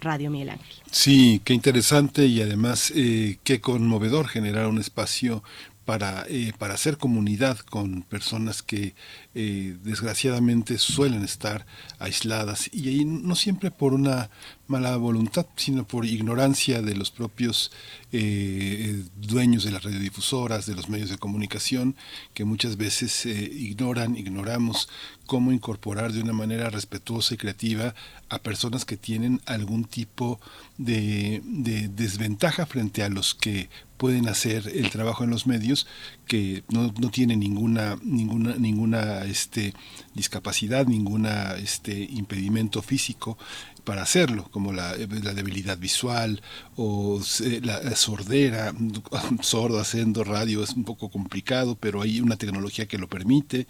[SPEAKER 1] Radio Miguel Ángel.
[SPEAKER 2] Sí, qué interesante y además eh, qué conmovedor generar un espacio para, eh, para hacer comunidad con personas que eh, desgraciadamente suelen estar aisladas. Y ahí no siempre por una mala voluntad, sino por ignorancia de los propios eh, dueños de las radiodifusoras, de los medios de comunicación, que muchas veces ignoran, ignoramos cómo incorporar de una manera respetuosa y creativa a personas que tienen algún tipo de, de desventaja frente a los que pueden hacer el trabajo en los medios que no, no tienen ninguna ninguna ninguna este discapacidad ninguna este impedimento físico para hacerlo, como la, la debilidad visual o la, sordera, sordo haciendo radio es un poco complicado, pero hay una tecnología que lo permite.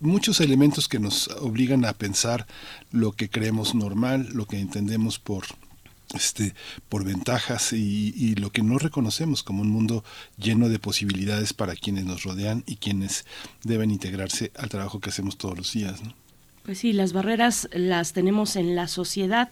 [SPEAKER 2] Muchos elementos que nos obligan a pensar lo que creemos normal, lo que entendemos por este, por ventajas y, y, lo que no reconocemos como un mundo lleno de posibilidades para quienes nos rodean y quienes deben integrarse al trabajo que hacemos todos los días. ¿no?
[SPEAKER 1] Pues sí, las barreras las tenemos en la sociedad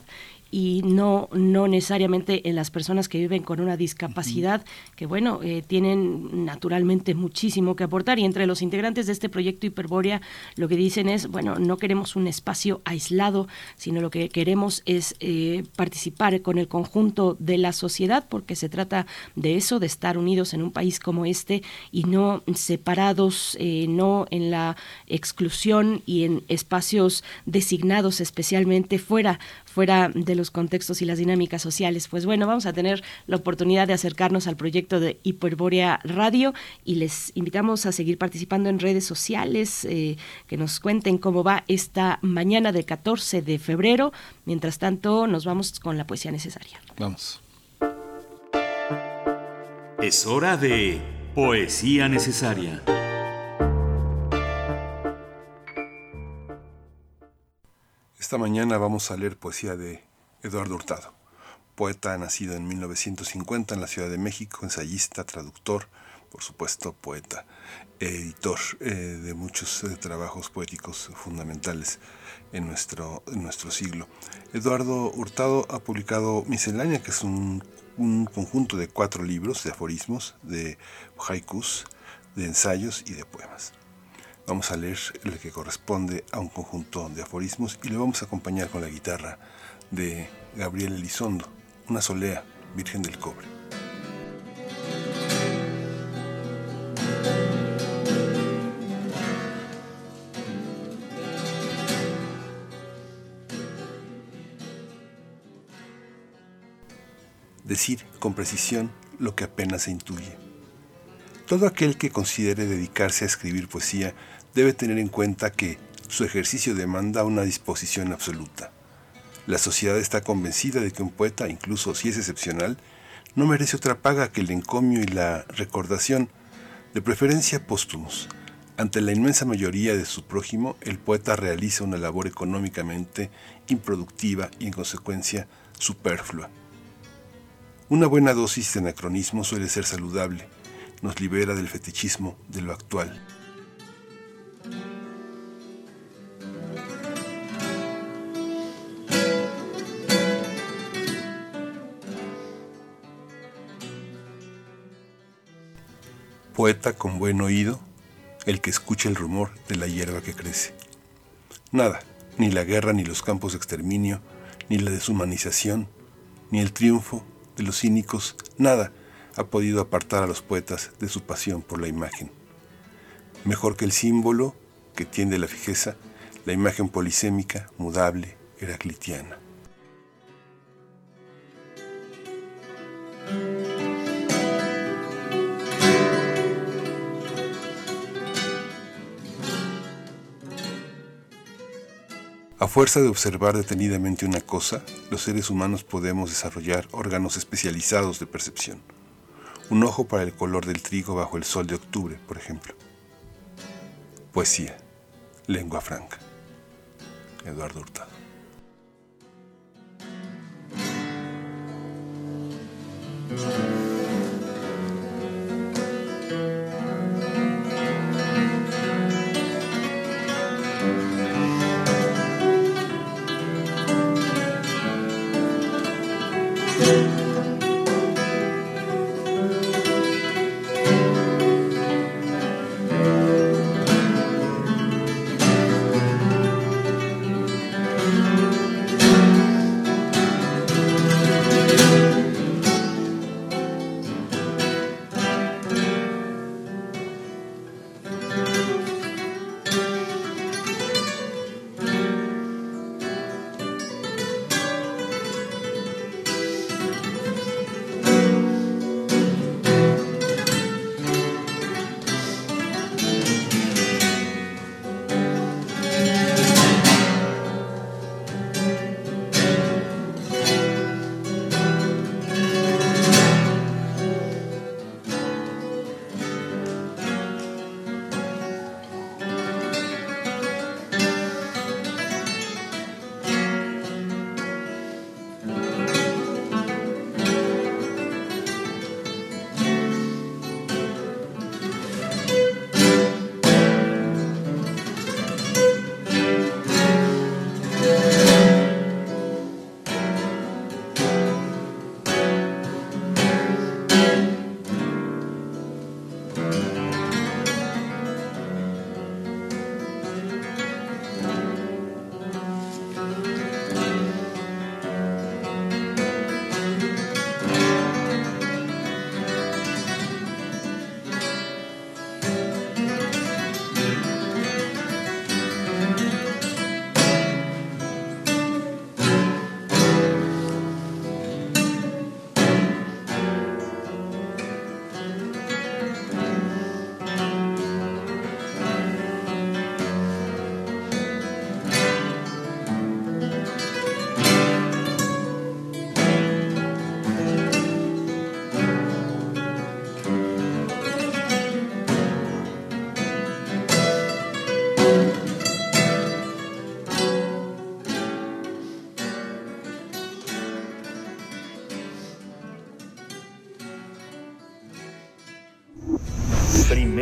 [SPEAKER 1] y no, no necesariamente en las personas que viven con una discapacidad, que bueno, eh, tienen naturalmente muchísimo que aportar. Y entre los integrantes de este proyecto Hiperbórea lo que dicen es, bueno, no queremos un espacio aislado, sino lo que queremos es eh, participar con el conjunto de la sociedad, porque se trata de eso, de estar unidos en un país como este y no separados, eh, no en la exclusión y en espacios designados especialmente fuera fuera de los contextos y las dinámicas sociales. Pues bueno, vamos a tener la oportunidad de acercarnos al proyecto de Hiperbórea Radio y les invitamos a seguir participando en redes sociales, eh, que nos cuenten cómo va esta mañana del 14 de febrero. Mientras tanto, nos vamos con la poesía necesaria.
[SPEAKER 2] Vamos.
[SPEAKER 21] Es hora de poesía necesaria.
[SPEAKER 2] Esta mañana vamos a leer poesía de Eduardo Hurtado, poeta nacido en 1950 en la Ciudad de México, ensayista, traductor, por supuesto poeta, editor eh, de muchos eh, trabajos poéticos fundamentales en nuestro, en nuestro siglo. Eduardo Hurtado ha publicado Miscelánea, que es un, un conjunto de cuatro libros de aforismos, de haikus, de ensayos y de poemas. Vamos a leer el que corresponde a un conjunto de aforismos y lo vamos a acompañar con la guitarra de Gabriel Elizondo, una solea, Virgen del Cobre. Decir con precisión lo que apenas se intuye. Todo aquel que considere dedicarse a escribir poesía debe tener en cuenta que su ejercicio demanda una disposición absoluta. La sociedad está convencida de que un poeta, incluso si es excepcional, no merece otra paga que el encomio y la recordación, de preferencia póstumos. Ante la inmensa mayoría de su prójimo, el poeta realiza una labor económicamente improductiva y en consecuencia superflua. Una buena dosis de anacronismo suele ser saludable, nos libera del fetichismo de lo actual. Poeta con buen oído, el que escucha el rumor de la hierba que crece. Nada, ni la guerra, ni los campos de exterminio, ni la deshumanización, ni el triunfo de los cínicos, nada ha podido apartar a los poetas de su pasión por la imagen. Mejor que el símbolo que tiende la fijeza, la imagen polisémica, mudable, heraclitiana. Fuerza de observar detenidamente una cosa, los seres humanos podemos desarrollar órganos especializados de percepción. Un ojo para el color del trigo bajo el sol de octubre, por ejemplo. Poesía, lengua franca. Eduardo Hurtado.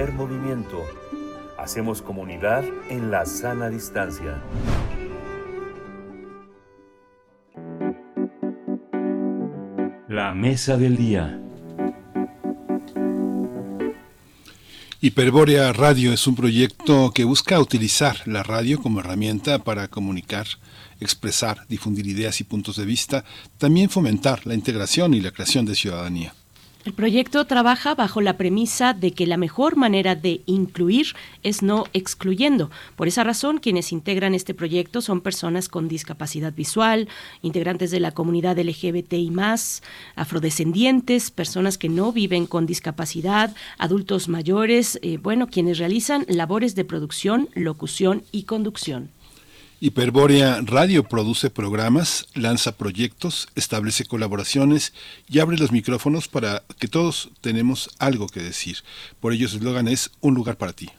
[SPEAKER 21] Primer movimiento. Hacemos comunidad en la sana distancia.
[SPEAKER 15] La mesa del día.
[SPEAKER 2] Hiperbórea Radio es un proyecto que busca utilizar la radio como herramienta para comunicar, expresar, difundir ideas y puntos de vista, también fomentar la integración y la creación de ciudadanía.
[SPEAKER 1] El proyecto trabaja bajo la premisa de que la mejor manera de incluir es no excluyendo. Por esa razón, quienes integran este proyecto son personas con discapacidad visual, integrantes de la comunidad LGBTI, afrodescendientes, personas que no viven con discapacidad, adultos mayores, eh, bueno, quienes realizan labores de producción, locución y conducción.
[SPEAKER 2] Hiperbórea Radio produce programas, lanza proyectos, establece colaboraciones y abre los micrófonos para que todos tenemos algo que decir. Por ello su eslogan es Un lugar para ti.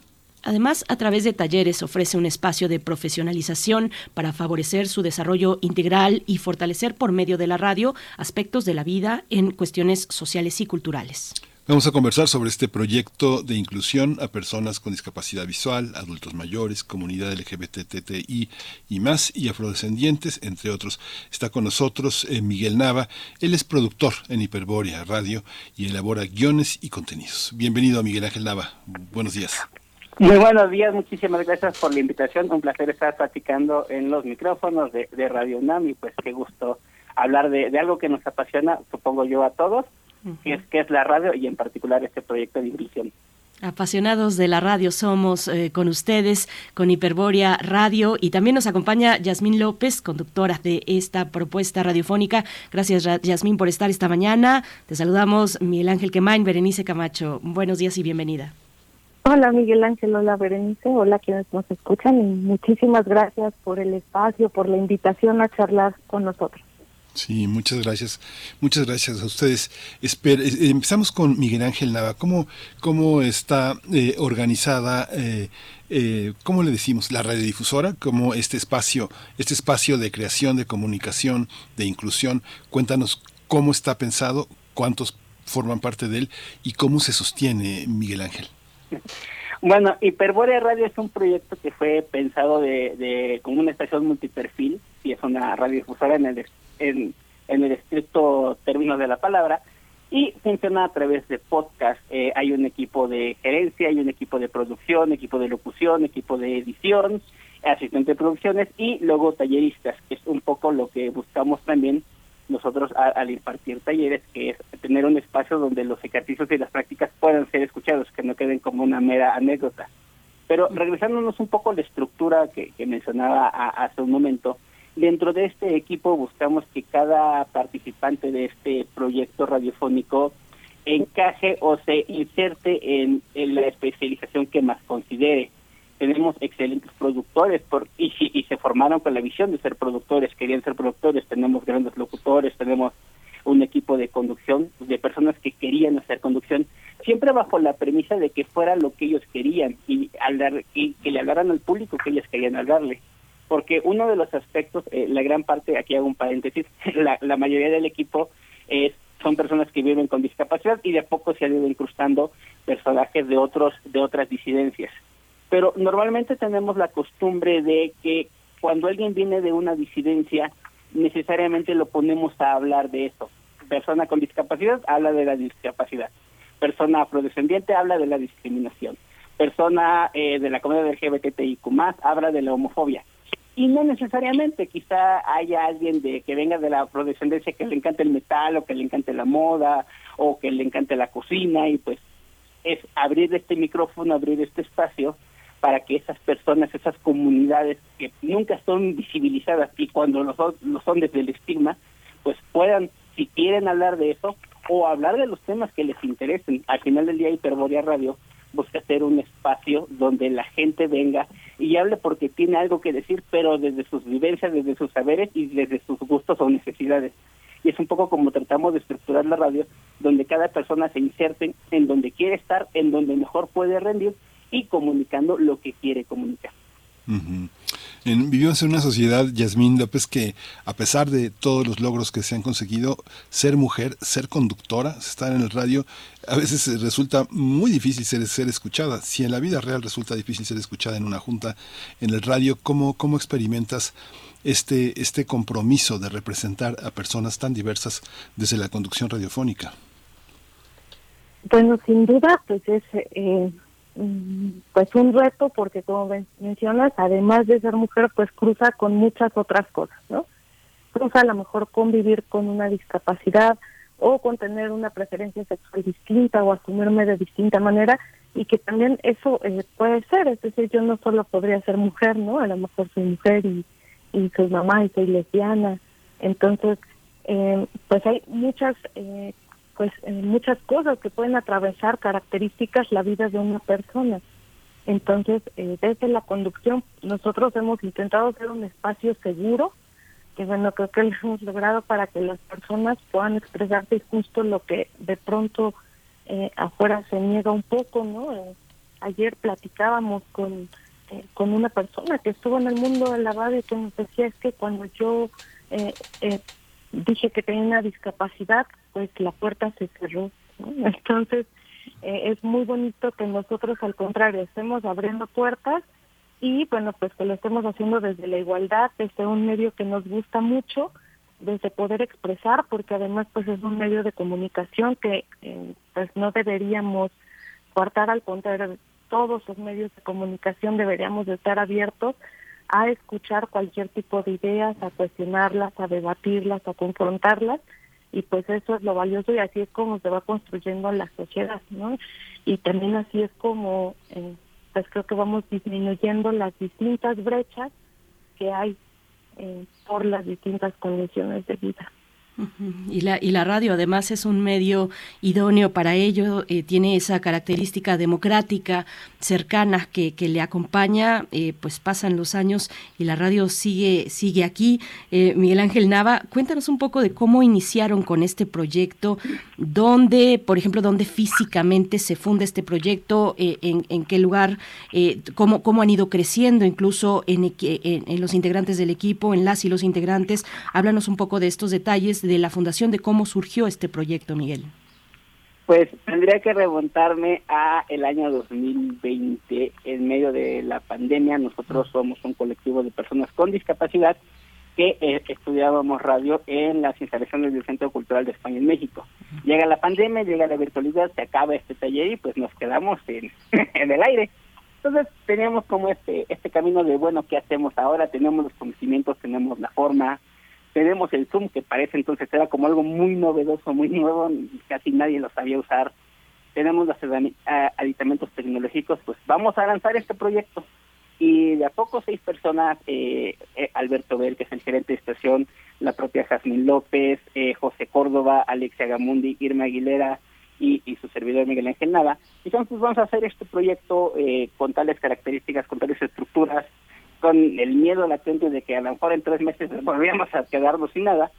[SPEAKER 1] Además, a través de talleres ofrece un espacio de profesionalización para favorecer su desarrollo integral y fortalecer por medio de la radio aspectos de la vida en cuestiones sociales y culturales.
[SPEAKER 2] Vamos a conversar sobre este proyecto de inclusión a personas con discapacidad visual, adultos mayores, comunidad LGBTTI y más, y afrodescendientes, entre otros. Está con nosotros eh, Miguel Nava. Él es productor en Hiperbórea Radio y elabora guiones y contenidos. Bienvenido, Miguel Ángel Nava. Buenos días.
[SPEAKER 27] Muy buenos días, muchísimas gracias por la invitación. Un placer estar platicando en los micrófonos de, Radio UNAM y pues qué gusto hablar de algo que nos apasiona, supongo yo, a todos que, es, que es la radio y en particular este proyecto de inclusión.
[SPEAKER 1] Apasionados de la radio somos eh, con ustedes, con Hiperboria Radio y también nos acompaña Yasmín López, conductora de esta propuesta radiofónica. Gracias Yasmín por estar esta mañana. Te saludamos Miguel Ángel Quemain, Berenice Camacho. Buenos días y bienvenida.
[SPEAKER 28] Hola Miguel Ángel, hola Berenice, hola quienes nos escuchan y muchísimas gracias por el espacio, por la invitación a charlar con nosotros.
[SPEAKER 2] Sí, muchas gracias. Muchas gracias a ustedes. Eh, empezamos con Miguel Ángel Nava. ¿Cómo, cómo está eh, organizada, eh, eh, cómo le decimos, la radiodifusora? ¿Cómo este espacio, este espacio de creación, de comunicación, de inclusión? Cuéntanos cómo está pensado, cuántos forman parte de él y cómo se sostiene Miguel Ángel.
[SPEAKER 27] Bueno, Hiperbórea Radio es un proyecto que fue pensado de, de como una estación multiperfil y es una radiodifusora en el en, el estricto término de la palabra, y funciona a través de podcast. Eh, hay un equipo de gerencia, hay un equipo de producción, equipo de locución, equipo de edición, asistente de producciones y luego talleristas, que es un poco lo que buscamos también nosotros al impartir talleres, que es tener un espacio donde los ejercicios y las prácticas puedan ser escuchados, que no queden como una mera anécdota. Pero regresándonos un poco a la estructura que, mencionaba hace un momento, Dentro de este equipo buscamos que cada participante de este proyecto radiofónico encaje o se inserte en, la especialización que más considere. Tenemos excelentes productores y, y se formaron con la visión de ser productores, querían ser productores, tenemos grandes locutores, tenemos un equipo de conducción, de personas que querían hacer conducción, siempre bajo la premisa de que fuera lo que ellos querían y, al y que le hablaran al público que ellos querían hablarle porque uno de los aspectos, eh, la gran parte, aquí hago un paréntesis, la, mayoría del equipo es son personas que viven con discapacidad y de a poco se han ido incrustando personajes de otros de otras disidencias. Pero normalmente tenemos la costumbre de que cuando alguien viene de una disidencia, necesariamente lo ponemos a hablar de eso. Persona con discapacidad habla de la discapacidad. Persona afrodescendiente habla de la discriminación. Persona eh, de la comunidad LGBTIQ habla de la homofobia y no necesariamente, quizá haya alguien de que venga de la afrodescendencia que le encante el metal o que le encante la moda o que le encante la cocina y pues es abrir este micrófono, abrir este espacio para que esas personas, esas comunidades que nunca son visibilizadas y cuando lo son, lo son desde el estigma, pues puedan, si quieren hablar de eso o hablar de los temas que les interesen. Al final del día, Hiperborea Radio busca hacer un espacio donde la gente venga y hable porque tiene algo que decir, pero desde sus vivencias, desde sus saberes y desde sus gustos o necesidades. Y es un poco como tratamos de estructurar la radio, donde cada persona se inserte en donde quiere estar, en donde mejor puede rendir y comunicando lo que quiere comunicar
[SPEAKER 2] vivimos en una sociedad, Yasmín López, que a pesar de todos los logros que se han conseguido, ser mujer, ser conductora, estar en el radio, a veces resulta muy difícil ser, ser escuchada. Si en la vida real resulta difícil ser escuchada en una junta, en el radio, ¿cómo, cómo experimentas este, este compromiso de representar a personas tan diversas desde la conducción radiofónica?
[SPEAKER 28] Bueno, sin duda, pues es eh, pues un reto porque como mencionas, además de ser mujer, pues cruza con muchas otras cosas, ¿no? Cruza a lo mejor convivir con una discapacidad o con tener una preferencia sexual distinta o asumirme de distinta manera y que también eso eh, puede ser, es decir, yo no solo podría ser mujer, ¿no? A lo mejor soy mujer y, y soy mamá y soy lesbiana, entonces eh, pues hay muchas eh, pues eh, muchas cosas que pueden atravesar características la vida de una persona. Entonces, eh, desde la conducción, nosotros hemos intentado hacer un espacio seguro, que bueno, creo que lo hemos logrado para que las personas puedan expresarse justo lo que de pronto eh, afuera se niega un poco, ¿no? ayer platicábamos con, con una persona que estuvo en el mundo de la radio y que nos decía es que cuando yo dije que tenía una discapacidad, pues la puerta se cerró. Entonces, eh, es muy bonito que nosotros, al contrario, estemos abriendo puertas y, bueno, pues que lo estemos haciendo desde la igualdad, desde un medio que nos gusta mucho, desde poder expresar, porque además, pues es un medio de comunicación que, eh, pues no deberíamos cortar, al contrario, todos los medios de comunicación deberíamos de estar abiertos a escuchar cualquier tipo de ideas, a cuestionarlas, a debatirlas, a confrontarlas y pues eso es lo valioso y así es como se va construyendo la sociedad, ¿no? Y también así es como, eh, pues creo que vamos disminuyendo las distintas brechas que hay eh, por las distintas condiciones de vida.
[SPEAKER 1] Y la, y la radio además es un medio idóneo para ello, eh, tiene esa característica democrática, cercana que, que le acompaña, eh, pues pasan los años y la radio sigue, sigue aquí. Eh, Miguel Ángel Nava, cuéntanos un poco de cómo iniciaron con este proyecto, dónde, por ejemplo, dónde físicamente se funda este proyecto, en, en, qué lugar, cómo, cómo han ido creciendo incluso en, en, en los integrantes del equipo, en las y los integrantes. Háblanos un poco de estos detalles de la fundación, de cómo surgió este proyecto, Miguel.
[SPEAKER 27] Pues tendría que remontarme a el año 2020, en medio de la pandemia. Nosotros somos un colectivo de personas con discapacidad que eh, estudiábamos radio en las instalaciones del Centro Cultural de España en México. Llega la pandemia, llega la virtualidad, se acaba este taller y pues nos quedamos en, en el aire. Entonces teníamos como este este camino de, bueno, ¿qué hacemos ahora? Tenemos los conocimientos, tenemos la forma, tenemos el Zoom, que parece entonces era como algo muy novedoso, muy nuevo, casi nadie lo sabía usar. Tenemos los aditamentos tecnológicos, pues vamos a lanzar este proyecto. Y de a poco seis personas, eh, eh, Alberto Bel, que es el gerente de estación, la propia Jazmín López, eh, José Córdoba, Alexia Gamundi, Irma Aguilera y, y, su servidor Miguel Ángel Nava. Y entonces vamos a hacer este proyecto con tales características, con tales estructuras, con el miedo latente de que a lo mejor en tres meses volvíamos a quedarnos sin nada,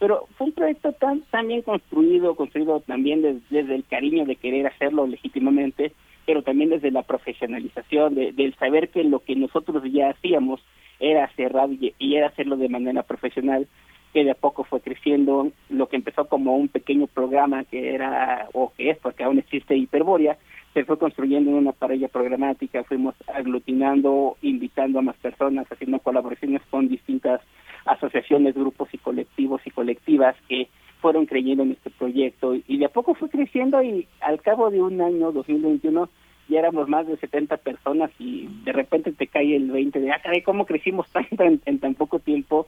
[SPEAKER 27] pero fue un proyecto tan, tan bien construido, construido también desde, el cariño de querer hacerlo legítimamente, pero también desde la profesionalización, de, del saber que lo que nosotros ya hacíamos era hacer radio y era hacerlo de manera profesional, que de a poco fue creciendo, lo que empezó como un pequeño programa que era, o que es, porque aún existe Hiperboria, se fue construyendo en una parrilla programática, fuimos aglutinando, invitando a más personas, haciendo colaboraciones con distintas asociaciones, grupos y colectivos y colectivas que fueron creyendo en este proyecto y de a poco fue creciendo y al cabo de un año, 2021, ya éramos más de 70 personas y de repente te cae el 20 de, ah, ¿cómo crecimos tanto en, tan poco tiempo?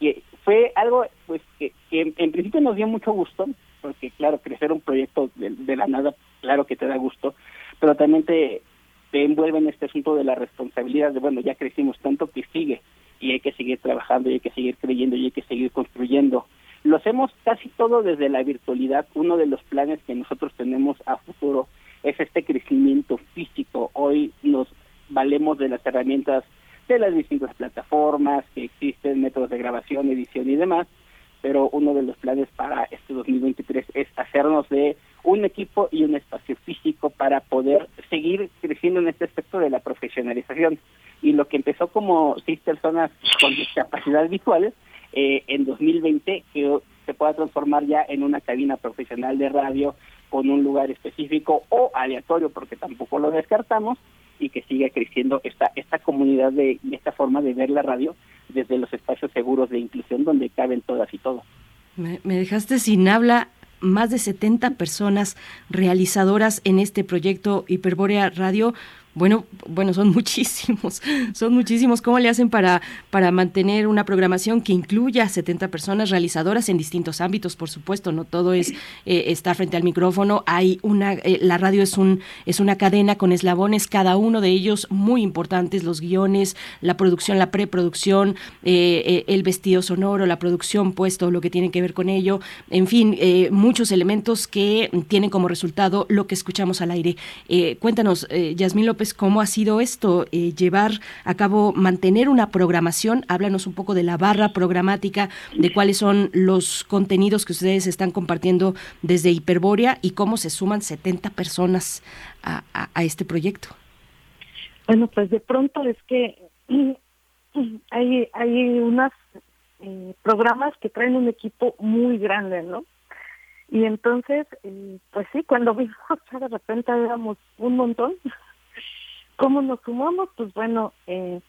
[SPEAKER 27] Y fue algo pues que, en, principio nos dio mucho gusto, porque claro, crecer un proyecto de la nada claro que te da gusto, pero también te, te envuelve en este asunto de la responsabilidad de, bueno, ya crecimos tanto que sigue y hay que seguir trabajando y hay que seguir creyendo y hay que seguir construyendo. Lo hacemos casi todo desde la virtualidad. Uno de los planes que nosotros tenemos a futuro es este crecimiento físico. Hoy nos valemos de las herramientas de las distintas plataformas que existen, métodos de grabación, edición y demás, pero uno de los planes para este 2023 es hacernos de un equipo y un espacio físico para poder seguir creciendo en este aspecto de la profesionalización. Y lo que empezó como seis personas con discapacidad visual, eh, en 2020 que se pueda transformar ya en una cabina profesional de radio con un lugar específico o aleatorio, porque tampoco lo descartamos, y que siga creciendo esta, esta comunidad de esta forma de ver la radio desde los espacios seguros de inclusión donde caben todas y todos.
[SPEAKER 1] Me, me dejaste sin habla más de 70 personas realizadoras en este proyecto Hiperbórea Radio. Bueno, bueno, son muchísimos, son muchísimos. ¿Cómo le hacen para, para mantener una programación que incluya a 70 personas realizadoras en distintos ámbitos? Por supuesto, no todo es eh, estar frente al micrófono. Hay una, eh, la radio es un, es una cadena con eslabones, cada uno de ellos muy importantes, los guiones, la producción, la preproducción, eh, el vestido sonoro, la producción, pues todo lo que tiene que ver con ello. En fin, muchos elementos que tienen como resultado lo que escuchamos al aire. cuéntanos, Yasmín López cómo ha sido esto, eh, llevar a cabo, mantener una programación. Háblanos un poco de la barra programática, de cuáles son los contenidos que ustedes están compartiendo desde Hiperbórea y cómo se suman 70 personas a, este proyecto.
[SPEAKER 28] Bueno, pues de pronto es que hay, hay unos eh, programas que traen un equipo muy grande, ¿no? Y entonces, eh, pues sí, cuando vimos de repente éramos un montón, ¿Cómo nos sumamos? Pues bueno, eh,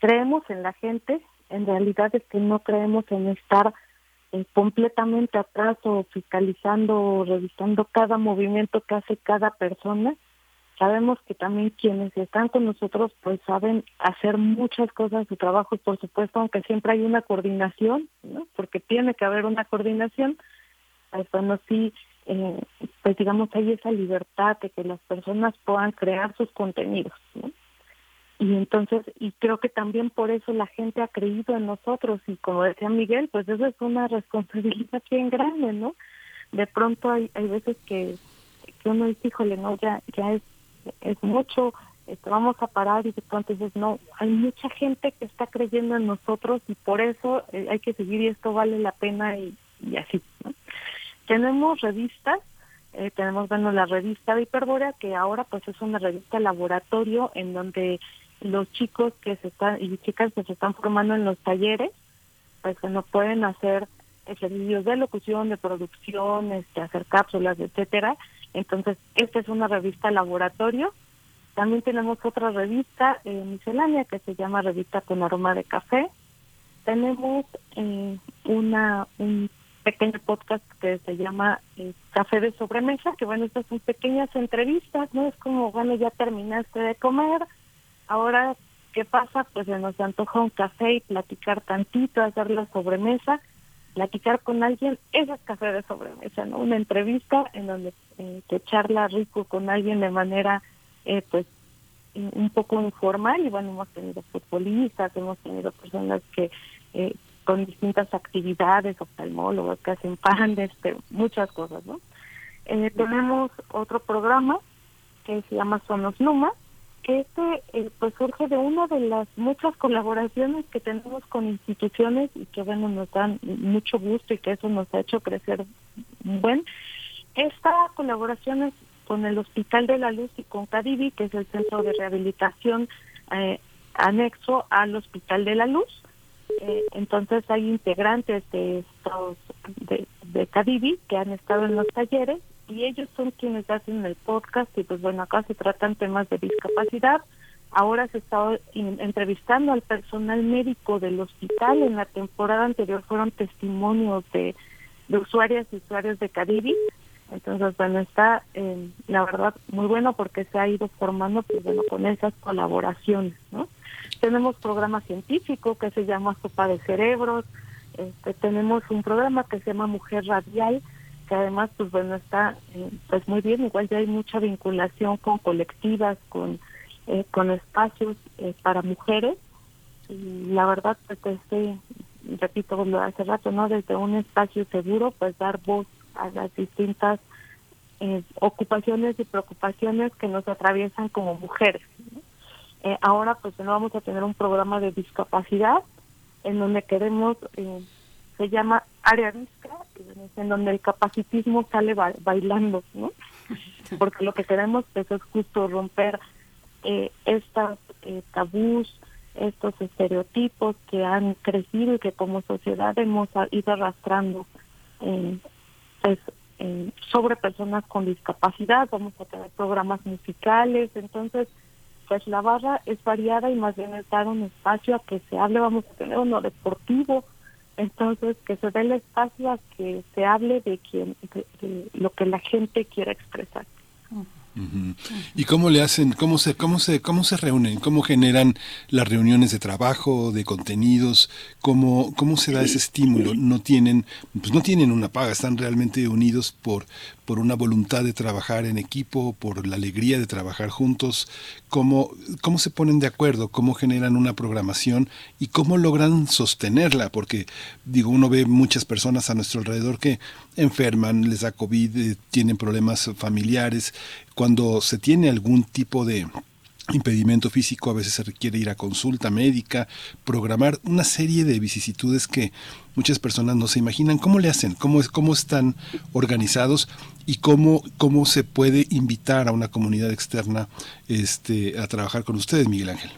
[SPEAKER 28] creemos en la gente, en realidad es que no creemos en estar eh, completamente atrás o fiscalizando o revisando cada movimiento que hace cada persona. Sabemos que también quienes están con nosotros pues saben hacer muchas cosas, su trabajo por supuesto, aunque siempre hay una coordinación, ¿no? porque tiene que haber una coordinación, pues bueno, sí, eh, pues digamos, hay esa libertad de que las personas puedan crear sus contenidos, ¿no? Y entonces, y creo que también por eso la gente ha creído en nosotros y como decía Miguel, pues eso es una responsabilidad bien grande, ¿no? De pronto hay, hay veces que, que uno dice, híjole, no, ya, ya es, es mucho, este, vamos a parar y de pronto dices, no, hay mucha gente que está creyendo en nosotros y por eso eh, hay que seguir y esto vale la pena y, y así, ¿no? Tenemos revistas, eh, tenemos, bueno, la revista de Hiperbórea, que ahora pues es una revista laboratorio en donde los chicos que se están y chicas que se están formando en los talleres, pues que no pueden hacer ejercicios de locución, de producción, este, hacer cápsulas, etcétera. Entonces, esta es una revista laboratorio. También tenemos otra revista eh, miscelánea que se llama Revista con Aroma de Café. Tenemos eh, una un pequeño podcast que se llama eh, Café de Sobremesa, que bueno, estas son pequeñas entrevistas, ¿no? Es como, bueno, ya terminaste de comer, ahora, ¿qué pasa? Pues se nos antoja un café y platicar tantito, hacer la sobremesa, platicar con alguien, eso es café de sobremesa, ¿no? Una entrevista en donde eh, te charla rico con alguien de manera, eh, pues, un poco informal y bueno, hemos tenido futbolistas, hemos tenido personas que eh, con distintas actividades, oftalmólogos que hacen pan, este, muchas cosas, ¿no? Eh, tenemos otro programa que se llama Sonos Luma, que este eh, pues surge de una de las muchas colaboraciones que tenemos con instituciones y que bueno nos dan mucho gusto y que eso nos ha hecho crecer buen. Esta colaboración es con el Hospital de la Luz y con Cadivi, que es el centro de rehabilitación eh, anexo al Hospital de la Luz. Eh, entonces hay integrantes de estos de, de Cadivi que han estado en los talleres y ellos son quienes hacen el podcast y pues bueno, acá se tratan temas de discapacidad. Ahora se está entrevistando al personal médico del hospital. En la temporada anterior fueron testimonios de, de usuarias y usuarios de Caribe. Entonces, bueno, está eh, la verdad muy bueno porque se ha ido formando pues bueno con esas colaboraciones, ¿no? Tenemos programa científico que se llama Sopa de Cerebros, este, tenemos un programa que se llama Mujer Radial, que además pues bueno está eh, pues muy bien igual ya hay mucha vinculación con colectivas con eh, con espacios eh, para mujeres y la verdad pues este repito como hace rato no desde un espacio seguro pues dar voz a las distintas ocupaciones y preocupaciones que nos atraviesan como mujeres ahora pues no vamos a tener un programa de discapacidad en donde queremos se llama área visca, en donde el capacitismo sale bailando, ¿no? Porque lo que queremos pues, es justo romper eh, estos eh, tabús, estos estereotipos que han crecido y que como sociedad hemos ido arrastrando pues, eh, sobre personas con discapacidad, vamos a tener programas musicales, entonces pues la barra es variada y más bien es dar un espacio a que se hable, vamos a tener uno deportivo, entonces, que se dé el espacio a que se hable de, quien, de, lo que la gente quiera expresar.
[SPEAKER 2] ¿Y cómo le hacen, cómo se, cómo se, cómo se reúnen, cómo generan las reuniones de trabajo, de contenidos, cómo, cómo se da ese estímulo? No tienen, pues no tienen una paga, están realmente unidos por, por una voluntad de trabajar en equipo, por la alegría de trabajar juntos, cómo, cómo se ponen de acuerdo, cómo generan una programación y cómo logran sostenerla, porque digo, uno ve muchas personas a nuestro alrededor que enferman, les da COVID, eh, tienen problemas familiares, cuando se tiene algún tipo de impedimento físico, a veces se requiere ir a consulta médica, programar una serie de vicisitudes que muchas personas no se imaginan. ¿Cómo le hacen? ¿Cómo, cómo están organizados? ¿Y cómo, cómo se puede invitar a una comunidad externa este, a trabajar con ustedes, Miguel Ángel?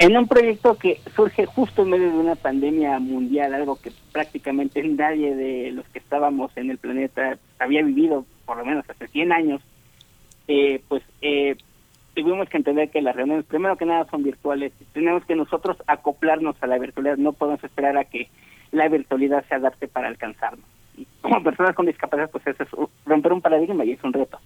[SPEAKER 27] En un proyecto que surge justo en medio de una pandemia mundial, algo que prácticamente nadie de los que estábamos en el planeta había vivido, por lo menos hace 100 años, eh, pues eh, tuvimos que entender que las reuniones, primero que nada, son virtuales. Tenemos que nosotros acoplarnos a la virtualidad. No podemos esperar a que la virtualidad se adapte para alcanzarnos. Como personas con discapacidad, pues eso es romper un paradigma y es un reto.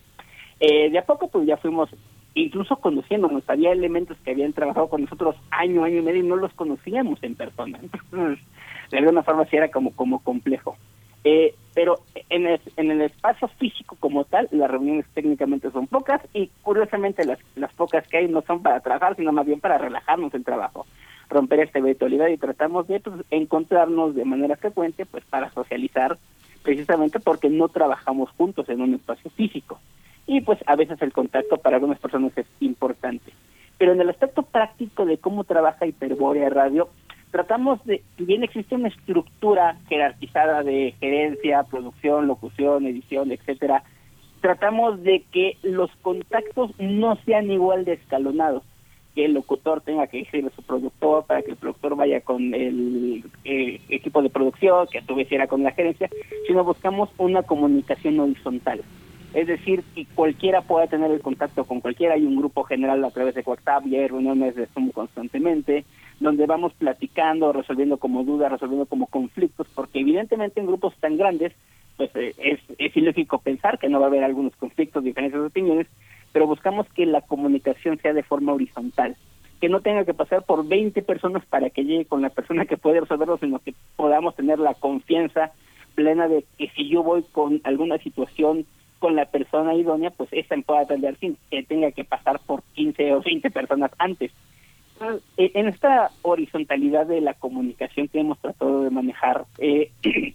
[SPEAKER 27] Eh, de a poco, pues ya fuimos incluso conociéndonos. Había elementos que habían trabajado con nosotros año, año y medio y no los conocíamos en persona. Entonces, de alguna forma sí era como, como complejo. Eh, pero en el, en el espacio físico como tal, las reuniones técnicamente son pocas y curiosamente las, las pocas que hay no son para trabajar, sino más bien para relajarnos el trabajo, romper esta virtualidad y tratamos de pues, encontrarnos de manera frecuente pues para socializar precisamente porque no trabajamos juntos en un espacio físico. Y pues a veces el contacto para algunas personas es importante. Pero en el aspecto práctico de cómo trabaja Hiperbórea Radio, tratamos de, bien existe una estructura jerarquizada de gerencia, producción, locución, edición, etcétera, tratamos de que los contactos no sean igual de escalonados, que el locutor tenga que decirle a su productor para que el productor vaya con el eh, equipo de producción, que a su vez con la gerencia, sino buscamos una comunicación horizontal. Es decir, que cualquiera pueda tener el contacto con cualquiera. Hay un grupo general a través de WhatsApp y hay reuniones de Zoom constantemente donde vamos platicando, resolviendo como dudas, resolviendo como conflictos, porque evidentemente en grupos tan grandes, pues eh, es, es ilógico pensar que no va a haber algunos conflictos, diferencias de opiniones, pero buscamos que la comunicación sea de forma horizontal, que no tenga que pasar por 20 personas para que llegue con la persona que puede resolverlo, sino que podamos tener la confianza plena de que si yo voy con alguna situación con la persona idónea, pues esta me pueda atender sin que tenga que pasar por 15 o 20 personas antes. Eh, en esta horizontalidad de la comunicación que hemos tratado de manejar, eh,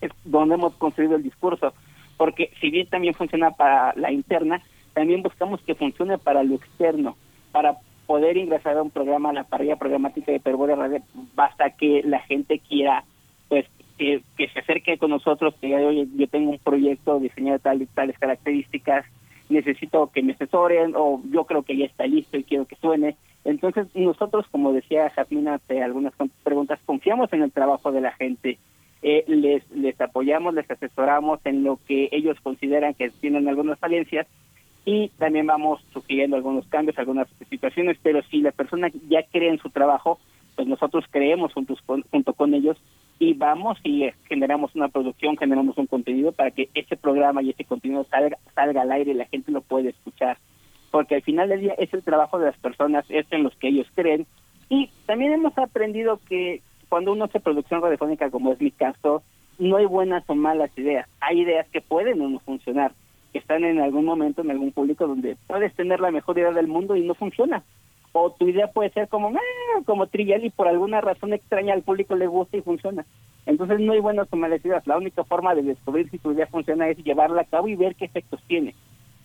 [SPEAKER 27] es donde hemos construido el discurso, porque si bien también funciona para la interna, también buscamos que funcione para lo externo, para poder ingresar a un programa, a la parrilla programática de Hiperbórea Radio, basta que la gente quiera, pues, que, se acerque con nosotros, que diga, oye, yo tengo un proyecto diseñado tal y tales características, necesito que me asesoren, o yo creo que ya está listo y quiero que suene, entonces, nosotros, como decía Jasmina hace algunas preguntas, confiamos en el trabajo de la gente, eh, les, les apoyamos, les asesoramos en lo que ellos consideran que tienen algunas falencias y también vamos sugiriendo algunos cambios, algunas situaciones, pero si la persona ya cree en su trabajo, pues nosotros creemos juntos junto con ellos y vamos y generamos una producción, generamos un contenido para que ese programa y ese contenido salga, salga al aire y la gente lo pueda escuchar porque al final del día es el trabajo de las personas, es en los que ellos creen. Y también hemos aprendido que cuando uno hace producción radiofónica, como es mi caso, no hay buenas o malas ideas. Hay ideas que pueden o no funcionar, están en algún momento en algún público donde puedes tener la mejor idea del mundo y no funciona. O tu idea puede ser como, ah, como trivial y por alguna razón extraña al público le gusta y funciona. Entonces no hay buenas o malas. La única forma de descubrir si tu idea funciona es llevarla a cabo y ver qué efectos tiene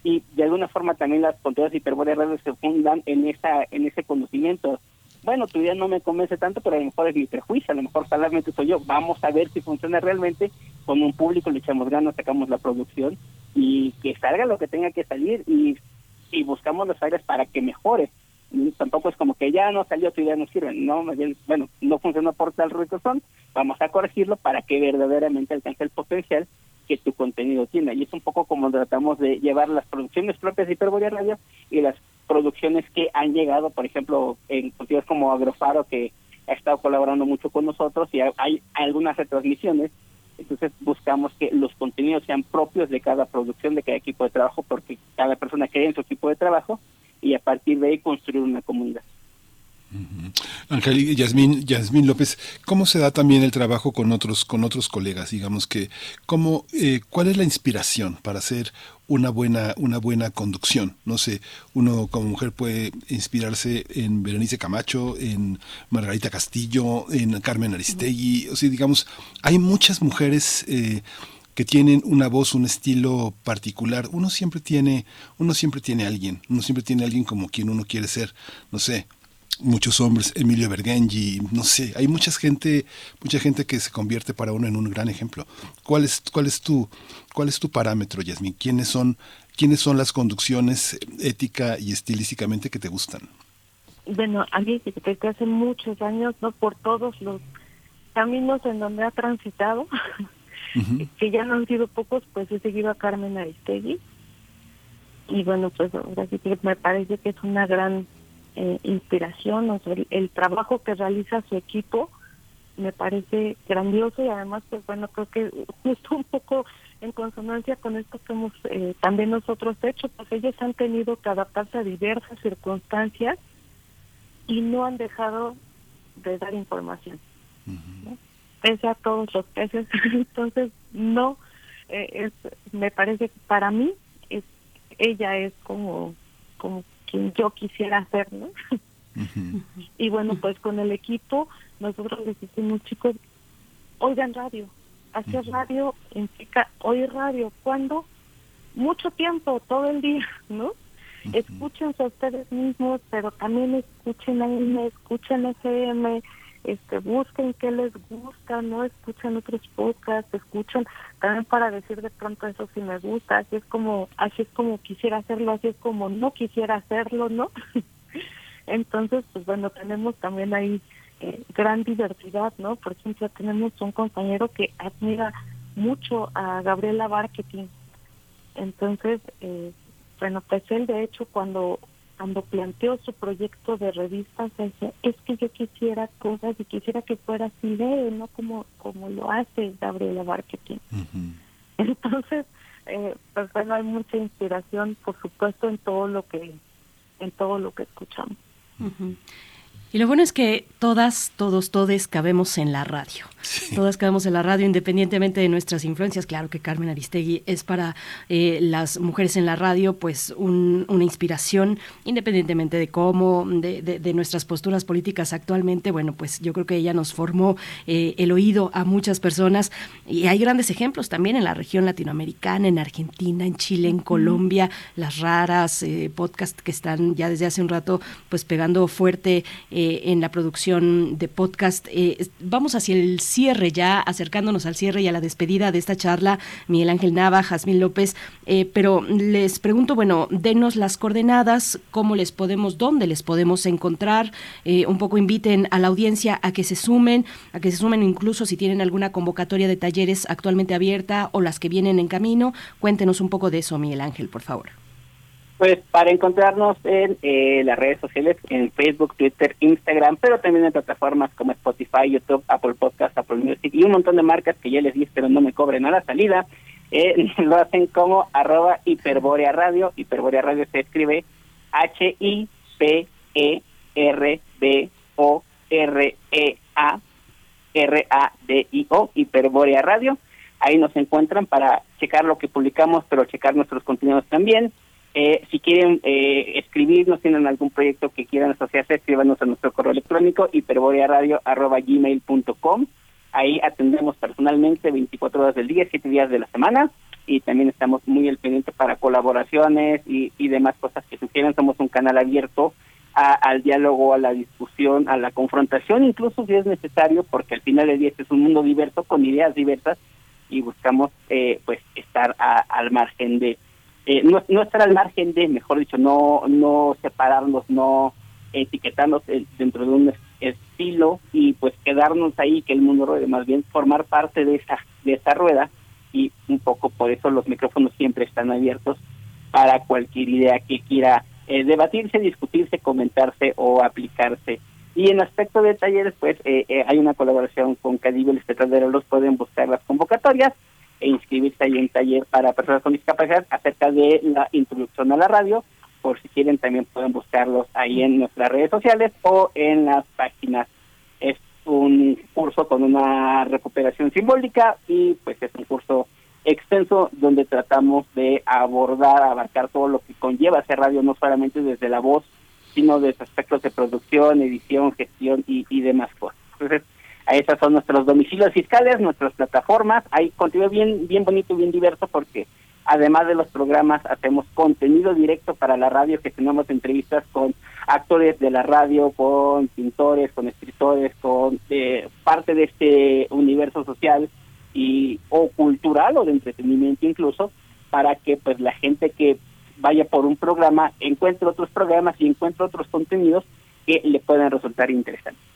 [SPEAKER 27] y de alguna forma también las contenidos hiperbóreas se fundan en esa en ese conocimiento. Bueno, tu idea no me convence tanto, pero a lo mejor es mi prejuicio, a lo mejor solamente soy yo. Vamos a ver si funciona realmente. Con un público le echamos ganas, sacamos la producción y que salga lo que tenga que salir y, y buscamos las áreas para que mejore. tampoco es como que ya no salió, tu idea no sirve. No, más bien, bueno, no funciona por tal razón, vamos a corregirlo para que verdaderamente alcance el potencial que tu contenido tiene. Y es un poco como tratamos de llevar las producciones propias de Hiperborea Radio y las producciones que han llegado, por ejemplo, en contenidos como Agrofaro, que ha estado colaborando mucho con nosotros y hay algunas retransmisiones. Entonces buscamos que los contenidos sean propios de cada producción, de cada equipo de trabajo, porque cada persona cree en su equipo de trabajo y a partir de ahí construir una comunidad.
[SPEAKER 2] Ángel Yasmín López, ¿cómo se da también el trabajo con otros, con otros colegas? Digamos que, ¿cómo, eh, ¿cuál es la inspiración para hacer una buena, una buena conducción? No sé, uno como mujer puede inspirarse en Berenice Camacho, en Margarita Castillo, en Carmen Aristegui, o sea, digamos, hay muchas mujeres eh, que tienen una voz, un estilo particular. Uno siempre tiene, uno siempre tiene alguien, uno siempre tiene alguien como quien uno quiere ser. No sé, muchos hombres, Emilio Bergengi, no sé, hay mucha gente, mucha gente que se convierte para uno en un gran ejemplo. ¿Cuál es, cuál es tu, cuál es tu parámetro, Yasmin? ¿Quiénes son, quiénes son las conducciones ética y estilísticamente que te gustan?
[SPEAKER 28] Bueno, a mí desde hace muchos años, no por todos los caminos en donde ha transitado, que ya no han sido pocos, pues he seguido a Carmen Aristegui. Y bueno, pues ahora sí que me parece que es una gran eh, inspiración, o sea, el, trabajo que realiza su equipo me parece grandioso y además, pues bueno, creo que justo un poco en consonancia con esto que hemos eh, también nosotros hecho, pues ellos han tenido que adaptarse a diversas circunstancias y no han dejado de dar información. Pese a todos los peces, entonces no eh, es, me parece que para mí es, ella es como, como quien yo quisiera ser, ¿no? Y bueno, pues con el equipo nosotros les decimos, chicos, oigan radio. Hacer radio implica oír radio. ¿Cuándo? Mucho tiempo, todo el día, ¿no? Escúchense a ustedes mismos, pero también escuchen a me escuchen FM, este, busquen qué les gusta, no escuchen otros podcasts, escuchen también para decir de pronto eso si me gusta, así es como, así es como quisiera hacerlo, así es como no quisiera hacerlo, ¿no? Entonces, pues bueno, tenemos también ahí eh, gran diversidad, ¿no? Por ejemplo, tenemos un compañero que admira mucho a Gabriela Marketing. Entonces, eh, bueno, pues él de hecho cuando cuando planteó su proyecto de revistas, decía, es que yo quisiera cosas y quisiera que fuera así de, no como, como lo hace Gabriela Marketing. Entonces, eh, pues bueno, hay mucha inspiración, por supuesto, en todo lo que, en todo lo que escuchamos.
[SPEAKER 1] Y lo bueno es que todas, todos, todes cabemos en la radio. Todas cabemos en la radio independientemente de nuestras influencias. Claro que Carmen Aristegui es para eh, las mujeres en la radio pues una inspiración independientemente de cómo, de, nuestras posturas políticas actualmente. Bueno, pues yo creo que ella nos formó eh, el oído a muchas personas y hay grandes ejemplos también en la región latinoamericana, en Argentina, en Chile, en Colombia, las raras eh, podcasts que están ya desde hace un rato pues pegando fuerte. Eh, en la producción de podcast. Eh, vamos hacia el cierre ya, acercándonos al cierre y a la despedida de esta charla, Miguel Ángel Nava, Jazmín López, eh, pero les pregunto, bueno, denos las coordenadas, cómo les podemos, dónde les podemos encontrar, un poco inviten a la audiencia a que se sumen, a que se sumen incluso si tienen alguna convocatoria de talleres actualmente abierta o las que vienen en camino. Cuéntenos un poco de eso, Miguel Ángel, por favor.
[SPEAKER 27] Pues para encontrarnos en eh, las redes sociales, en Facebook, Twitter, Instagram, pero también en plataformas como Spotify, YouTube, Apple Podcast, Apple Music y un montón de marcas que ya les di, pero no me cobren a la salida, eh, lo hacen como arroba Hiperborea Radio. Hiperborea Radio se escribe H-I-P-E-R-B-O-R-E-A R-A-D-I-O, Hiperborea Radio. Ahí nos encuentran para checar lo que publicamos, pero checar nuestros contenidos también eh, si quieren eh, escribirnos, tienen algún proyecto que quieran asociarse, escríbanos a nuestro correo electrónico hiperborearadio.gmail.com. Ahí atendemos personalmente 24 horas del día, 7 días de la semana y también estamos muy al pendiente para colaboraciones y, demás cosas que sugieran. Somos un canal abierto al diálogo, a la discusión, a la confrontación, incluso si es necesario, porque al final del día este es un mundo diverso con ideas diversas y buscamos eh, pues estar al margen de eh, no, estar al margen de, mejor dicho, no, no separarnos, no etiquetarnos eh, dentro de un estilo y pues quedarnos ahí, que el mundo ruede, más bien formar parte de esa, de esa rueda y un poco por eso los micrófonos siempre están abiertos para cualquier idea que quiera eh, debatirse, discutirse, comentarse o aplicarse. Y en aspecto de talleres, pues hay una colaboración con Cadibel los pueden buscar las convocatorias e inscribirse ahí en taller para personas con discapacidad acerca de la introducción a la radio. Por si quieren, también pueden buscarlos ahí en nuestras redes sociales o en las páginas. Es un curso con una recuperación simbólica y pues es un curso extenso donde tratamos de abordar, abarcar todo lo que conlleva hacer radio, no solamente desde la voz, sino desde aspectos de producción, edición, gestión y, y demás cosas. Entonces, esas son nuestros domicilios fiscales, nuestras plataformas. Hay contenido bien, bien bonito, bien diverso, porque además de los programas hacemos contenido directo para la radio, que tenemos entrevistas con actores de la radio, con pintores, con escritores, con eh, parte de este universo social y o cultural o de entretenimiento incluso, para que pues la gente que vaya por un programa encuentre otros programas y encuentre otros contenidos que le puedan resultar interesantes.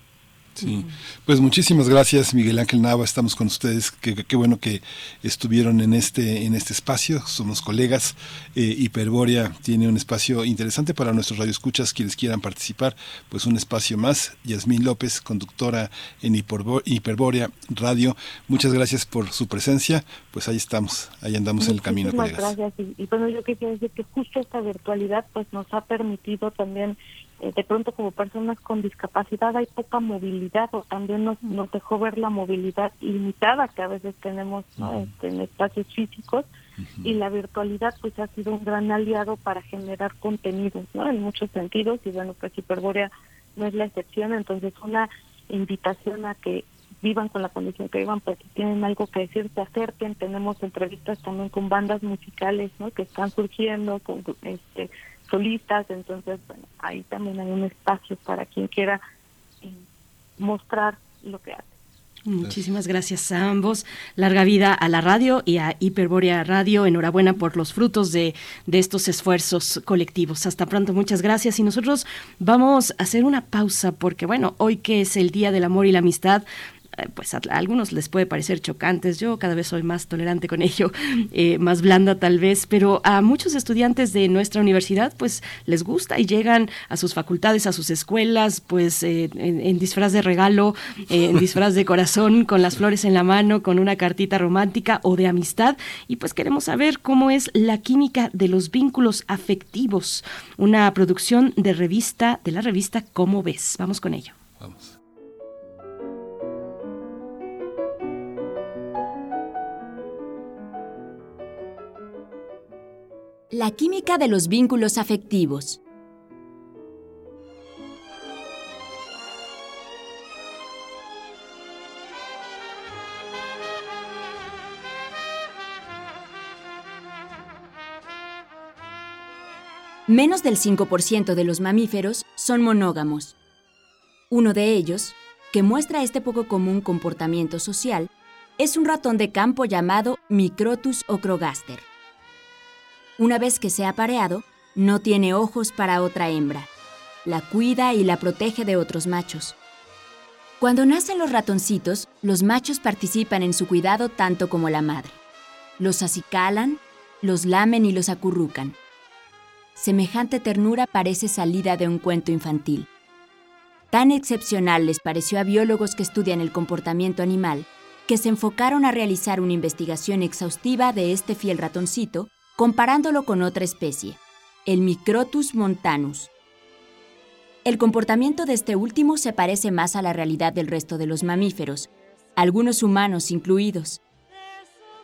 [SPEAKER 2] Sí, pues muchísimas gracias Miguel Ángel Nava, estamos con ustedes, qué, bueno que estuvieron en este, en este espacio, somos colegas, eh, Hiperbórea tiene un espacio interesante para nuestros radioescuchas, quienes quieran participar, pues un espacio más, Yasmín López, conductora en Hiperbórea Radio, muchas gracias por su presencia, pues ahí estamos, ahí andamos en el camino.
[SPEAKER 28] Muchas gracias. Y, bueno, yo quisiera decir que justo esta virtualidad pues nos ha permitido también, de pronto como personas con discapacidad hay poca movilidad o también nos, nos dejó ver la movilidad limitada que a veces tenemos este, en espacios físicos y la virtualidad pues ha sido un gran aliado para generar contenidos ¿no? en muchos sentidos y bueno pues Hiperbórea no es la excepción entonces una invitación a que vivan con la condición que vivan, porque tienen algo que decir, se acerquen. Tenemos entrevistas también con bandas musicales ¿no? que están surgiendo, con este solistas, entonces bueno, ahí también hay un espacio para quien quiera eh, mostrar lo que hace.
[SPEAKER 1] Muchísimas gracias a ambos. Larga vida a la radio y a Hiperbórea Radio. Enhorabuena por los frutos de, de, estos esfuerzos colectivos. Hasta pronto, muchas gracias. Y nosotros vamos a hacer una pausa porque, bueno, hoy que es el Día del Amor y la Amistad, pues a, algunos les puede parecer chocantes, yo cada vez soy más tolerante con ello, eh, más blanda tal vez, pero a muchos estudiantes de nuestra universidad pues les gusta y llegan a sus facultades, a sus escuelas, pues eh, en, disfraz de regalo, en disfraz de corazón, con las flores en la mano, con una cartita romántica o de amistad y pues queremos saber cómo es la química de los vínculos afectivos, una producción de revista, de la revista Cómo ves. Vamos con ello.
[SPEAKER 29] La química de los vínculos afectivos. Menos del 5% de los mamíferos son monógamos. Uno de ellos, que muestra este poco común comportamiento social, es un ratón de campo llamado Microtus ocrogaster. Una vez que se ha pareado, no tiene ojos para otra hembra. La cuida y la protege de otros machos. Cuando nacen los ratoncitos, los machos participan en su cuidado tanto como la madre. Los acicalan, los lamen y los acurrucan. Semejante ternura parece salida de un cuento infantil. Tan excepcional les pareció a biólogos que estudian el comportamiento animal que se enfocaron a realizar una investigación exhaustiva de este fiel ratoncito comparándolo con otra especie, el Microtus montanus. El comportamiento de este último se parece más a la realidad del resto de los mamíferos, algunos humanos incluidos.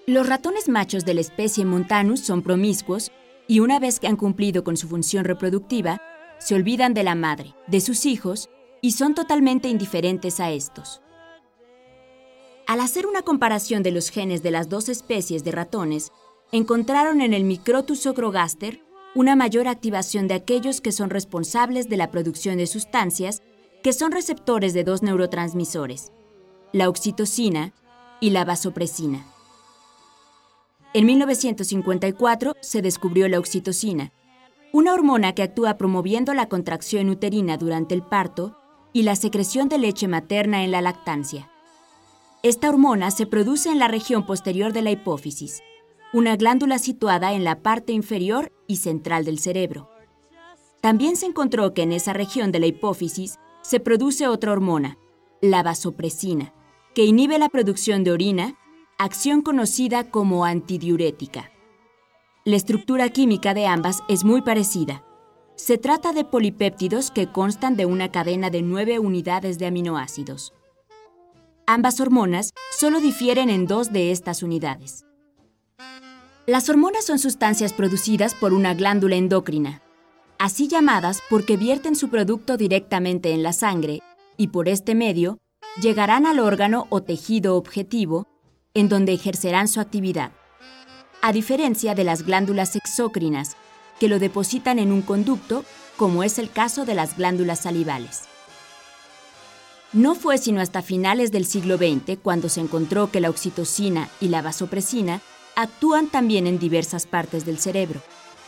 [SPEAKER 29] Los ratones machos de la especie montanus son promiscuos y una vez que han cumplido con su función reproductiva, se olvidan de la madre, de sus hijos y son totalmente indiferentes a estos. Al hacer una comparación de los genes de las dos especies de ratones, encontraron en el Microtus ocrogaster una mayor activación de aquellos que son responsables de la producción de sustancias que son receptores de dos neurotransmisores, la oxitocina y la vasopresina. En 1954 se descubrió la oxitocina, una hormona que actúa promoviendo la contracción uterina durante el parto y la secreción de leche materna en la lactancia. Esta hormona se produce en la región posterior de la hipófisis, una glándula situada en la parte inferior y central del cerebro. También se encontró que en esa región de la hipófisis se produce otra hormona, la vasopresina, que inhibe la producción de orina, acción conocida como antidiurética. La estructura química de ambas es muy parecida. Se trata de polipéptidos que constan de una cadena de nueve unidades de aminoácidos. Ambas hormonas solo difieren en dos de estas unidades. Las hormonas son sustancias producidas por una glándula endocrina, así llamadas porque vierten su producto directamente en la sangre y por este medio llegarán al órgano o tejido objetivo en donde ejercerán su actividad, a diferencia de las glándulas exócrinas, que lo depositan en un conducto, como es el caso de las glándulas salivales. No fue sino hasta finales del siglo XX cuando se encontró que la oxitocina y la vasopresina actúan también en diversas partes del cerebro,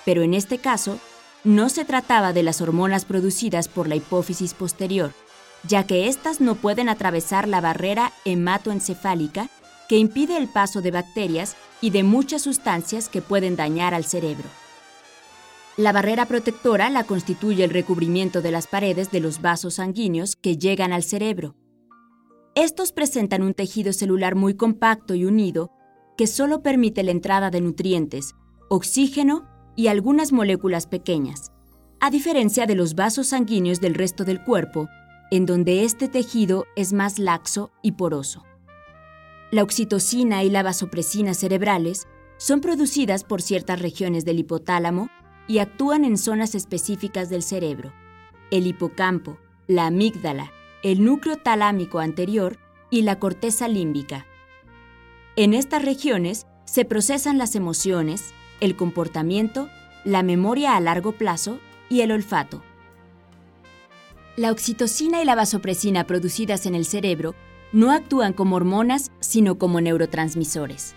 [SPEAKER 29] pero en este caso no se trataba de las hormonas producidas por la hipófisis posterior, ya que éstas no pueden atravesar la barrera hematoencefálica que impide el paso de bacterias y de muchas sustancias que pueden dañar al cerebro. La barrera protectora la constituye el recubrimiento de las paredes de los vasos sanguíneos que llegan al cerebro. Estos presentan un tejido celular muy compacto y unido que solo permite la entrada de nutrientes, oxígeno y algunas moléculas pequeñas. A diferencia de los vasos sanguíneos del resto del cuerpo, en donde este tejido es más laxo y poroso. La oxitocina y la vasopresina cerebrales son producidas por ciertas regiones del hipotálamo y actúan en zonas específicas del cerebro, el hipocampo, la amígdala, el núcleo talámico anterior y la corteza límbica. En estas regiones se procesan las emociones, el comportamiento, la memoria a largo plazo y el olfato. La oxitocina y la vasopresina producidas en el cerebro no actúan como hormonas, sino como neurotransmisores.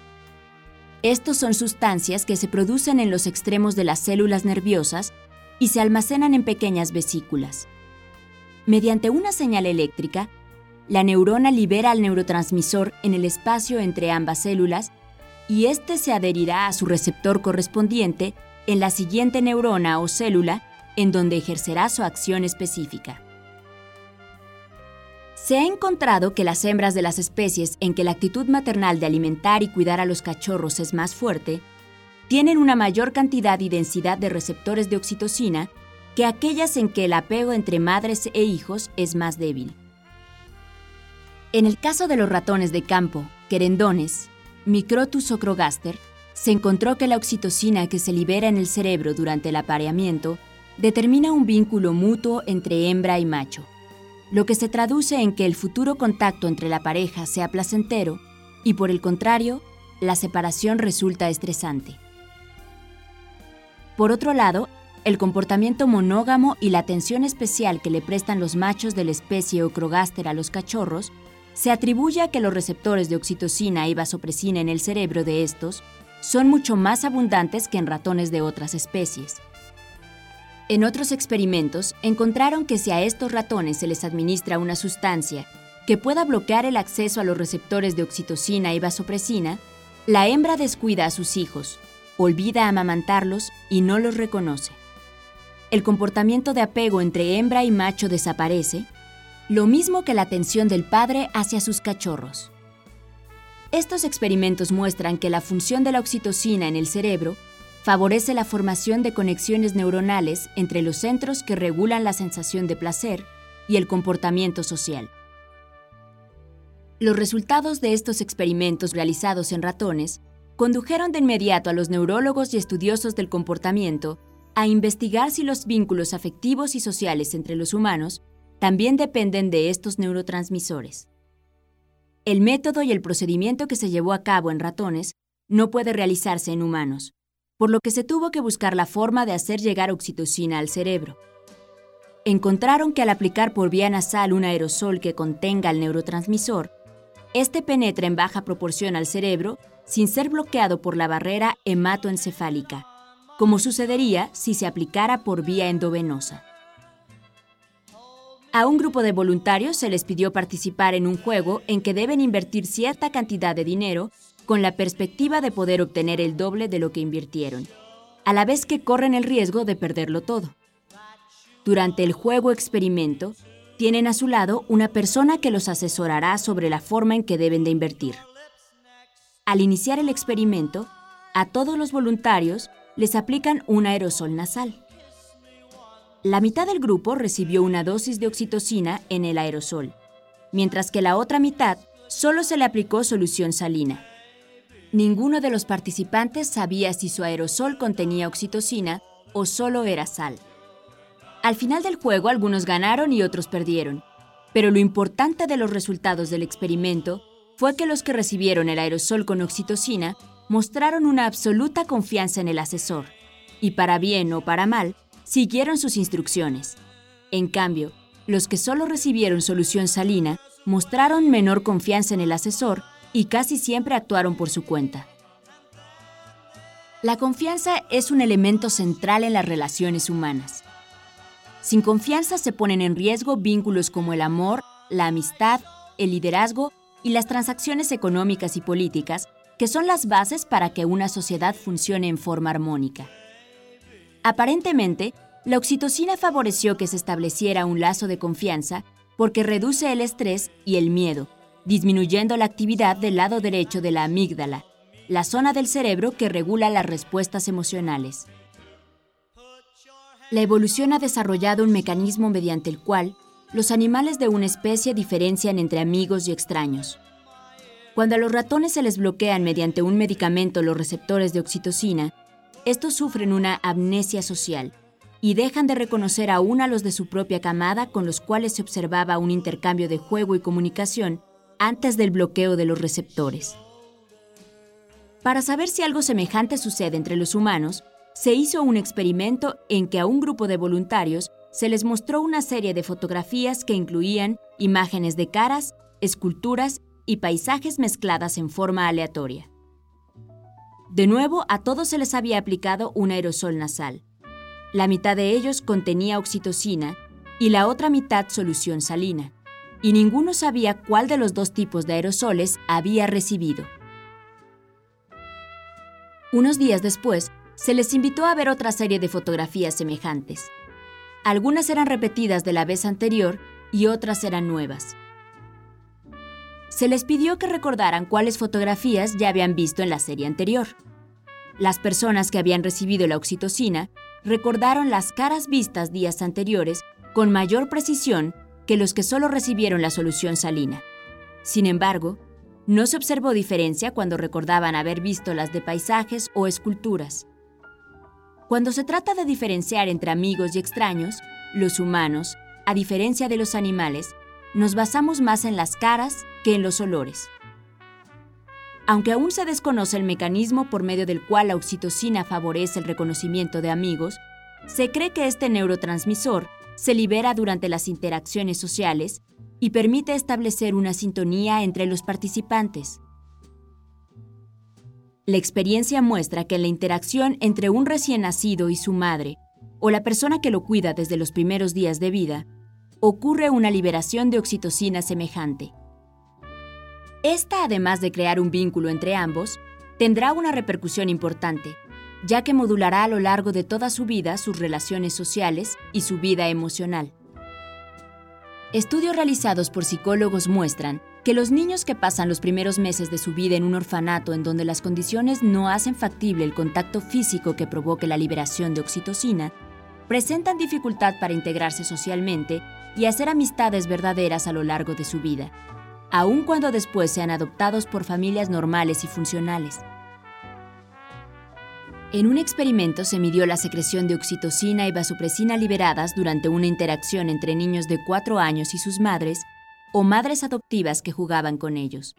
[SPEAKER 29] Estos son sustancias que se producen en los extremos de las células nerviosas y se almacenan en pequeñas vesículas. Mediante una señal eléctrica, la neurona libera al neurotransmisor en el espacio entre ambas células y éste se adherirá a su receptor correspondiente en la siguiente neurona o célula en donde ejercerá su acción específica. Se ha encontrado que las hembras de las especies en que la actitud maternal de alimentar y cuidar a los cachorros es más fuerte, tienen una mayor cantidad y densidad de receptores de oxitocina que aquellas en que el apego entre madres e hijos es más débil. En el caso de los ratones de campo, querendones, Microtus ocrogaster, se encontró que la oxitocina que se libera en el cerebro durante el apareamiento determina un vínculo mutuo entre hembra y macho lo que se traduce en que el futuro contacto entre la pareja sea placentero y por el contrario, la separación resulta estresante. Por otro lado, el comportamiento monógamo y la atención especial que le prestan los machos de la especie Ocrogaster a los cachorros se atribuye a que los receptores de oxitocina y vasopresina en el cerebro de estos son mucho más abundantes que en ratones de otras especies. En otros experimentos encontraron que si a estos ratones se les administra una sustancia que pueda bloquear el acceso a los receptores de oxitocina y vasopresina, la hembra descuida a sus hijos, olvida amamantarlos y no los reconoce. El comportamiento de apego entre hembra y macho desaparece, lo mismo que la atención del padre hacia sus cachorros. Estos experimentos muestran que la función de la oxitocina en el cerebro favorece la formación de conexiones neuronales entre los centros que regulan la sensación de placer y el comportamiento social. Los resultados de estos experimentos realizados en ratones condujeron de inmediato a los neurólogos y estudiosos del comportamiento a investigar si los vínculos afectivos y sociales entre los humanos también dependen de estos neurotransmisores. El método y el procedimiento que se llevó a cabo en ratones no puede realizarse en humanos, por lo que se tuvo que buscar la forma de hacer llegar oxitocina al cerebro. Encontraron que al aplicar por vía nasal un aerosol que contenga el neurotransmisor, este penetra en baja proporción al cerebro sin ser bloqueado por la barrera hematoencefálica, como sucedería si se aplicara por vía endovenosa. A un grupo de voluntarios se les pidió participar en un juego en que deben invertir cierta cantidad de dinero con la perspectiva de poder obtener el doble de lo que invirtieron, a la vez que corren el riesgo de perderlo todo. Durante el juego experimento, tienen a su lado una persona que los asesorará sobre la forma en que deben de invertir. Al iniciar el experimento, a todos los voluntarios les aplican un aerosol nasal. La mitad del grupo recibió una dosis de oxitocina en el aerosol, mientras que la otra mitad solo se le aplicó solución salina. Ninguno de los participantes sabía si su aerosol contenía oxitocina o solo era sal. Al final del juego algunos ganaron y otros perdieron, pero lo importante de los resultados del experimento fue que los que recibieron el aerosol con oxitocina mostraron una absoluta confianza en el asesor, y para bien o para mal, siguieron sus instrucciones. En cambio, los que solo recibieron solución salina mostraron menor confianza en el asesor y casi siempre actuaron por su cuenta. La confianza es un elemento central en las relaciones humanas. Sin confianza se ponen en riesgo vínculos como el amor, la amistad, el liderazgo y las transacciones económicas y políticas, que son las bases para que una sociedad funcione en forma armónica. Aparentemente, la oxitocina favoreció que se estableciera un lazo de confianza porque reduce el estrés y el miedo, disminuyendo la actividad del lado derecho de la amígdala, la zona del cerebro que regula las respuestas emocionales. La evolución ha desarrollado un mecanismo mediante el cual los animales de una especie diferencian entre amigos y extraños. Cuando a los ratones se les bloquean mediante un medicamento los receptores de oxitocina, estos sufren una amnesia social y dejan de reconocer aún a los de su propia camada con los cuales se observaba un intercambio de juego y comunicación antes del bloqueo de los receptores. Para saber si algo semejante sucede entre los humanos, se hizo un experimento en que a un grupo de voluntarios se les mostró una serie de fotografías que incluían imágenes de caras, esculturas y paisajes mezcladas en forma aleatoria. De nuevo, a todos se les había aplicado un aerosol nasal. La mitad de ellos contenía oxitocina y la otra mitad solución salina, y ninguno sabía cuál de los dos tipos de aerosoles había recibido. Unos días después, se les invitó a ver otra serie de fotografías semejantes. Algunas eran repetidas de la vez anterior y otras eran nuevas. Se les pidió que recordaran cuáles fotografías ya habían visto en la serie anterior. Las personas que habían recibido la oxitocina recordaron las caras vistas días anteriores con mayor precisión que los que solo recibieron la solución salina. Sin embargo, no se observó diferencia cuando recordaban haber visto las de paisajes o esculturas. Cuando se trata de diferenciar entre amigos y extraños, los humanos, a diferencia de los animales, nos basamos más en las caras que en los olores. Aunque aún se desconoce el mecanismo por medio del cual la oxitocina favorece el reconocimiento de amigos, se cree que este neurotransmisor se libera durante las interacciones sociales y permite establecer una sintonía entre los participantes. La experiencia muestra que la interacción entre un recién nacido y su madre, o la persona que lo cuida desde los primeros días de vida, ocurre una liberación de oxitocina semejante. Esta, además de crear un vínculo entre ambos, tendrá una repercusión importante, ya que modulará a lo largo de toda su vida sus relaciones sociales y su vida emocional. Estudios realizados por psicólogos muestran que los niños que pasan los primeros meses de su vida en un orfanato en donde las condiciones no hacen factible el contacto físico que provoque la liberación de oxitocina, presentan dificultad para integrarse socialmente y hacer amistades verdaderas a lo largo de su vida aun cuando después sean adoptados por familias normales y funcionales. En un experimento se midió la secreción de oxitocina y vasopresina liberadas durante una interacción entre niños de 4 años y sus madres o madres adoptivas que jugaban con ellos.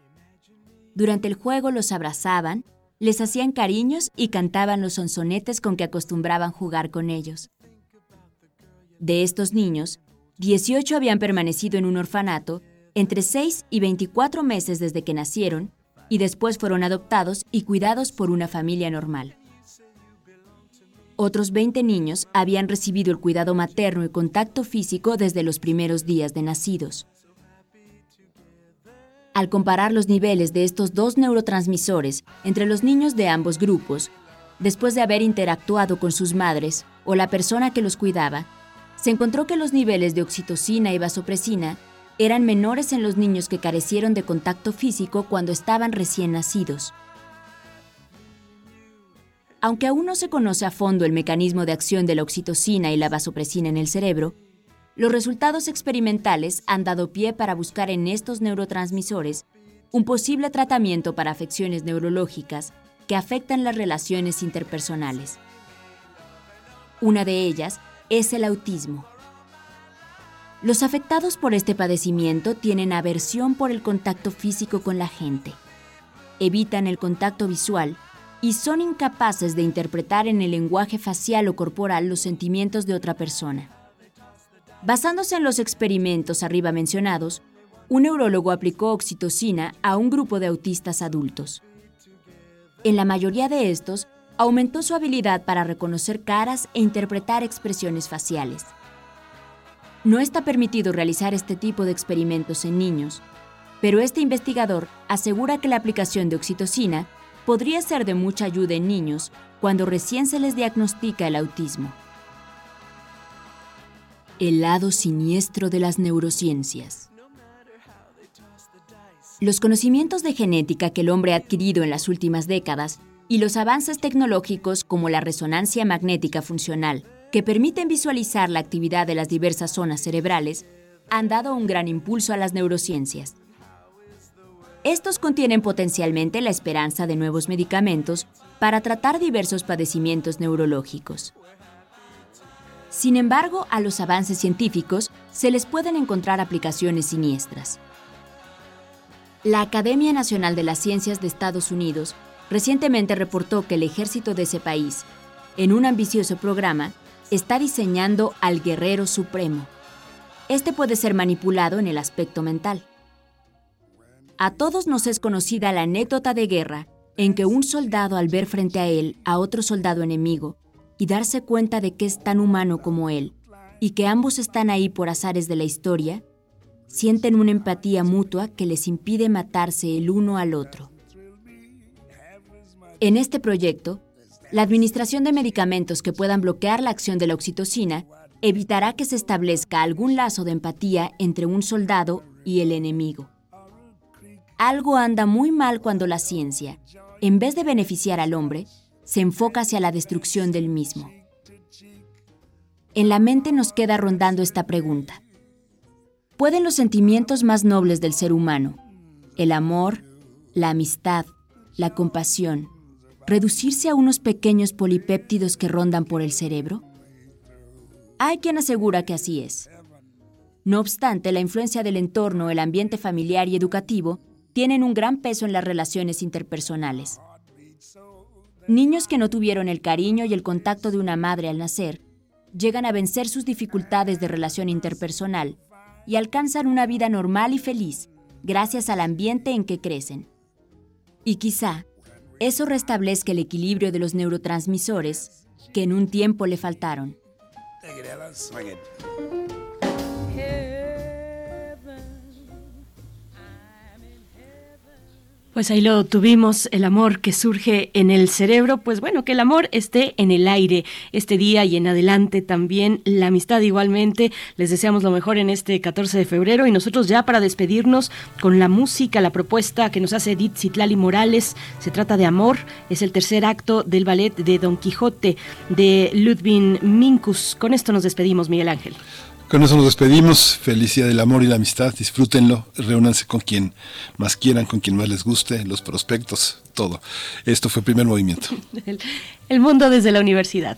[SPEAKER 29] Durante el juego los abrazaban, les hacían cariños y cantaban los sonsonetes con que acostumbraban jugar con ellos. De estos niños, 18 habían permanecido en un orfanato entre 6 y 24 meses desde que nacieron y después fueron adoptados y cuidados por una familia normal. Otros 20 niños habían recibido el cuidado materno y contacto físico desde los primeros días de nacidos. Al comparar los niveles de estos dos neurotransmisores entre los niños de ambos grupos, después de haber interactuado con sus madres o la persona que los cuidaba, se encontró que los niveles de oxitocina y vasopresina eran menores en los niños que carecieron de contacto físico cuando estaban recién nacidos. Aunque aún no se conoce a fondo el mecanismo de acción de la oxitocina y la vasopresina en el cerebro, los resultados experimentales han dado pie para buscar en estos neurotransmisores un posible tratamiento para afecciones neurológicas que afectan las relaciones interpersonales. Una de ellas es el autismo. Los afectados por este padecimiento tienen aversión por el contacto físico con la gente, evitan el contacto visual y son incapaces de interpretar en el lenguaje facial o corporal los sentimientos de otra persona. Basándose en los experimentos arriba mencionados, un neurólogo aplicó oxitocina a un grupo de autistas adultos. En la mayoría de estos, aumentó su habilidad para reconocer caras e interpretar expresiones faciales. No está permitido realizar este tipo de experimentos en niños, pero este investigador asegura que la aplicación de oxitocina podría ser de mucha ayuda en niños cuando recién se les diagnostica el autismo. El lado siniestro de las neurociencias. Los conocimientos de genética que el hombre ha adquirido en las últimas décadas y los avances tecnológicos como la resonancia magnética funcional que permiten visualizar la actividad de las diversas zonas cerebrales, han dado un gran impulso a las neurociencias. Estos contienen potencialmente la esperanza de nuevos medicamentos para tratar diversos padecimientos neurológicos. Sin embargo, a los avances científicos se les pueden encontrar aplicaciones siniestras. La Academia Nacional de las Ciencias de Estados Unidos recientemente reportó que el ejército de ese país, en un ambicioso programa, está diseñando al guerrero supremo. Este puede ser manipulado en el aspecto mental. A todos nos es conocida la anécdota de guerra en que un soldado al ver frente a él a otro soldado enemigo y darse cuenta de que es tan humano como él y que ambos están ahí por azares de la historia, sienten una empatía mutua que les impide matarse el uno al otro. En este proyecto, la administración de medicamentos que puedan bloquear la acción de la oxitocina evitará que se establezca algún lazo de empatía entre un soldado y el enemigo. Algo anda muy mal cuando la ciencia, en vez de beneficiar al hombre, se enfoca hacia la destrucción del mismo. En la mente nos queda rondando esta pregunta. ¿Pueden los sentimientos más nobles del ser humano, el amor, la amistad, la compasión, reducirse a unos pequeños polipéptidos que rondan por el cerebro? Hay quien asegura que así es. No obstante, la influencia del entorno, el ambiente familiar y educativo tienen un gran peso en las relaciones interpersonales. Niños que no tuvieron el cariño y el contacto de una madre al nacer llegan a vencer sus dificultades de relación interpersonal y alcanzan una vida normal y feliz gracias al ambiente en que crecen. Y quizá eso restablezca el equilibrio de los neurotransmisores que en un tiempo le faltaron.
[SPEAKER 1] Pues ahí lo tuvimos, el amor que surge en el cerebro, pues bueno, que el amor esté en el aire este día y en adelante también, la amistad igualmente, les deseamos lo mejor en este 14 de febrero y nosotros ya para despedirnos con la música, la propuesta que nos hace Edith Citlali Morales, se trata de Amor, es el tercer acto del ballet de Don Quijote de Ludwig Minkus. Con esto nos despedimos, Miguel Ángel.
[SPEAKER 2] Con eso nos despedimos. Felicidad del amor y la amistad. Disfrútenlo. Reúnanse con quien más quieran, con quien más les guste, los prospectos, todo. Esto fue primer movimiento.
[SPEAKER 1] El mundo desde la universidad.